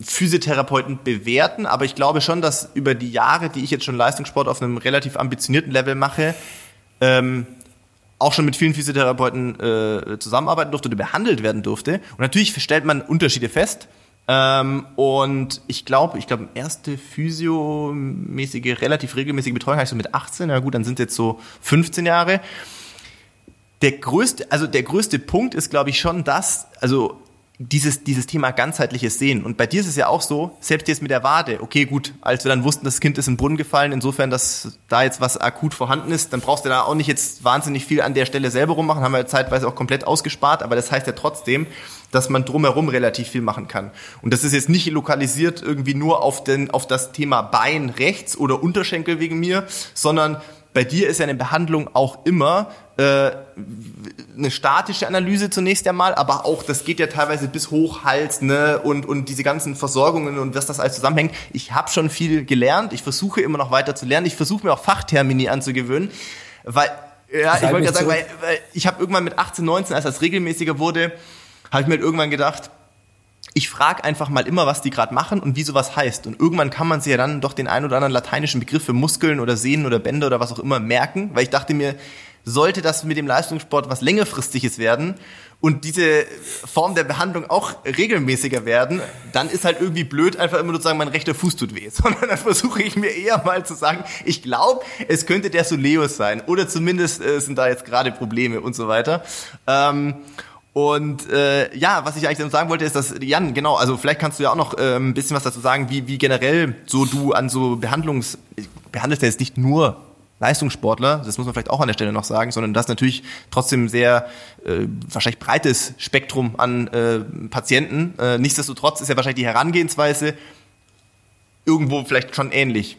Physiotherapeuten bewerten, aber ich glaube schon, dass über die Jahre, die ich jetzt schon Leistungssport auf einem relativ ambitionierten Level mache, ähm, auch schon mit vielen Physiotherapeuten äh, zusammenarbeiten durfte oder behandelt werden durfte. Und natürlich stellt man Unterschiede fest. Ähm, und ich glaube, ich glaube, erste physiomäßige, relativ regelmäßige Betreuung habe ich so mit 18, na gut, dann sind es jetzt so 15 Jahre. Der größte, also der größte Punkt ist, glaube ich, schon das, also dieses, dieses Thema ganzheitliches Sehen. Und bei dir ist es ja auch so, selbst jetzt mit der Wade, okay, gut, als wir dann wussten, das Kind ist im Brunnen gefallen, insofern, dass da jetzt was akut vorhanden ist, dann brauchst du da auch nicht jetzt wahnsinnig viel an der Stelle selber rummachen, haben wir zeitweise auch komplett ausgespart, aber das heißt ja trotzdem, dass man drumherum relativ viel machen kann. Und das ist jetzt nicht lokalisiert irgendwie nur auf, den, auf das Thema Bein rechts oder Unterschenkel wegen mir, sondern bei dir ist ja eine Behandlung auch immer äh, eine statische Analyse zunächst einmal, aber auch, das geht ja teilweise bis hoch Hals, ne, und, und diese ganzen Versorgungen und was das alles zusammenhängt. Ich habe schon viel gelernt, ich versuche immer noch weiter zu lernen, ich versuche mir auch Fachtermini anzugewöhnen, weil, ja, ich wollte gerade sagen, weil, weil ich habe irgendwann mit 18, 19, als das regelmäßiger wurde, habe ich mir halt irgendwann gedacht, ich frage einfach mal immer, was die gerade machen und wie sowas heißt. Und irgendwann kann man sich ja dann doch den ein oder anderen lateinischen Begriff für Muskeln oder Sehnen oder Bänder oder was auch immer merken, weil ich dachte mir, sollte das mit dem Leistungssport was längerfristiges werden und diese Form der Behandlung auch regelmäßiger werden, dann ist halt irgendwie blöd, einfach immer nur zu sagen, mein rechter Fuß tut weh. Sondern dann versuche ich mir eher mal zu sagen, ich glaube, es könnte der Soleus sein. Oder zumindest äh, sind da jetzt gerade Probleme und so weiter. Ähm, und äh, ja, was ich eigentlich sagen wollte, ist, dass Jan, genau, also vielleicht kannst du ja auch noch äh, ein bisschen was dazu sagen, wie, wie generell so du an so Behandlungs, behandelst ja jetzt nicht nur Leistungssportler, das muss man vielleicht auch an der Stelle noch sagen, sondern das natürlich trotzdem sehr äh, wahrscheinlich breites Spektrum an äh, Patienten. Äh, nichtsdestotrotz ist ja wahrscheinlich die Herangehensweise irgendwo vielleicht schon ähnlich.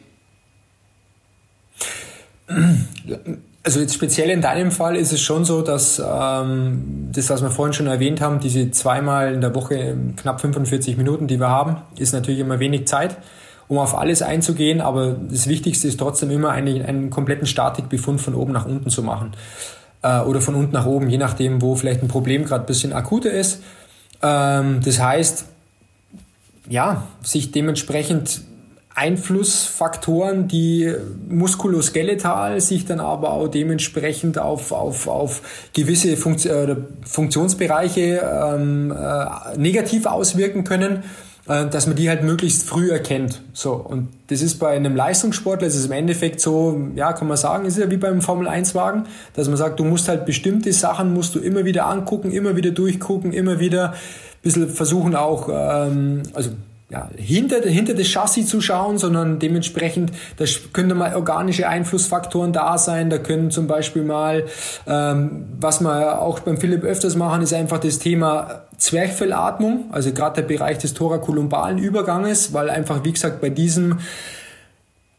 Also jetzt speziell in deinem Fall ist es schon so, dass ähm, das, was wir vorhin schon erwähnt haben, diese zweimal in der Woche knapp 45 Minuten, die wir haben, ist natürlich immer wenig Zeit, um auf alles einzugehen. Aber das Wichtigste ist trotzdem immer einen, einen kompletten Statikbefund von oben nach unten zu machen äh, oder von unten nach oben, je nachdem, wo vielleicht ein Problem gerade ein bisschen akuter ist. Ähm, das heißt, ja, sich dementsprechend Einflussfaktoren, die muskuloskeletal sich dann aber auch dementsprechend auf, auf, auf gewisse äh, Funktionsbereiche ähm, äh, negativ auswirken können, dass man die halt möglichst früh erkennt. So, und das ist bei einem Leistungssportler, das ist im Endeffekt so, ja, kann man sagen, ist ja wie beim Formel-1-Wagen, dass man sagt, du musst halt bestimmte Sachen musst du immer wieder angucken, immer wieder durchgucken, immer wieder ein bisschen versuchen auch, ähm, also ja, hinter, hinter das Chassis zu schauen, sondern dementsprechend, da können mal organische Einflussfaktoren da sein. Da können zum Beispiel mal, ähm, was wir auch beim Philipp öfters machen, ist einfach das Thema Zwerchfellatmung, also gerade der Bereich des thorakolumbalen Überganges, weil einfach, wie gesagt, bei diesem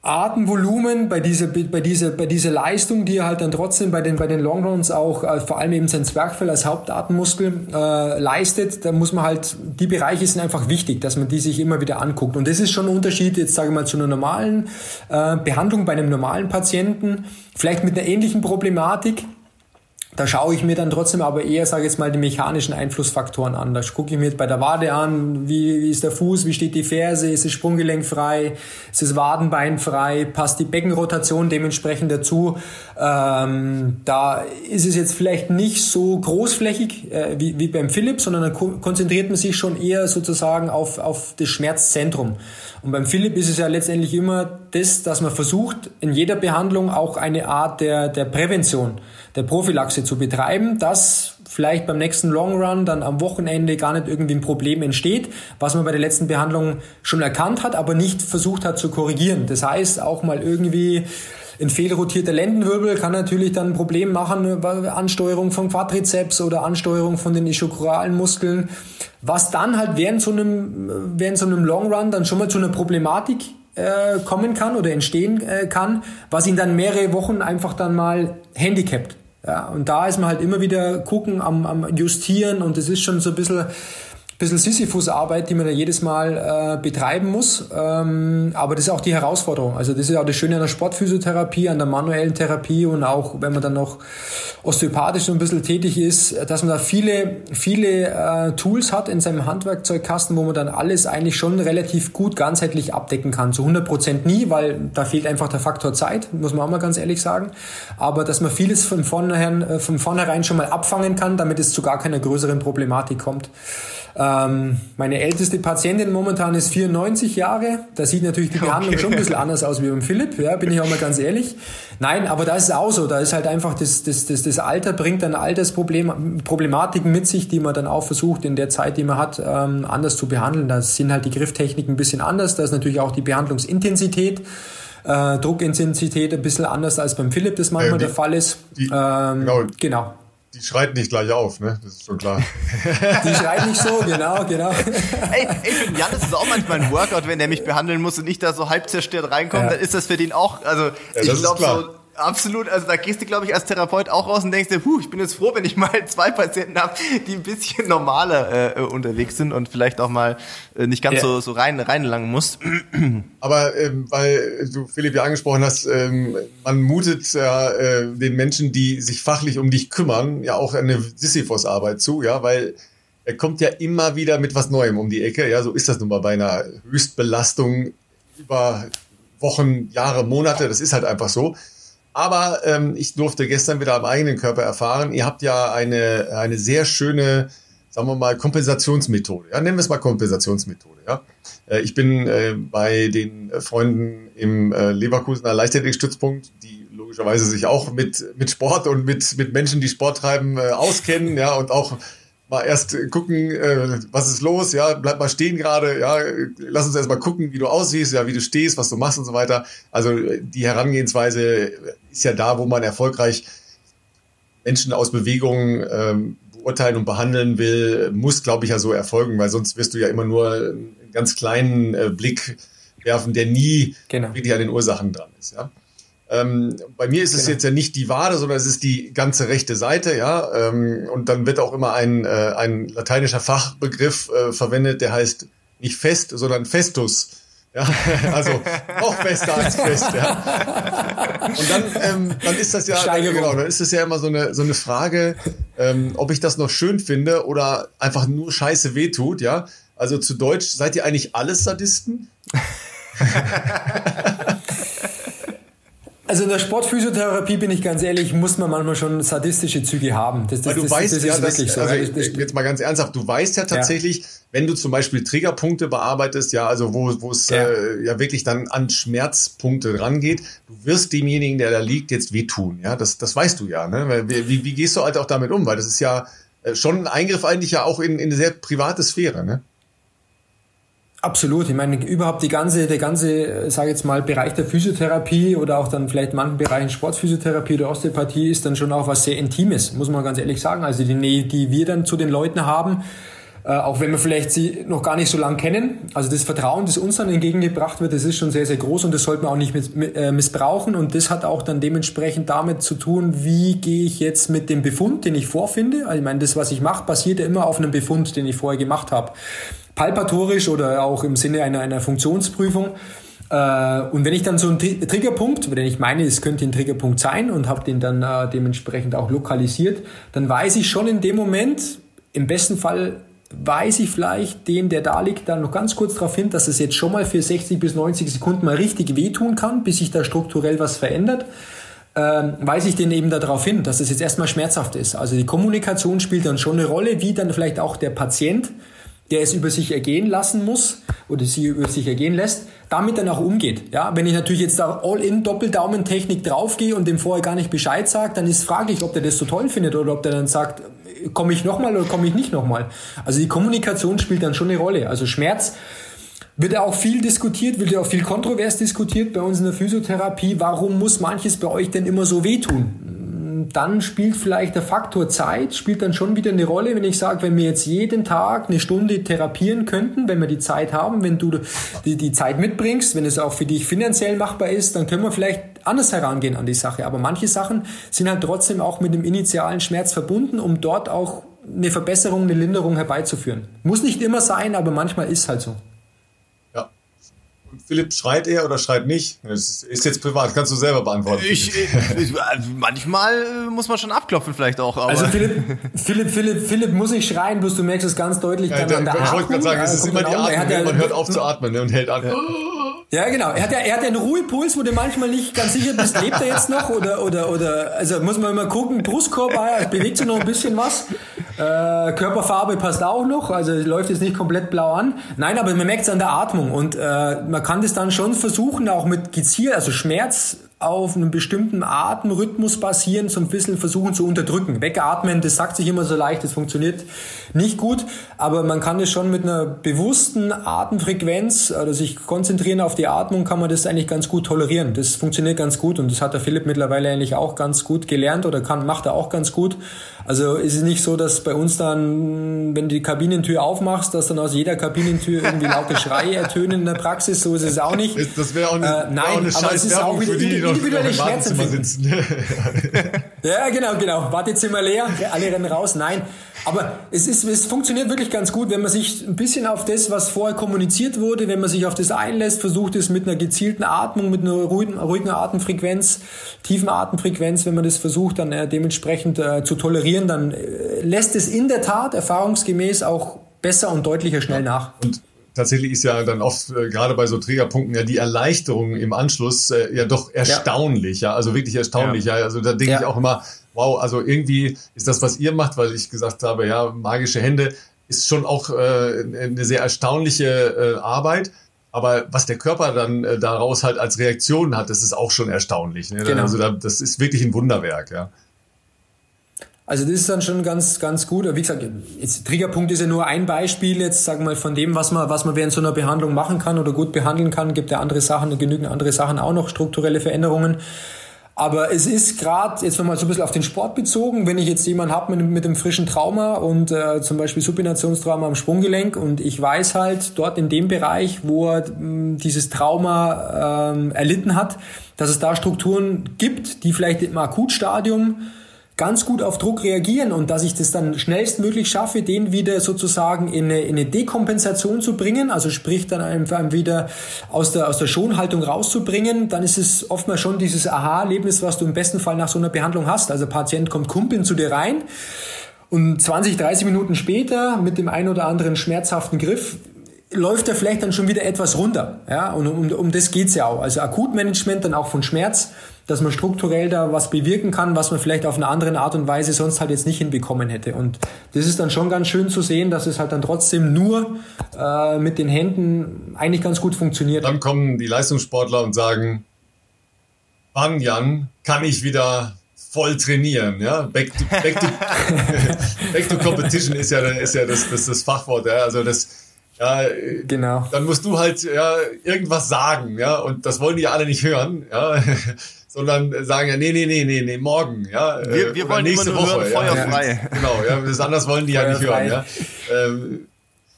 Atemvolumen, bei dieser, bei dieser, bei dieser Leistung, die er halt dann trotzdem bei den, bei den Longruns auch, äh, vor allem eben sein Zwerchfell als Hauptatemmuskel äh, leistet, da muss man halt, die Bereiche sind einfach wichtig, dass man die sich immer wieder anguckt. Und das ist schon ein Unterschied, jetzt sage ich mal, zu einer normalen äh, Behandlung bei einem normalen Patienten, vielleicht mit einer ähnlichen Problematik, da schaue ich mir dann trotzdem aber eher, sage ich jetzt mal, die mechanischen Einflussfaktoren an. Da gucke ich mir bei der Wade an, wie, wie ist der Fuß, wie steht die Ferse, ist das Sprunggelenk frei, ist das Wadenbein frei, passt die Beckenrotation dementsprechend dazu. Ähm, da ist es jetzt vielleicht nicht so großflächig äh, wie, wie beim Philipp, sondern da konzentriert man sich schon eher sozusagen auf, auf das Schmerzzentrum. Und beim Philipp ist es ja letztendlich immer das, dass man versucht, in jeder Behandlung auch eine Art der, der Prävention der Prophylaxe zu betreiben, dass vielleicht beim nächsten Long Run dann am Wochenende gar nicht irgendwie ein Problem entsteht, was man bei der letzten Behandlung schon erkannt hat, aber nicht versucht hat zu korrigieren. Das heißt, auch mal irgendwie ein fehlrotierter Lendenwirbel kann natürlich dann ein Problem machen, Ansteuerung von Quadrizeps oder Ansteuerung von den ischokoralen Muskeln, was dann halt während so einem, während so einem Long Run dann schon mal zu einer Problematik äh, kommen kann oder entstehen äh, kann, was ihn dann mehrere Wochen einfach dann mal handicapt. Ja, und da ist man halt immer wieder gucken, am, am Justieren und es ist schon so ein bisschen bisschen Sisyphus-Arbeit, die man da jedes Mal äh, betreiben muss. Ähm, aber das ist auch die Herausforderung. Also das ist auch das Schöne an der Sportphysiotherapie, an der manuellen Therapie und auch, wenn man dann noch osteopathisch so ein bisschen tätig ist, dass man da viele, viele äh, Tools hat in seinem Handwerkzeugkasten, wo man dann alles eigentlich schon relativ gut ganzheitlich abdecken kann. Zu 100 Prozent nie, weil da fehlt einfach der Faktor Zeit, muss man auch mal ganz ehrlich sagen. Aber dass man vieles von vornherein, äh, von vornherein schon mal abfangen kann, damit es zu gar keiner größeren Problematik kommt. Ähm, meine älteste Patientin momentan ist 94 Jahre. Da sieht natürlich die Behandlung okay. schon ein bisschen anders aus wie beim Philipp, ja, bin ich auch mal ganz ehrlich. Nein, aber da ist es auch so. Da ist halt einfach das, das, das, das Alter bringt dann Altersproblem, Problematiken mit sich, die man dann auch versucht, in der Zeit, die man hat, ähm, anders zu behandeln. Da sind halt die Grifftechniken ein bisschen anders. Da ist natürlich auch die Behandlungsintensität. Äh, Druckintensität ein bisschen anders als beim Philipp das manchmal äh, die, der Fall ist. Die, ähm, genau. genau die schreit nicht gleich auf, ne? Das ist schon klar. die schreit nicht so, genau, genau. Ey, ey für den Jan ist es auch manchmal ein Workout, wenn der mich behandeln muss und ich da so halb zerstört reinkomme, ja. dann ist das für den auch, also ja, ich glaube so Absolut, also da gehst du, glaube ich, als Therapeut auch raus und denkst dir, puh, ich bin jetzt froh, wenn ich mal zwei Patienten habe, die ein bisschen normaler äh, unterwegs sind und vielleicht auch mal äh, nicht ganz ja. so, so rein, reinlangen muss. Aber ähm, weil du, Philipp, ja angesprochen hast, ähm, man mutet ja äh, den Menschen, die sich fachlich um dich kümmern, ja auch eine Sisyphos-Arbeit zu, ja, weil er kommt ja immer wieder mit was Neuem um die Ecke. Ja, so ist das nun mal bei einer Höchstbelastung über Wochen, Jahre, Monate. Das ist halt einfach so. Aber ähm, ich durfte gestern wieder am eigenen Körper erfahren, ihr habt ja eine, eine sehr schöne, sagen wir mal, Kompensationsmethode. Ja, nennen wir es mal Kompensationsmethode. Ja. Äh, ich bin äh, bei den Freunden im äh, Leverkusener Leichtathletikstützpunkt, die logischerweise sich auch mit, mit Sport und mit, mit Menschen, die Sport treiben, äh, auskennen, ja, und auch mal erst gucken, äh, was ist los, ja, bleib mal stehen gerade, ja, lass uns erst mal gucken, wie du aussiehst, ja, wie du stehst, was du machst und so weiter. Also die Herangehensweise ist ja da, wo man erfolgreich Menschen aus Bewegungen ähm, beurteilen und behandeln will, muss, glaube ich, ja so erfolgen, weil sonst wirst du ja immer nur einen ganz kleinen äh, Blick werfen, der nie genau. wirklich an den Ursachen dran ist, ja. Ähm, bei mir ist es genau. jetzt ja nicht die Wade, sondern es ist die ganze rechte Seite, ja. Ähm, und dann wird auch immer ein, äh, ein lateinischer Fachbegriff äh, verwendet, der heißt nicht fest, sondern festus. Ja, also noch fester als fest, ja. Und dann, ähm, dann ist das ja, genau, dann ist es ja immer so eine, so eine Frage, ähm, ob ich das noch schön finde oder einfach nur scheiße wehtut, ja. Also zu Deutsch, seid ihr eigentlich alles Sadisten? Also in der Sportphysiotherapie bin ich ganz ehrlich, muss man manchmal schon sadistische Züge haben. Das, das, Weil du das, weißt das, ja, das, so. also jetzt mal ganz ernsthaft, du weißt ja tatsächlich, ja. wenn du zum Beispiel Triggerpunkte bearbeitest, ja, also wo, wo es ja. Äh, ja wirklich dann an Schmerzpunkte rangeht, du wirst demjenigen, der da liegt, jetzt wehtun. Ja, das, das weißt du ja. Ne? Wie, wie, wie gehst du halt auch damit um? Weil das ist ja äh, schon ein Eingriff eigentlich ja auch in, in eine sehr private Sphäre. Ne? Absolut. Ich meine, überhaupt die ganze, der ganze, sage jetzt mal, Bereich der Physiotherapie oder auch dann vielleicht manchen Bereichen Sportphysiotherapie oder Osteopathie ist dann schon auch was sehr Intimes, muss man ganz ehrlich sagen. Also die Nähe, die wir dann zu den Leuten haben, äh, auch wenn wir vielleicht sie noch gar nicht so lange kennen. Also das Vertrauen, das uns dann entgegengebracht wird, das ist schon sehr, sehr groß und das sollte man auch nicht äh, missbrauchen. Und das hat auch dann dementsprechend damit zu tun, wie gehe ich jetzt mit dem Befund, den ich vorfinde. Also ich meine, das, was ich mache, basiert ja immer auf einem Befund, den ich vorher gemacht habe palpatorisch oder auch im Sinne einer, einer Funktionsprüfung. Äh, und wenn ich dann so einen Triggerpunkt, wenn ich meine, es könnte ein Triggerpunkt sein und habe den dann äh, dementsprechend auch lokalisiert, dann weiß ich schon in dem Moment, im besten Fall weiß ich vielleicht dem, der da liegt, dann noch ganz kurz darauf hin, dass es jetzt schon mal für 60 bis 90 Sekunden mal richtig wehtun kann, bis sich da strukturell was verändert. Ähm, weise ich den eben darauf hin, dass es jetzt erstmal schmerzhaft ist. Also die Kommunikation spielt dann schon eine Rolle, wie dann vielleicht auch der Patient der es über sich ergehen lassen muss oder sie über sich ergehen lässt, damit dann auch umgeht. Ja, wenn ich natürlich jetzt da All-in Doppeldaumentechnik draufgehe und dem vorher gar nicht Bescheid sage, dann ist fraglich, ob der das so toll findet oder ob der dann sagt, komme ich nochmal oder komme ich nicht nochmal. Also die Kommunikation spielt dann schon eine Rolle. Also Schmerz wird ja auch viel diskutiert, wird ja auch viel kontrovers diskutiert bei uns in der Physiotherapie. Warum muss manches bei euch denn immer so wehtun? Dann spielt vielleicht der Faktor Zeit, spielt dann schon wieder eine Rolle, wenn ich sage, wenn wir jetzt jeden Tag eine Stunde therapieren könnten, wenn wir die Zeit haben, wenn du die, die Zeit mitbringst, wenn es auch für dich finanziell machbar ist, dann können wir vielleicht anders herangehen an die Sache. Aber manche Sachen sind halt trotzdem auch mit dem initialen Schmerz verbunden, um dort auch eine Verbesserung, eine Linderung herbeizuführen. Muss nicht immer sein, aber manchmal ist halt so. Philipp, schreit er oder schreit nicht? Das ist jetzt privat, kannst du selber beantworten. Ich, ich, manchmal äh, muss man schon abklopfen vielleicht auch. also Philipp, Philipp, Philipp, Philipp muss ich schreien, bloß du merkst es ganz deutlich dann ja, der, an der Ich wollte gerade sagen, es ist immer die Atmung, man hört auf zu atmen ne, und hält an. Ja, genau. Er hat ja, er hat ja einen Ruhepuls, wo du manchmal nicht ganz sicher bist, lebt er jetzt noch oder, oder, oder, also muss man immer gucken, Brustkorb, ah, bewegt sich noch ein bisschen was. Äh, Körperfarbe passt auch noch, also läuft jetzt nicht komplett blau an. Nein, aber man merkt es an der Atmung und äh, man kann das dann schon versuchen, auch mit gezielt, also Schmerz auf einem bestimmten Atemrhythmus basieren, so ein bisschen versuchen zu unterdrücken. Wegatmen, das sagt sich immer so leicht, das funktioniert nicht gut, aber man kann das schon mit einer bewussten Atemfrequenz oder sich konzentrieren auf die Atmung, kann man das eigentlich ganz gut tolerieren. Das funktioniert ganz gut und das hat der Philipp mittlerweile eigentlich auch ganz gut gelernt oder kann, macht er auch ganz gut. Also ist es nicht so, dass bei uns dann, wenn du die Kabinentür aufmachst, dass dann aus jeder Kabinentür irgendwie laute Schreie ertönen in der Praxis, so ist es auch nicht. Das wäre auch eine, äh, nein, auch eine aber es ist auch wieder individuelle Schmerzempfinden. ja, genau, genau. Wartezimmer leer, alle rennen raus. Nein, aber es ist, es funktioniert wirklich ganz gut, wenn man sich ein bisschen auf das, was vorher kommuniziert wurde, wenn man sich auf das einlässt, versucht es mit einer gezielten Atmung, mit einer ruhigen, ruhigen Atemfrequenz, tiefen Atemfrequenz, wenn man das versucht, dann äh, dementsprechend äh, zu tolerieren dann äh, lässt es in der Tat erfahrungsgemäß auch besser und deutlicher schnell nach. Und tatsächlich ist ja dann oft äh, gerade bei so Trägerpunkten ja die Erleichterung im Anschluss äh, ja doch erstaunlich, ja, ja also wirklich erstaunlich, ja. ja. Also da denke ja. ich auch immer, wow, also irgendwie ist das, was ihr macht, weil ich gesagt habe, ja, magische Hände ist schon auch äh, eine sehr erstaunliche äh, Arbeit. Aber was der Körper dann äh, daraus halt als Reaktion hat, das ist auch schon erstaunlich. Ne? Genau. Also da, das ist wirklich ein Wunderwerk, ja. Also das ist dann schon ganz, ganz gut. Wie gesagt, jetzt, Triggerpunkt ist ja nur ein Beispiel jetzt, sagen wir mal, von dem, was man, was man während so einer Behandlung machen kann oder gut behandeln kann. Gibt ja andere Sachen, genügend andere Sachen auch noch, strukturelle Veränderungen. Aber es ist gerade, jetzt nochmal so ein bisschen auf den Sport bezogen, wenn ich jetzt jemanden habe mit, mit einem frischen Trauma und äh, zum Beispiel Supinationstrauma am Sprunggelenk und ich weiß halt dort in dem Bereich, wo er mh, dieses Trauma ähm, erlitten hat, dass es da Strukturen gibt, die vielleicht im Akutstadium ganz gut auf Druck reagieren und dass ich das dann schnellstmöglich schaffe, den wieder sozusagen in eine, in eine Dekompensation zu bringen, also sprich dann einfach wieder aus der, aus der Schonhaltung rauszubringen, dann ist es oftmals schon dieses Aha-Erlebnis, was du im besten Fall nach so einer Behandlung hast. Also Patient kommt kumpeln zu dir rein und 20, 30 Minuten später mit dem ein oder anderen schmerzhaften Griff läuft er vielleicht dann schon wieder etwas runter. Ja, und um, um das geht's ja auch. Also Akutmanagement dann auch von Schmerz dass man strukturell da was bewirken kann, was man vielleicht auf eine andere Art und Weise sonst halt jetzt nicht hinbekommen hätte. Und das ist dann schon ganz schön zu sehen, dass es halt dann trotzdem nur äh, mit den Händen eigentlich ganz gut funktioniert. Dann kommen die Leistungssportler und sagen, wann, Jan, kann ich wieder voll trainieren, ja. Back to, back to, back to competition ist ja, ist ja das, das, das Fachwort, ja. Also das, ja, genau. Dann musst du halt ja irgendwas sagen, ja, und das wollen die ja alle nicht hören, ja sondern sagen ja, nee, nee, nee, nee, nee, morgen, ja. Wir, wir wollen nächste immer nur Woche, hören, feuerfrei. Ja, genau, ja, das anders wollen die ja nicht hören, ja. Ähm,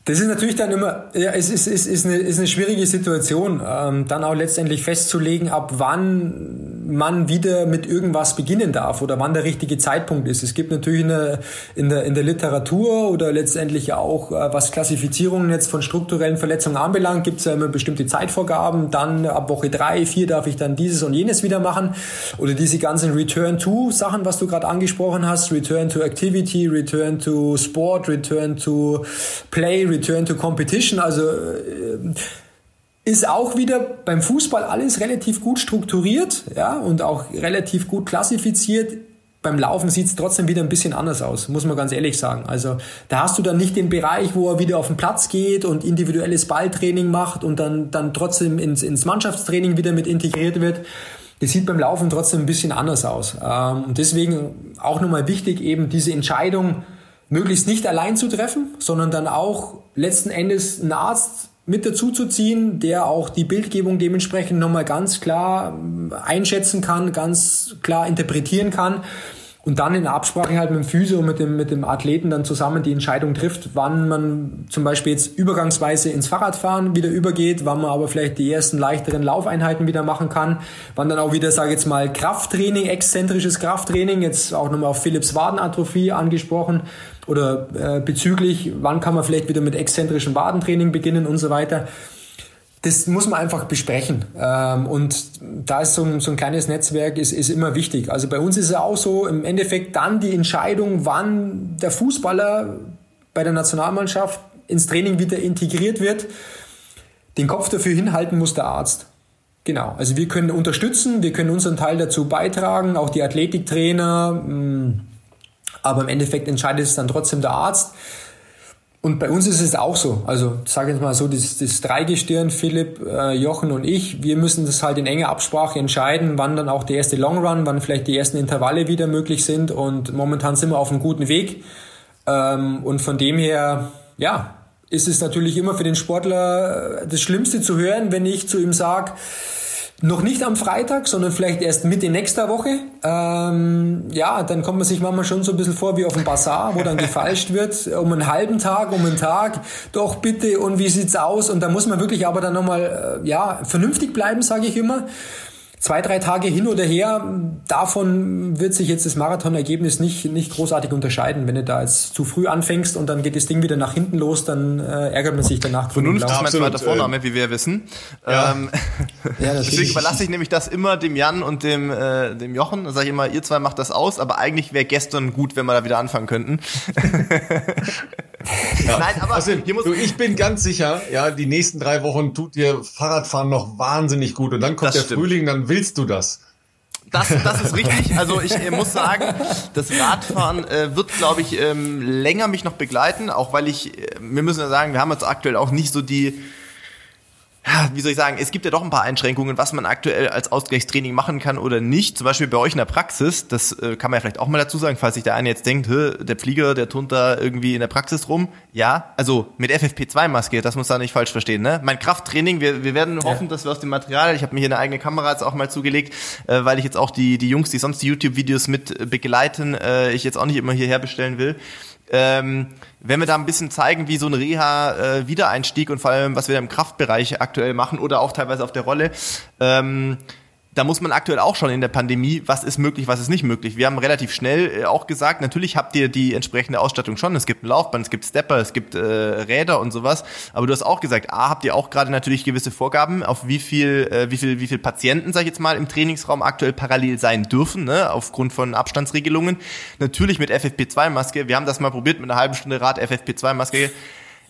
das ist natürlich dann immer, ja, es ist, ist, ist, eine, ist eine schwierige Situation, ähm, dann auch letztendlich festzulegen, ab wann man wieder mit irgendwas beginnen darf oder wann der richtige Zeitpunkt ist. Es gibt natürlich eine, in, der, in der Literatur oder letztendlich auch, äh, was Klassifizierungen jetzt von strukturellen Verletzungen anbelangt, gibt es ja immer bestimmte Zeitvorgaben. Dann ab Woche drei, vier darf ich dann dieses und jenes wieder machen. Oder diese ganzen Return-to-Sachen, was du gerade angesprochen hast. Return to Activity, Return to Sport, Return to Play, Return to Competition. Also äh, ist auch wieder beim Fußball alles relativ gut strukturiert ja, und auch relativ gut klassifiziert. Beim Laufen sieht es trotzdem wieder ein bisschen anders aus, muss man ganz ehrlich sagen. Also da hast du dann nicht den Bereich, wo er wieder auf den Platz geht und individuelles Balltraining macht und dann, dann trotzdem ins, ins Mannschaftstraining wieder mit integriert wird. Das sieht beim Laufen trotzdem ein bisschen anders aus. Ähm, und deswegen auch nochmal wichtig, eben diese Entscheidung möglichst nicht allein zu treffen, sondern dann auch letzten Endes einen Arzt mit dazu zu ziehen, der auch die Bildgebung dementsprechend nochmal ganz klar ähm, einschätzen kann, ganz klar interpretieren kann und dann in Absprache halt mit dem Physio, mit dem, mit dem Athleten dann zusammen die Entscheidung trifft, wann man zum Beispiel jetzt übergangsweise ins Fahrradfahren wieder übergeht, wann man aber vielleicht die ersten leichteren Laufeinheiten wieder machen kann, wann dann auch wieder, sage ich jetzt mal, Krafttraining, exzentrisches Krafttraining, jetzt auch nochmal auf Philips Wadenatrophie angesprochen oder äh, bezüglich, wann kann man vielleicht wieder mit exzentrischem Wadentraining beginnen und so weiter das muss man einfach besprechen. Ähm, und da ist so ein, so ein kleines Netzwerk ist, ist immer wichtig. Also bei uns ist es auch so, im Endeffekt dann die Entscheidung, wann der Fußballer bei der Nationalmannschaft ins Training wieder integriert wird. Den Kopf dafür hinhalten muss der Arzt. Genau. Also wir können unterstützen, wir können unseren Teil dazu beitragen, auch die Athletiktrainer. Mm, aber im Endeffekt entscheidet es dann trotzdem der Arzt. Und bei uns ist es auch so. Also sage jetzt mal so, das, das Dreigestirn, Philipp, äh, Jochen und ich, wir müssen das halt in enger Absprache entscheiden, wann dann auch der erste Long Run, wann vielleicht die ersten Intervalle wieder möglich sind. Und momentan sind wir auf einem guten Weg. Ähm, und von dem her, ja, ist es natürlich immer für den Sportler das Schlimmste zu hören, wenn ich zu ihm sage, noch nicht am Freitag, sondern vielleicht erst Mitte nächster Woche. Ähm, ja, dann kommt man sich manchmal schon so ein bisschen vor wie auf dem Bazar, wo dann gefalscht wird, um einen halben Tag, um einen Tag. Doch bitte, und wie sieht's aus? Und da muss man wirklich aber dann nochmal, äh, ja, vernünftig bleiben, sage ich immer. Zwei, drei Tage hin oder her, davon wird sich jetzt das Marathonergebnis nicht, nicht großartig unterscheiden. Wenn du da jetzt zu früh anfängst und dann geht das Ding wieder nach hinten los, dann äh, ärgert man sich danach. Vernunft ist mein zweiter Vorname, wie wir wissen. Ja. Ähm, ja, deswegen überlasse ich nämlich das immer dem Jan und dem, äh, dem Jochen. Da sage ich immer, ihr zwei macht das aus, aber eigentlich wäre gestern gut, wenn wir da wieder anfangen könnten. ja. Nein, aber also, hier muss du, ich bin ganz sicher, ja, die nächsten drei Wochen tut dir Fahrradfahren noch wahnsinnig gut und dann kommt der stimmt. Frühling, dann willst du das. Das, das ist richtig. Also ich äh, muss sagen, das Radfahren äh, wird, glaube ich, ähm, länger mich noch begleiten, auch weil ich, äh, wir müssen ja sagen, wir haben jetzt aktuell auch nicht so die wie soll ich sagen, es gibt ja doch ein paar Einschränkungen, was man aktuell als Ausgleichstraining machen kann oder nicht. Zum Beispiel bei euch in der Praxis, das äh, kann man ja vielleicht auch mal dazu sagen, falls sich der eine jetzt denkt, der Flieger, der turnt da irgendwie in der Praxis rum. Ja, also mit FFP2-Maske, das muss da nicht falsch verstehen. Ne? Mein Krafttraining, wir, wir werden hoffen, ja. dass wir aus dem Material, ich habe mir hier eine eigene Kamera jetzt auch mal zugelegt, äh, weil ich jetzt auch die, die Jungs, die sonst die YouTube-Videos mit begleiten, äh, ich jetzt auch nicht immer hierher bestellen will. Ähm, wenn wir da ein bisschen zeigen, wie so ein Reha-Wiedereinstieg äh, und vor allem, was wir im Kraftbereich aktuell machen oder auch teilweise auf der Rolle, ähm, da muss man aktuell auch schon in der Pandemie, was ist möglich, was ist nicht möglich. Wir haben relativ schnell äh, auch gesagt, natürlich habt ihr die entsprechende Ausstattung schon. Es gibt ein Laufband, es gibt Stepper, es gibt äh, Räder und sowas. Aber du hast auch gesagt, A, habt ihr auch gerade natürlich gewisse Vorgaben, auf wie viel, äh, wie viel, wie viel Patienten, sag ich jetzt mal, im Trainingsraum aktuell parallel sein dürfen, ne, aufgrund von Abstandsregelungen. Natürlich mit FFP2-Maske. Wir haben das mal probiert mit einer halben Stunde Rad FFP2-Maske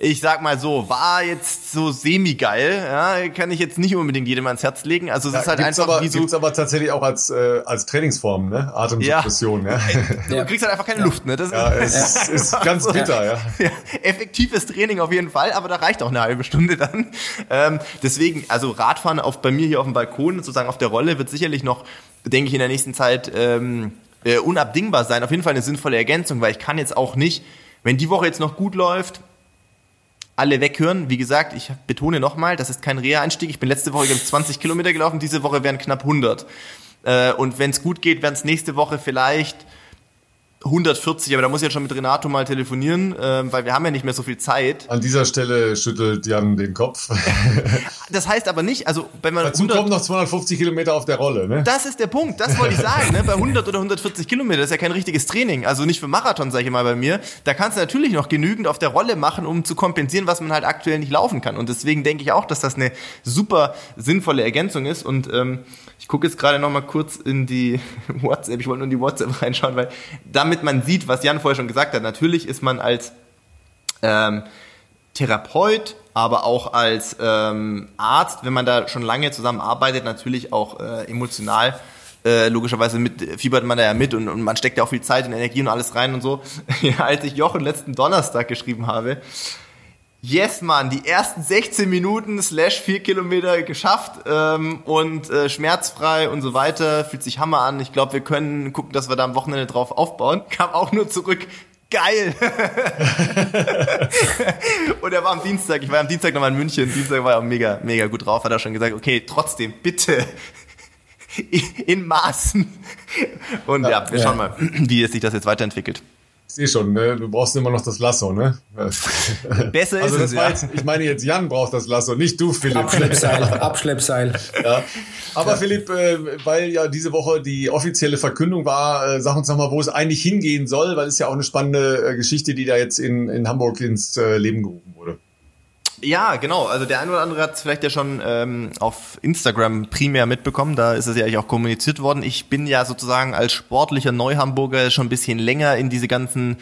ich sag mal so, war jetzt so semi-geil, ja, kann ich jetzt nicht unbedingt jedem ans Herz legen. Also es ja, ist halt einfach aber, wie so. Gibt's aber tatsächlich auch als, äh, als Trainingsform, ne? Atemsuppression, ja. ja. Du kriegst halt einfach keine Luft, ne? Das ja, ist, ist, ist ganz bitter, ja. ja. Effektives Training auf jeden Fall, aber da reicht auch eine halbe Stunde dann. Ähm, deswegen, also Radfahren auf, bei mir hier auf dem Balkon, sozusagen auf der Rolle, wird sicherlich noch, denke ich, in der nächsten Zeit ähm, äh, unabdingbar sein. Auf jeden Fall eine sinnvolle Ergänzung, weil ich kann jetzt auch nicht, wenn die Woche jetzt noch gut läuft, alle weghören. Wie gesagt, ich betone nochmal, das ist kein Reha-Einstieg. Ich bin letzte Woche, glaube 20 Kilometer gelaufen, diese Woche wären knapp 100. Äh, und wenn es gut geht, werden es nächste Woche vielleicht 140, aber da muss ich jetzt schon mit Renato mal telefonieren, äh, weil wir haben ja nicht mehr so viel Zeit. An dieser Stelle schüttelt Jan den Kopf. das heißt aber nicht, also wenn man Dazu 100, kommen noch 250 Kilometer auf der Rolle, ne? Das ist der Punkt, das wollte ich sagen, ne? Bei 100 oder 140 Kilometer, ist ja kein richtiges Training, also nicht für Marathon, sage ich mal bei mir. Da kannst du natürlich noch genügend auf der Rolle machen, um zu kompensieren, was man halt aktuell nicht laufen kann. Und deswegen denke ich auch, dass das eine super sinnvolle Ergänzung ist und ähm, ich gucke jetzt gerade noch mal kurz in die WhatsApp, ich wollte nur in die WhatsApp reinschauen, weil damit man sieht, was Jan vorher schon gesagt hat, natürlich ist man als ähm, Therapeut, aber auch als ähm, Arzt, wenn man da schon lange zusammenarbeitet, natürlich auch äh, emotional äh, logischerweise mit, fiebert man da ja mit und, und man steckt ja auch viel Zeit und Energie und alles rein und so. ja, als ich Jochen letzten Donnerstag geschrieben habe, Yes, Mann, die ersten 16 Minuten slash 4 Kilometer geschafft ähm, und äh, schmerzfrei und so weiter. Fühlt sich Hammer an. Ich glaube, wir können gucken, dass wir da am Wochenende drauf aufbauen. Kam auch nur zurück. Geil! und er war am Dienstag, ich war am Dienstag nochmal in München. Dienstag war er mega, mega gut drauf. Hat er schon gesagt, okay, trotzdem, bitte in Maßen. Und ja, ja wir schauen mal, wie es sich das jetzt weiterentwickelt. Ich sehe schon, ne? du brauchst immer noch das Lasso, ne? Besser also ist es, ja. Jetzt, ich meine jetzt, Jan braucht das Lasso, nicht du, Philipp. Abschleppseil, Abschleppseil. Ja. Aber ja. Philipp, äh, weil ja diese Woche die offizielle Verkündung war, äh, sag uns nochmal, wo es eigentlich hingehen soll, weil es ja auch eine spannende äh, Geschichte, die da jetzt in, in Hamburg ins Leben gerufen wurde. Ja, genau. Also der eine oder andere hat es vielleicht ja schon ähm, auf Instagram primär mitbekommen. Da ist es ja eigentlich auch kommuniziert worden. Ich bin ja sozusagen als sportlicher Neuhamburger schon ein bisschen länger in diese ganzen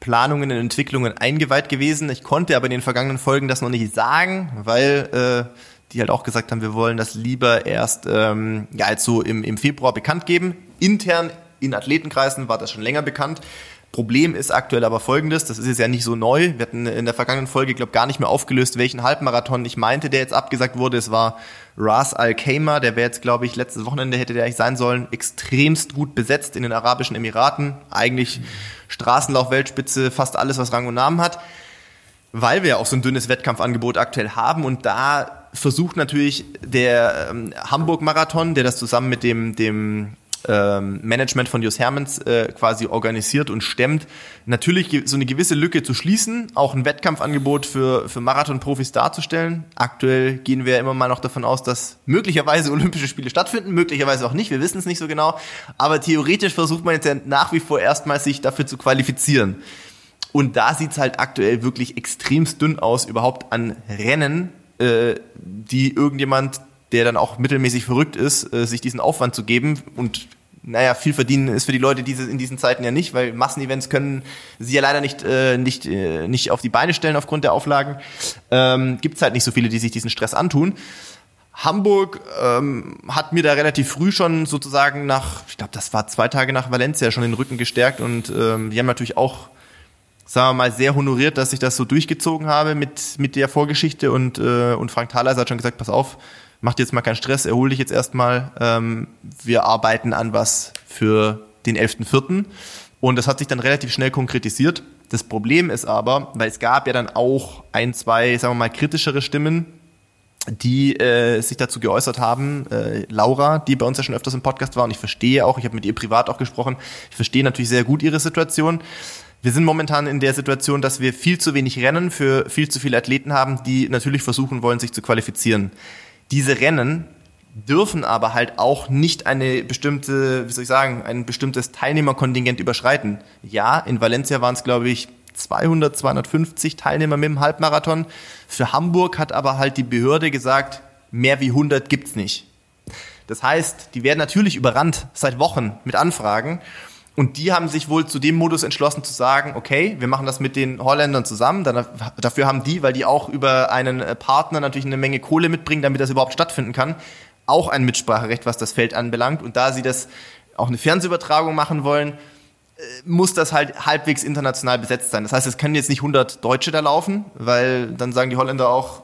Planungen und Entwicklungen eingeweiht gewesen. Ich konnte aber in den vergangenen Folgen das noch nicht sagen, weil äh, die halt auch gesagt haben, wir wollen das lieber erst ähm, ja, jetzt so im, im Februar bekannt geben. Intern in Athletenkreisen war das schon länger bekannt. Problem ist aktuell aber folgendes, das ist jetzt ja nicht so neu. Wir hatten in der vergangenen Folge, glaube gar nicht mehr aufgelöst, welchen Halbmarathon ich meinte, der jetzt abgesagt wurde. Es war Ras Al Khaimah, der wäre jetzt, glaube ich, letztes Wochenende hätte der eigentlich sein sollen, extremst gut besetzt in den Arabischen Emiraten. Eigentlich Straßenlauf, Weltspitze, fast alles, was Rang und Namen hat. Weil wir ja auch so ein dünnes Wettkampfangebot aktuell haben und da versucht natürlich der ähm, Hamburg-Marathon, der das zusammen mit dem, dem ähm, Management von Jus Hermans äh, quasi organisiert und stemmt, natürlich so eine gewisse Lücke zu schließen, auch ein Wettkampfangebot für, für Marathon-Profis darzustellen. Aktuell gehen wir immer mal noch davon aus, dass möglicherweise Olympische Spiele stattfinden, möglicherweise auch nicht, wir wissen es nicht so genau, aber theoretisch versucht man jetzt ja nach wie vor erstmal sich dafür zu qualifizieren. Und da sieht's halt aktuell wirklich extremst dünn aus, überhaupt an Rennen, äh, die irgendjemand der dann auch mittelmäßig verrückt ist, äh, sich diesen Aufwand zu geben und naja, viel verdienen ist für die Leute diese, in diesen Zeiten ja nicht, weil Massenevents können sie ja leider nicht, äh, nicht, äh, nicht auf die Beine stellen aufgrund der Auflagen. Ähm, Gibt halt nicht so viele, die sich diesen Stress antun. Hamburg ähm, hat mir da relativ früh schon sozusagen nach, ich glaube, das war zwei Tage nach Valencia schon den Rücken gestärkt und ähm, die haben natürlich auch, sagen wir mal, sehr honoriert, dass ich das so durchgezogen habe mit, mit der Vorgeschichte und, äh, und Frank Thaler hat schon gesagt, pass auf, mach dir jetzt mal keinen Stress, erhol dich jetzt erstmal. Ähm, wir arbeiten an was für den 11.04. Und das hat sich dann relativ schnell konkretisiert. Das Problem ist aber, weil es gab ja dann auch ein, zwei, sagen wir mal, kritischere Stimmen, die äh, sich dazu geäußert haben. Äh, Laura, die bei uns ja schon öfters im Podcast war und ich verstehe auch, ich habe mit ihr privat auch gesprochen, ich verstehe natürlich sehr gut ihre Situation. Wir sind momentan in der Situation, dass wir viel zu wenig Rennen für viel zu viele Athleten haben, die natürlich versuchen wollen, sich zu qualifizieren. Diese Rennen dürfen aber halt auch nicht eine bestimmte, wie soll ich sagen, ein bestimmtes Teilnehmerkontingent überschreiten. Ja, in Valencia waren es, glaube ich, 200, 250 Teilnehmer mit dem Halbmarathon. Für Hamburg hat aber halt die Behörde gesagt, mehr wie 100 gibt's nicht. Das heißt, die werden natürlich überrannt seit Wochen mit Anfragen und die haben sich wohl zu dem Modus entschlossen zu sagen, okay, wir machen das mit den Holländern zusammen. Dann, dafür haben die, weil die auch über einen äh, Partner natürlich eine Menge Kohle mitbringen, damit das überhaupt stattfinden kann, auch ein Mitspracherecht, was das Feld anbelangt. Und da sie das auch eine Fernsehübertragung machen wollen, äh, muss das halt halbwegs international besetzt sein. Das heißt, es können jetzt nicht 100 Deutsche da laufen, weil dann sagen die Holländer auch,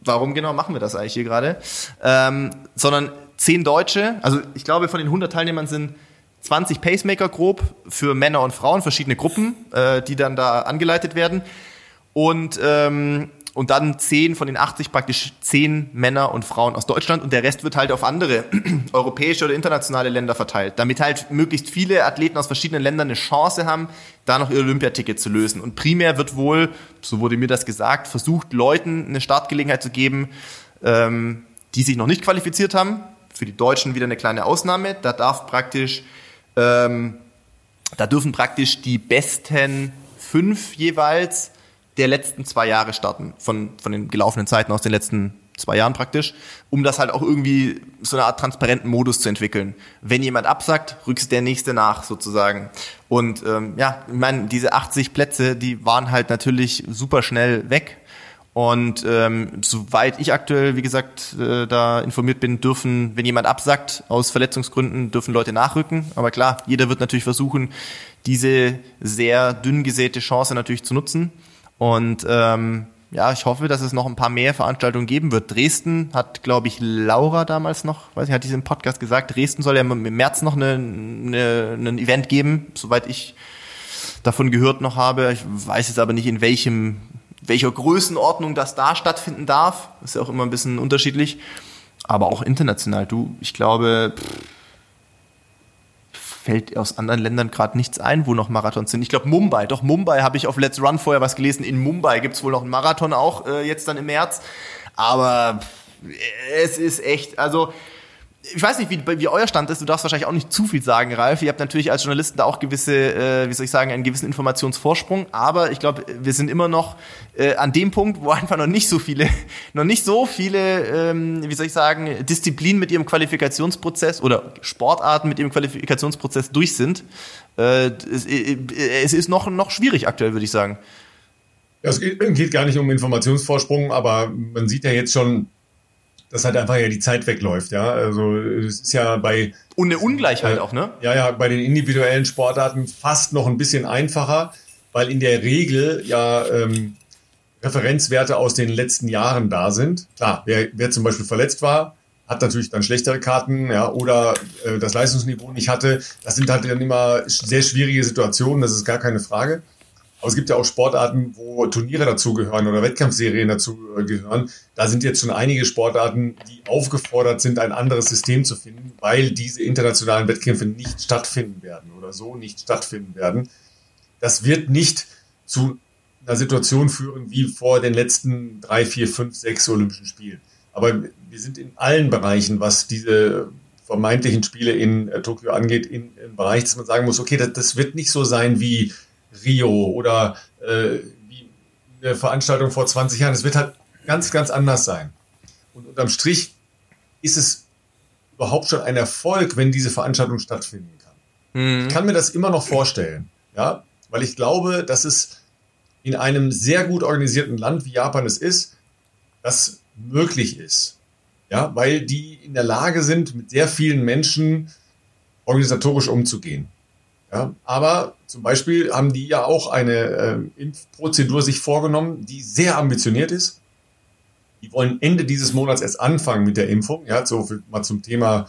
warum genau machen wir das eigentlich hier gerade? Ähm, sondern 10 Deutsche, also ich glaube, von den 100 Teilnehmern sind 20 Pacemaker grob für Männer und Frauen, verschiedene Gruppen, äh, die dann da angeleitet werden. Und, ähm, und dann 10 von den 80 praktisch 10 Männer und Frauen aus Deutschland und der Rest wird halt auf andere europäische oder internationale Länder verteilt, damit halt möglichst viele Athleten aus verschiedenen Ländern eine Chance haben, da noch ihr Olympiaticket zu lösen. Und primär wird wohl, so wurde mir das gesagt, versucht, Leuten eine Startgelegenheit zu geben, ähm, die sich noch nicht qualifiziert haben. Für die Deutschen wieder eine kleine Ausnahme. Da darf praktisch ähm, da dürfen praktisch die besten fünf jeweils der letzten zwei Jahre starten, von, von den gelaufenen Zeiten aus den letzten zwei Jahren praktisch, um das halt auch irgendwie so eine Art transparenten Modus zu entwickeln. Wenn jemand absagt, rückst der nächste nach sozusagen. Und ähm, ja, ich meine, diese 80 Plätze, die waren halt natürlich super schnell weg und ähm, soweit ich aktuell, wie gesagt, äh, da informiert bin, dürfen, wenn jemand absagt aus Verletzungsgründen, dürfen Leute nachrücken. Aber klar, jeder wird natürlich versuchen, diese sehr dünn gesäte Chance natürlich zu nutzen. Und ähm, ja, ich hoffe, dass es noch ein paar mehr Veranstaltungen geben wird. Dresden hat, glaube ich, Laura damals noch, weiß ich, hat diesen Podcast gesagt, Dresden soll ja im März noch eine, eine, ein Event geben, soweit ich davon gehört noch habe. Ich weiß jetzt aber nicht, in welchem welcher Größenordnung das da stattfinden darf. ist ja auch immer ein bisschen unterschiedlich. Aber auch international. Du, ich glaube, fällt aus anderen Ländern gerade nichts ein, wo noch Marathons sind. Ich glaube Mumbai, doch Mumbai habe ich auf Let's Run vorher was gelesen. In Mumbai gibt es wohl noch einen Marathon auch äh, jetzt dann im März. Aber es ist echt, also ich weiß nicht, wie, wie euer Stand ist. Du darfst wahrscheinlich auch nicht zu viel sagen, Ralf. Ihr habt natürlich als Journalisten da auch gewisse, äh, wie soll ich sagen, einen gewissen Informationsvorsprung. Aber ich glaube, wir sind immer noch äh, an dem Punkt, wo einfach noch nicht so viele, noch nicht so viele, ähm, wie soll ich sagen, Disziplinen mit ihrem Qualifikationsprozess oder Sportarten mit ihrem Qualifikationsprozess durch sind. Äh, es, äh, es ist noch, noch schwierig aktuell, würde ich sagen. Ja, es geht, geht gar nicht um Informationsvorsprung, aber man sieht ja jetzt schon, dass halt einfach ja die Zeit wegläuft, ja. Also es ist ja bei und eine Ungleichheit äh, auch, ne? Ja, ja, bei den individuellen Sportarten fast noch ein bisschen einfacher, weil in der Regel ja ähm, Referenzwerte aus den letzten Jahren da sind. Klar, wer, wer zum Beispiel verletzt war, hat natürlich dann schlechtere Karten, ja, oder äh, das Leistungsniveau nicht hatte. Das sind halt dann immer sehr schwierige Situationen, das ist gar keine Frage. Aber es gibt ja auch Sportarten, wo Turniere dazugehören oder Wettkampfserien dazugehören. Da sind jetzt schon einige Sportarten, die aufgefordert sind, ein anderes System zu finden, weil diese internationalen Wettkämpfe nicht stattfinden werden oder so nicht stattfinden werden. Das wird nicht zu einer Situation führen wie vor den letzten drei, vier, fünf, sechs Olympischen Spielen. Aber wir sind in allen Bereichen, was diese vermeintlichen Spiele in äh, Tokio angeht, in, im Bereich, dass man sagen muss, okay, das, das wird nicht so sein wie Rio oder äh, wie eine Veranstaltung vor 20 Jahren. Es wird halt ganz, ganz anders sein. Und unterm Strich ist es überhaupt schon ein Erfolg, wenn diese Veranstaltung stattfinden kann. Mhm. Ich kann mir das immer noch vorstellen, ja, weil ich glaube, dass es in einem sehr gut organisierten Land, wie Japan es ist, das möglich ist. Ja, weil die in der Lage sind, mit sehr vielen Menschen organisatorisch umzugehen. Ja, aber zum Beispiel haben die ja auch eine äh, Impfprozedur sich vorgenommen, die sehr ambitioniert ist. Die wollen Ende dieses Monats erst anfangen mit der Impfung. Ja, so mal zum Thema,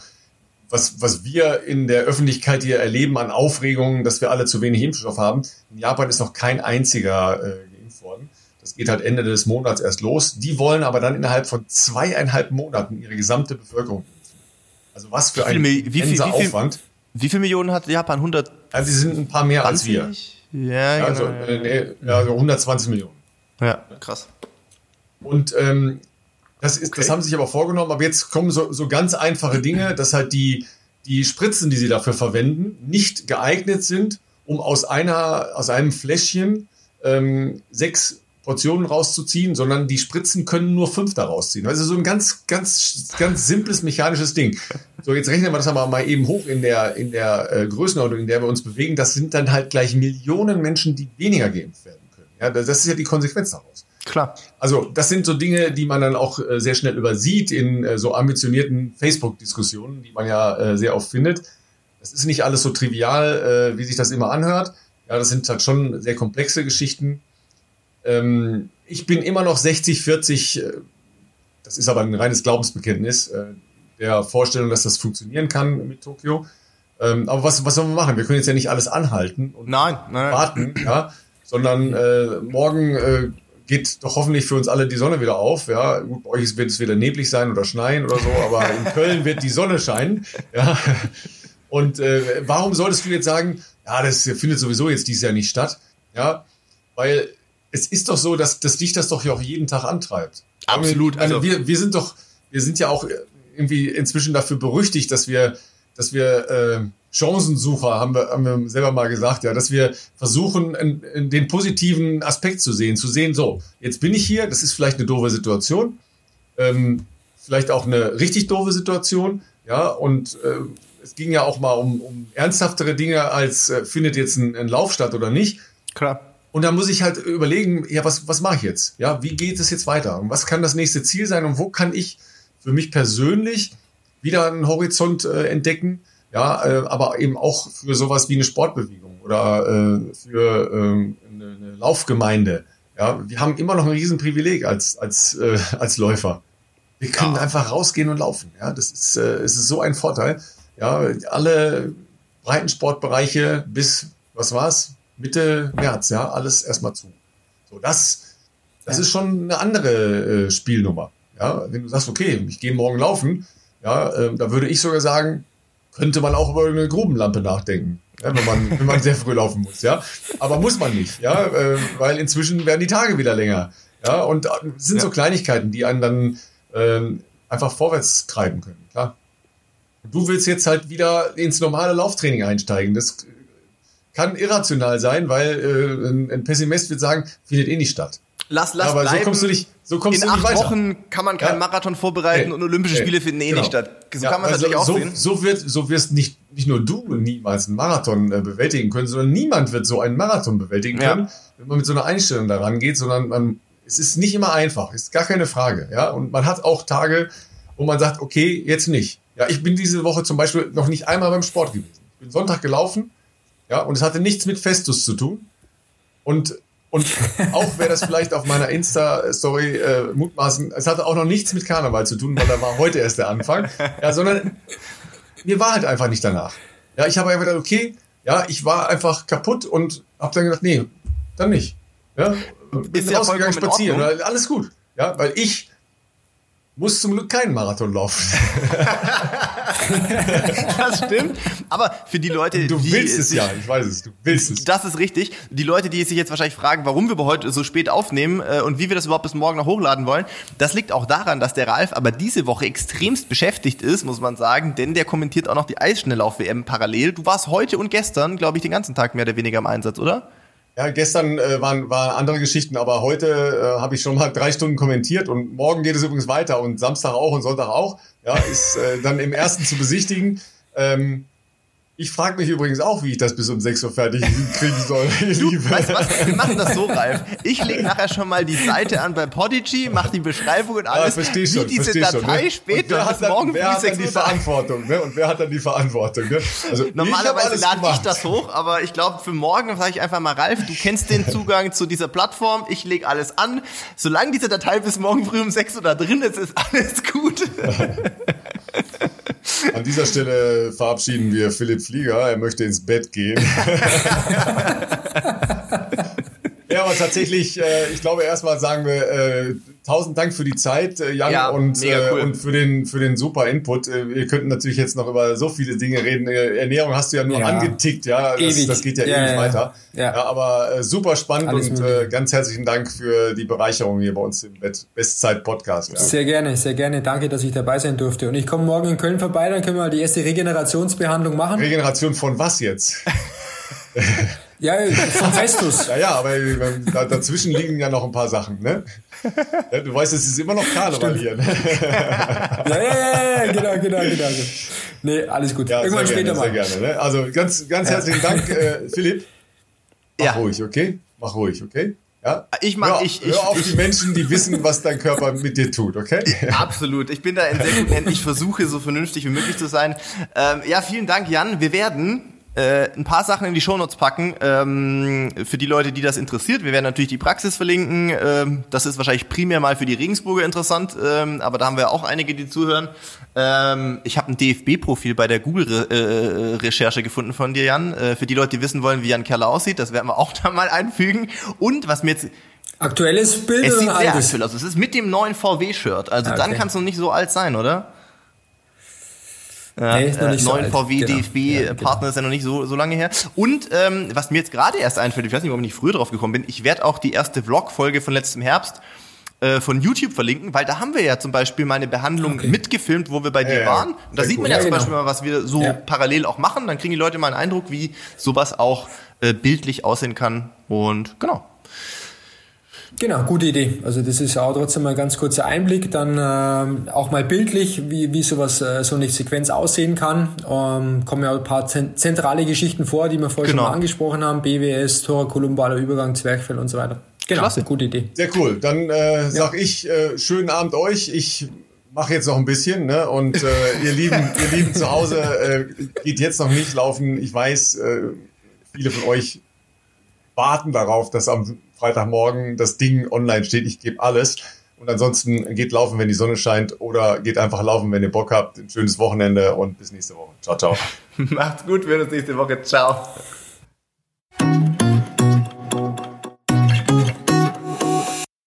was, was wir in der Öffentlichkeit hier erleben an Aufregungen, dass wir alle zu wenig Impfstoff haben. In Japan ist noch kein einziger äh, geimpft worden. Das geht halt Ende des Monats erst los. Die wollen aber dann innerhalb von zweieinhalb Monaten ihre gesamte Bevölkerung impfen. Also was für ein wie viel, wie viel, Aufwand. Wie viele Millionen hat Japan? 100? Also sie sind ein paar mehr 20? als wir. Ja, ja also, genau. Äh, nee, also 120 Millionen. Ja, krass. Und ähm, das, ist, okay. das haben sie sich aber vorgenommen. Aber jetzt kommen so, so ganz einfache Dinge, dass halt die, die Spritzen, die sie dafür verwenden, nicht geeignet sind, um aus einer, aus einem Fläschchen ähm, sechs Portionen rauszuziehen, sondern die Spritzen können nur fünf da rausziehen. Also so ein ganz, ganz, ganz simples mechanisches Ding. So, jetzt rechnen wir das aber mal eben hoch in der, in der äh, Größenordnung, in der wir uns bewegen. Das sind dann halt gleich Millionen Menschen, die weniger geimpft werden können. Ja, das ist ja die Konsequenz daraus. Klar. Also das sind so Dinge, die man dann auch äh, sehr schnell übersieht in äh, so ambitionierten Facebook-Diskussionen, die man ja äh, sehr oft findet. Das ist nicht alles so trivial, äh, wie sich das immer anhört. Ja, das sind halt schon sehr komplexe Geschichten. Ähm, ich bin immer noch 60, 40, äh, das ist aber ein reines Glaubensbekenntnis, äh, der Vorstellung, dass das funktionieren kann mit Tokio. Ähm, aber was, was sollen wir machen? Wir können jetzt ja nicht alles anhalten und nein, nein. warten, ja, sondern äh, morgen äh, geht doch hoffentlich für uns alle die Sonne wieder auf. Ja, gut, bei euch wird es wieder neblig sein oder schneien oder so, aber in Köln wird die Sonne scheinen. Ja. Und äh, warum solltest du jetzt sagen, ja, das findet sowieso jetzt dieses Jahr nicht statt? Ja, weil es ist doch so, dass, dass dich das doch ja auch jeden Tag antreibt. Absolut. Also wir, wir sind doch, wir sind ja auch irgendwie inzwischen dafür berüchtigt, dass wir, dass wir äh, Chancensucher haben wir, haben wir selber mal gesagt, ja, dass wir versuchen, in, in den positiven Aspekt zu sehen, zu sehen, so, jetzt bin ich hier, das ist vielleicht eine doofe Situation, ähm, vielleicht auch eine richtig doofe Situation, ja, und äh, es ging ja auch mal um, um ernsthaftere Dinge als äh, findet jetzt ein, ein Lauf statt oder nicht. Klar. Und da muss ich halt überlegen, ja, was, was mache ich jetzt? Ja, wie geht es jetzt weiter? Und was kann das nächste Ziel sein? Und wo kann ich für mich persönlich wieder einen Horizont äh, entdecken? Ja, äh, aber eben auch für sowas wie eine Sportbewegung oder äh, für äh, eine, eine Laufgemeinde. Ja, wir haben immer noch ein Riesenprivileg als, als, äh, als Läufer. Wir können ja. einfach rausgehen und laufen. Ja, das ist, äh, es ist so ein Vorteil. Ja, alle Breitensportbereiche bis, was war's? Mitte März, ja, alles erstmal zu. So, das, das ja. ist schon eine andere äh, Spielnummer. Ja, wenn du sagst, okay, ich gehe morgen laufen, ja, äh, da würde ich sogar sagen, könnte man auch über eine Grubenlampe nachdenken, ja, wenn man, wenn man sehr früh laufen muss, ja. Aber muss man nicht, ja, äh, weil inzwischen werden die Tage wieder länger, ja, und äh, es sind ja. so Kleinigkeiten, die einen dann äh, einfach vorwärts treiben können, klar. Du willst jetzt halt wieder ins normale Lauftraining einsteigen. Das kann irrational sein, weil äh, ein, ein Pessimist wird sagen, findet eh nicht statt. Lass, lass Aber bleiben. so kommst du nicht, so kommst In du nicht acht. Wochen kann man keinen ja. Marathon vorbereiten nee. und Olympische Spiele finden eh genau. nicht statt. So ja, kann man also natürlich auch so, sehen. So wird, so wirst nicht, nicht nur du niemals einen Marathon äh, bewältigen können, sondern niemand wird so einen Marathon bewältigen können, wenn man mit so einer Einstellung daran geht, sondern man, es ist nicht immer einfach, ist gar keine Frage, ja. Und man hat auch Tage, wo man sagt, okay, jetzt nicht. Ja, ich bin diese Woche zum Beispiel noch nicht einmal beim Sport gewesen. Ich bin Sonntag gelaufen, ja, und es hatte nichts mit Festus zu tun. Und, und auch wer das vielleicht auf meiner Insta-Story äh, mutmaßen, es hatte auch noch nichts mit Karneval zu tun, weil da war heute erst der Anfang. Ja, sondern mir war halt einfach nicht danach. Ja, ich habe einfach gedacht, okay, ja, ich war einfach kaputt und habe dann gedacht, nee, dann nicht. Ja? Bin Ist rausgegangen spazieren. Alles gut. Ja, weil ich muss zum Glück keinen Marathon laufen. Das stimmt. Aber für die Leute, Du die willst es sich- ja, ich weiß es, du willst es. Das ist richtig. Die Leute, die sich jetzt wahrscheinlich fragen, warum wir heute so spät aufnehmen äh, und wie wir das überhaupt bis morgen noch hochladen wollen, das liegt auch daran, dass der Ralf aber diese Woche extremst beschäftigt ist, muss man sagen, denn der kommentiert auch noch die Eisschnelllauf-WM parallel. Du warst heute und gestern, glaube ich, den ganzen Tag mehr oder weniger im Einsatz, oder? Ja, gestern äh, waren, waren andere Geschichten, aber heute äh, habe ich schon mal drei Stunden kommentiert und morgen geht es übrigens weiter und Samstag auch und Sonntag auch. Ja, ist äh, dann im ersten zu besichtigen. Ähm, ich frage mich übrigens auch, wie ich das bis um 6 Uhr fertig kriegen soll, ihr Du, weißt du was? Wir machen das so, Ralf. Ich lege nachher schon mal die Seite an bei Podigy, mache die Beschreibung und Ja, alles, versteh schon, wie diese versteh schon, Datei ne? Und später wer bis hat dann, morgen wer hat dann 6 die Verantwortung, ne? Und wer hat dann die Verantwortung, ne? Also ich Normalerweise alles lade ich das hoch, aber ich glaube, für morgen sage ich einfach mal, Ralf, du kennst den Zugang zu dieser Plattform, ich lege alles an. Solange diese Datei bis morgen früh um 6 Uhr da drin ist, ist alles gut. An dieser Stelle verabschieden wir Philipp Flieger. Er möchte ins Bett gehen. ja, aber tatsächlich, äh, ich glaube, erstmal sagen wir äh, tausend Dank für die Zeit, äh, Jan, Ja, und, cool. äh, und für den, für den super Input. Äh, wir könnten natürlich jetzt noch über so viele Dinge reden. Äh, Ernährung hast du ja nur Ja. angetickt, ja. Das, Ewig. das geht ja, Ja, ewig ja, weiter. ja. aber äh, super spannend Alles und äh, ganz herzlichen Dank für die Bereicherung hier bei uns im Bestzeit-Podcast. Ja. Sehr gerne, sehr gerne. Danke, dass ich dabei sein durfte. Und ich komme morgen in Köln vorbei, dann können wir die erste Regenerationsbehandlung machen. Regeneration von was jetzt? Ja, vom Festus. Ja, ja, aber äh, da, dazwischen liegen ja noch ein paar Sachen, ne? Ja, du weißt, es ist immer noch Karneval hier. Ne? Ja, ja, ja, ja, genau, genau, genau. Nee, alles gut. Ja, Irgendwann sehr später gerne, mal. Sehr gerne, ne? Also ganz, ganz herzlichen Dank, äh, Philipp. Mach Ja. ruhig, okay? Mach ruhig, okay? Ja? Ich mach- hör, ich- hör ich- auf ich- die Menschen, die wissen, was dein Körper mit dir tut, okay? Absolut. Ich bin da in sehr guten Händen. Ich versuche, so vernünftig wie möglich zu sein. Ähm, ja, vielen Dank, Jan. Wir werden äh, ein paar Sachen in die Shownotes packen, ähm, für die Leute, die das interessiert. Wir werden natürlich die Praxis verlinken. Ähm, das ist wahrscheinlich primär mal für die Regensburger interessant, ähm, aber da haben wir auch einige, die zuhören. Ähm, ich habe ein DFB-Profil bei der Google-Recherche gefunden von dir, Jan. Äh, für die Leute, die wissen wollen, wie Jan Keller aussieht, das werden wir auch da mal einfügen. Und was mir jetzt Aktuelles Bild es sieht sehr aktuell aus. Es ist mit dem neuen VW-Shirt. Also Ah, dann okay. kann es noch nicht so alt sein, oder? Ja, Nee, ist noch nicht so neuen alt. VW Genau. DFB-Partner Ja, ist ja noch nicht so, so lange her. Und ähm, was mir jetzt gerade erst einfällt, ich weiß nicht, warum ich nicht früher drauf gekommen bin, ich werde auch die erste Vlog-Folge von letztem Herbst äh, von YouTube verlinken, weil da haben wir ja zum Beispiel meine Behandlung Okay. mitgefilmt, wo wir bei dir ja, waren. Und da sieht cool. man ja, Ja, zum genau. Beispiel mal, was wir so Ja. parallel auch machen. Dann kriegen die Leute mal einen Eindruck, wie sowas auch äh, bildlich aussehen kann. Und genau. Genau, gute Idee. Also das ist auch trotzdem mal ein ganz kurzer Einblick, dann ähm, auch mal bildlich, wie, wie sowas, äh, so eine Sequenz aussehen kann. Ähm, kommen ja auch ein paar zen- zentrale Geschichten vor, die wir vorher Genau. schon mal angesprochen haben. BWS, Tor, kolumbaler Übergang, Zwerchfell und so weiter. Genau, Klasse. gute Idee. Sehr cool. Dann äh, sag ich, äh, schönen Abend euch. Ich mache jetzt noch ein bisschen, ne? Und äh, ihr Lieben, ihr Lieben zu Hause, äh, geht jetzt noch nicht laufen. Ich weiß, äh, viele von euch warten darauf, dass am Freitagmorgen das Ding online steht. Ich gebe alles. Und ansonsten geht laufen, wenn die Sonne scheint, oder geht einfach laufen, wenn ihr Bock habt. Ein schönes Wochenende und bis nächste Woche. Ciao, ciao. Macht's gut, wir sehen uns nächste Woche. Ciao.